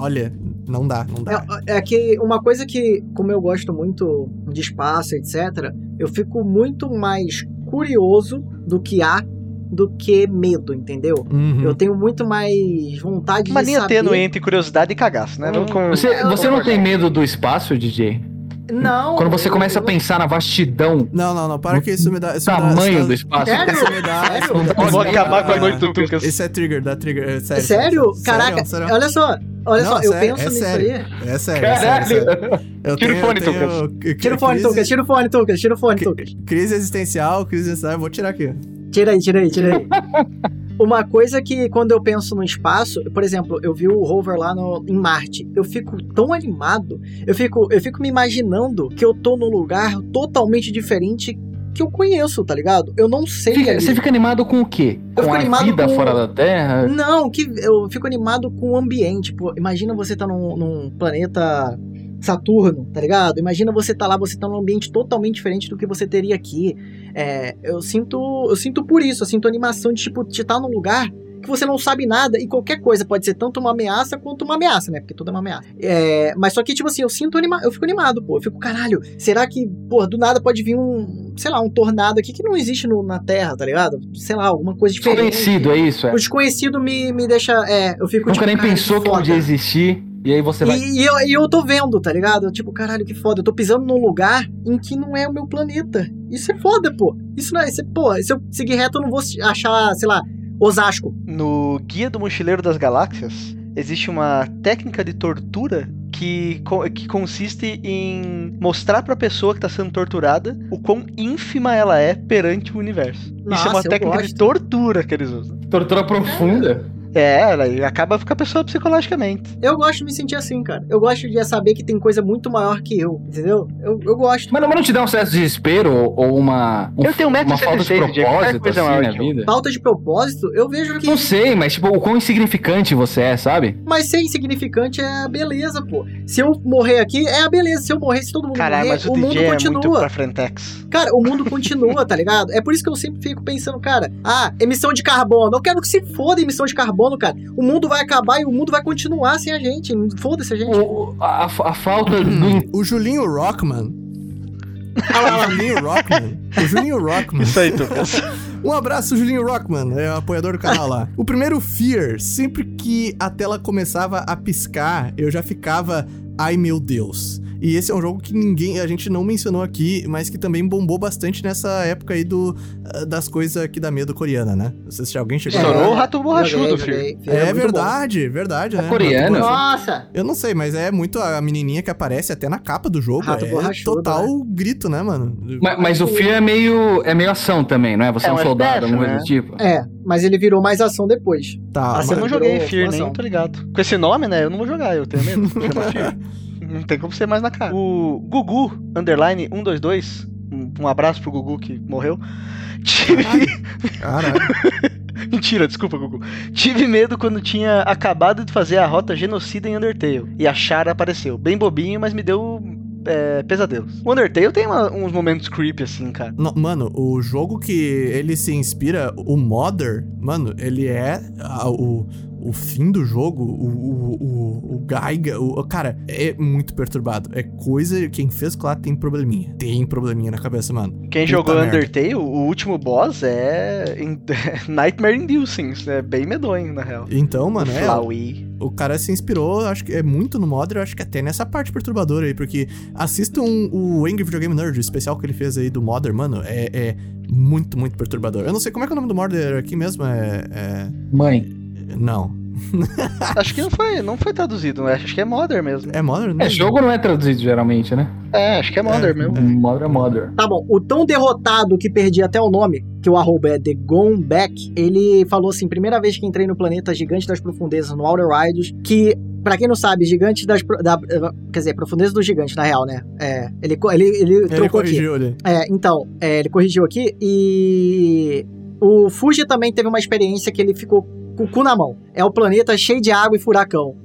olha, não dá, não dá. É, é que uma coisa que, como eu gosto muito de espaço, etc., eu fico muito mais curioso do que há do que medo, entendeu? Uhum. Eu tenho muito mais vontade Uma de linha saber... tênue entre curiosidade e cagaço, né? Hum. Com- Você, você não tem medo do espaço, DJ? Não. Quando você eu- começa a eu- pensar na vastidão, Não, não, não, para que isso me dá. Isso me dá- tamanho isso do espaço. Sério? Isso me dá. Sério? isso me dá- Eu vou acabar com a noite do Tucas. Esse é trigger, dá trigger. É sério. Sério? Caraca, sério. olha só. Olha Não, só, eu penso é nisso sério. aí. É sério, é sério, é sério. Eu Tira o tenho- fone, tenho- Tira o fone, Tucas. Tira o fone, Tucas. Tira o fone, Tucas. Crise existencial, crise existencial, eu vou tirar aqui. Tira aí, tira aí, tira aí. <laughs> Uma coisa que quando eu penso no espaço, por exemplo, eu vi o rover lá no, em Marte, eu fico tão animado, eu fico, eu fico me imaginando que eu tô num lugar totalmente diferente que eu conheço, tá ligado? Eu não sei Fica- ali. você fica animado com o quê? Eu com fico a animado vida com- fora da Terra? Não, que eu fico animado com o ambiente. Imagina você tá num, num planeta Saturno, tá ligado? Imagina você tá lá, você tá num ambiente totalmente diferente do que você teria aqui. É, eu sinto, eu sinto por isso, eu sinto animação de tipo de estar num lugar que você não sabe nada e qualquer coisa pode ser tanto uma ameaça quanto uma ameaça, né? Porque tudo é uma ameaça. É, mas só que tipo assim, eu sinto anima eu fico animado, pô. Eu fico, caralho, será que, pô, do nada pode vir um, sei lá, um tornado aqui que não existe no- na Terra, tá ligado? Sei lá, alguma coisa diferente. Desconhecido, é isso? É. O desconhecido me, me deixa. É, eu fico Nunca tipo, nem pensou que foda. podia existir. E aí você vai. E, e eu, e eu tô vendo, tá ligado? Tipo, caralho, que foda. Eu tô pisando num lugar em que não é o meu planeta. Isso é foda, pô. Isso não é. Isso é pô, se eu seguir reto, eu não vou achar, sei lá, Osasco. No Guia do Mochileiro das Galáxias, existe uma técnica de tortura que, que consiste em mostrar pra pessoa que tá sendo torturada o quão ínfima ela é perante o universo. Isso é uma Nossa, técnica de gosto. tortura que eles usam. Tortura profunda. É, ela acaba a pessoa psicologicamente. Eu gosto de me sentir assim, cara. Eu gosto de saber que tem coisa muito maior que eu, entendeu? Eu, eu gosto. Mas não, mas não te dá um certo desespero ou, ou uma. um- Eu tenho uma falta de 1,76m, Diego, qualquer propósito coisa assim na vida? Falta de propósito, eu vejo que. Não sei, mas tipo, o quão insignificante você é, sabe? Mas ser insignificante é a beleza, pô. Se eu morrer aqui, é a beleza. Se eu morrer, se todo mundo Caralho, morrer, mas o, o mundo DJ é continua. muito pra frentex. Cara, o mundo continua, tá ligado? É por isso que eu sempre fico pensando, cara, ah, emissão de carbono. Eu quero que se foda emissão de carbono, cara. O mundo vai acabar e o mundo vai continuar sem a gente. Foda-se a gente. O- a, a falta do. O Julinho Rockman. <laughs> o Julinho Rockman. O Julinho Rockman. Isso aí, Tucas. <laughs> Um abraço, Julinho Rockman, é o apoiador do canal lá. O primeiro Fear, sempre que a tela começava a piscar, eu já ficava, ai meu Deus. E esse é um jogo que ninguém, a gente não mencionou aqui, mas que também bombou bastante nessa época aí do, ah, das coisas que dá medo coreana, né? Não sei se alguém chegou Estourou a... o rato borrachudo, filho. É muito verdade, verdade, né? coreano? bom. Rato Nossa! eu não sei, mas é muito a menininha que aparece até na capa do jogo. Rato é borrachudo, total grito, né, mano? Mas, mas o Fear é meio, é meio ação também, não é? Você é, É um um soldado, alguma coisa né? do tipo. É, mas ele virou mais ação depois. Tá, Ah, Eu você não mas- joguei Fear, nem tô ligado. Com esse nome, né? Eu não vou jogar, eu tenho medo. <laughs> Não tem como ser mais na cara. O Gugu, underline 122, um, um abraço pro Gugu que morreu. Tive... <laughs> Caralho. Mentira, desculpa, Gugu. Tive medo quando tinha acabado de fazer a rota genocida em Undertale. E a Chara apareceu. Bem bobinho, mas me deu é, pesadelos. O Undertale tem uma- uns momentos creepy, assim, cara. Não, mano, o jogo que ele se inspira, o Mother, mano, ele é a- o, o fim do jogo, o, o, o, o Gaiga, o, cara, é muito perturbado. É coisa, quem fez claro tem probleminha. Tem probleminha na cabeça, mano. Quem Puta jogou merda. Undertale, o último boss é in- <laughs> Nightmare Inducing. É bem medonho, na real. Então, mano, é. Flowey. O cara se inspirou, acho que é muito no Mother, acho que até nessa parte perturbadora aí, porque assistam o Angry Video Game Nerd, o especial que ele fez aí do Mother, mano, é, é muito, muito perturbador. Eu não sei como é que é o nome do Mother aqui mesmo, é... é... Mãe. Não. Acho que não foi, não foi traduzido, né? Acho que é Mother mesmo. É Mother? Não É, jogo não é traduzido geralmente, né? É, acho que é Mother É, mesmo. Mother é Mother. Tá bom, o tão derrotado que perdi até o nome, que o arroba é The Gone Back, ele falou assim: primeira vez que entrei no planeta Gigante das Profundezas, no Outer Riders, que. Pra quem não sabe, Gigantes das. Pro- Da, quer dizer, Profundezas do Gigante, na real, né? É, ele, ele, ele, Ele trocou aqui. corrigiu ali. É, então, é, ele corrigiu aqui e. O Fuji também teve uma experiência que ele ficou com o cu na mão. É o planeta cheio de água e furacão.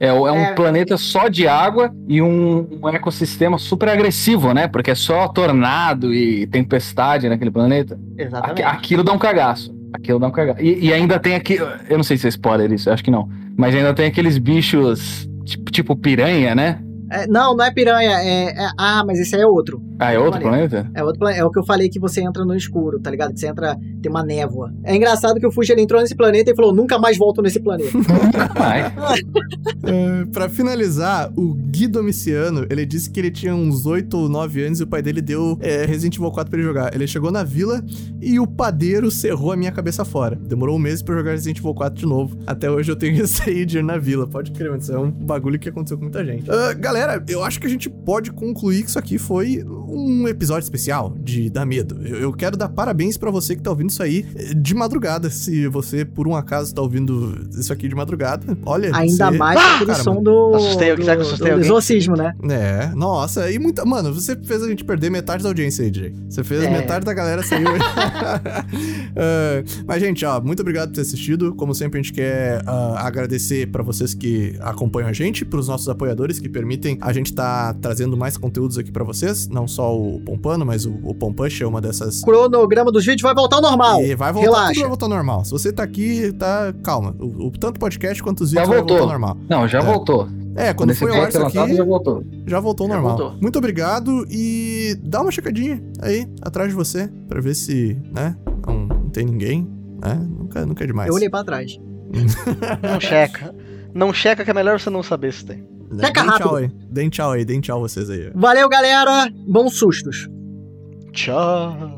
É, é um É. planeta só de água e um, um ecossistema super agressivo, né? Porque é só tornado e tempestade naquele planeta. Exatamente. aquilo dá um cagaço. Aquilo dá um cagaço. E, e ainda tem aqui. Eu não sei se é spoiler isso, eu acho que não. Mas ainda tem aqueles bichos tipo, tipo piranha, né? É, não, não é piranha. É, é- ah, mas esse aí é outro. Ah, é outro planeta? É, outro plane- é o que eu falei que você entra no escuro, tá ligado? Que você entra, tem uma névoa. É engraçado que o Fuji ele entrou nesse planeta e falou: nunca mais volto nesse planeta. <laughs> Vai. <laughs> É, pra finalizar, o Gui Domiciano, ele disse que ele tinha uns 8 ou 9 anos e o pai dele deu é, Resident Evil 4 pra ele jogar. Ele chegou na vila e o padeiro cerrou a minha cabeça fora. Demorou um mês pra eu jogar Resident Evil 4 de novo. Até hoje eu tenho <laughs> receio de ir na vila. Pode crer, mano. Isso é um bagulho que aconteceu com muita gente. Ah, galera, eu acho que a gente pode concluir que isso aqui foi um episódio especial de Dar Medo. Eu, eu quero dar parabéns pra você que tá ouvindo isso aí eh, de madrugada. Se você, por um acaso, tá ouvindo isso aqui de madrugada, olha. Ainda você- mais com aquele Cara, som do. Assustei do, será que eu assustei do alguém? exorcismo, né? É, nossa, e muita. Mano, você fez a gente perder metade da audiência aí, Jay. Você fez É. metade da galera saiu. É, <laughs> mas, gente, ó, muito obrigado por ter assistido. Como sempre, a gente quer ah, agradecer pra vocês que acompanham a gente, pros nossos apoiadores que permitem a gente tá trazendo mais conteúdos aqui pra vocês. Não só o Pompano, mas o, o Pompush é uma dessas. O cronograma dos vídeos vai voltar ao normal. E vai voltar, Relaxa. tudo vai voltar ao normal. Se você tá aqui, tá. Calma. O, o- tanto o podcast quanto os Já vídeos vai voltou. voltar ao normal. Não, já É. voltou. É, quando foi ao ar isso aqui, já voltou. já voltou ao Já normal. voltou. Muito obrigado e dá uma checadinha aí atrás de você pra ver se, né, não, não tem ninguém, né? Nunca, nunca é demais. Eu olhei pra trás. <laughs> Não checa. Não checa que é melhor você não saber se tem. Né? Checa Deem rápido. tchau aí. Deem tchau aí, deem tchau vocês aí. Valeu, galera. Bons sustos. Tchau.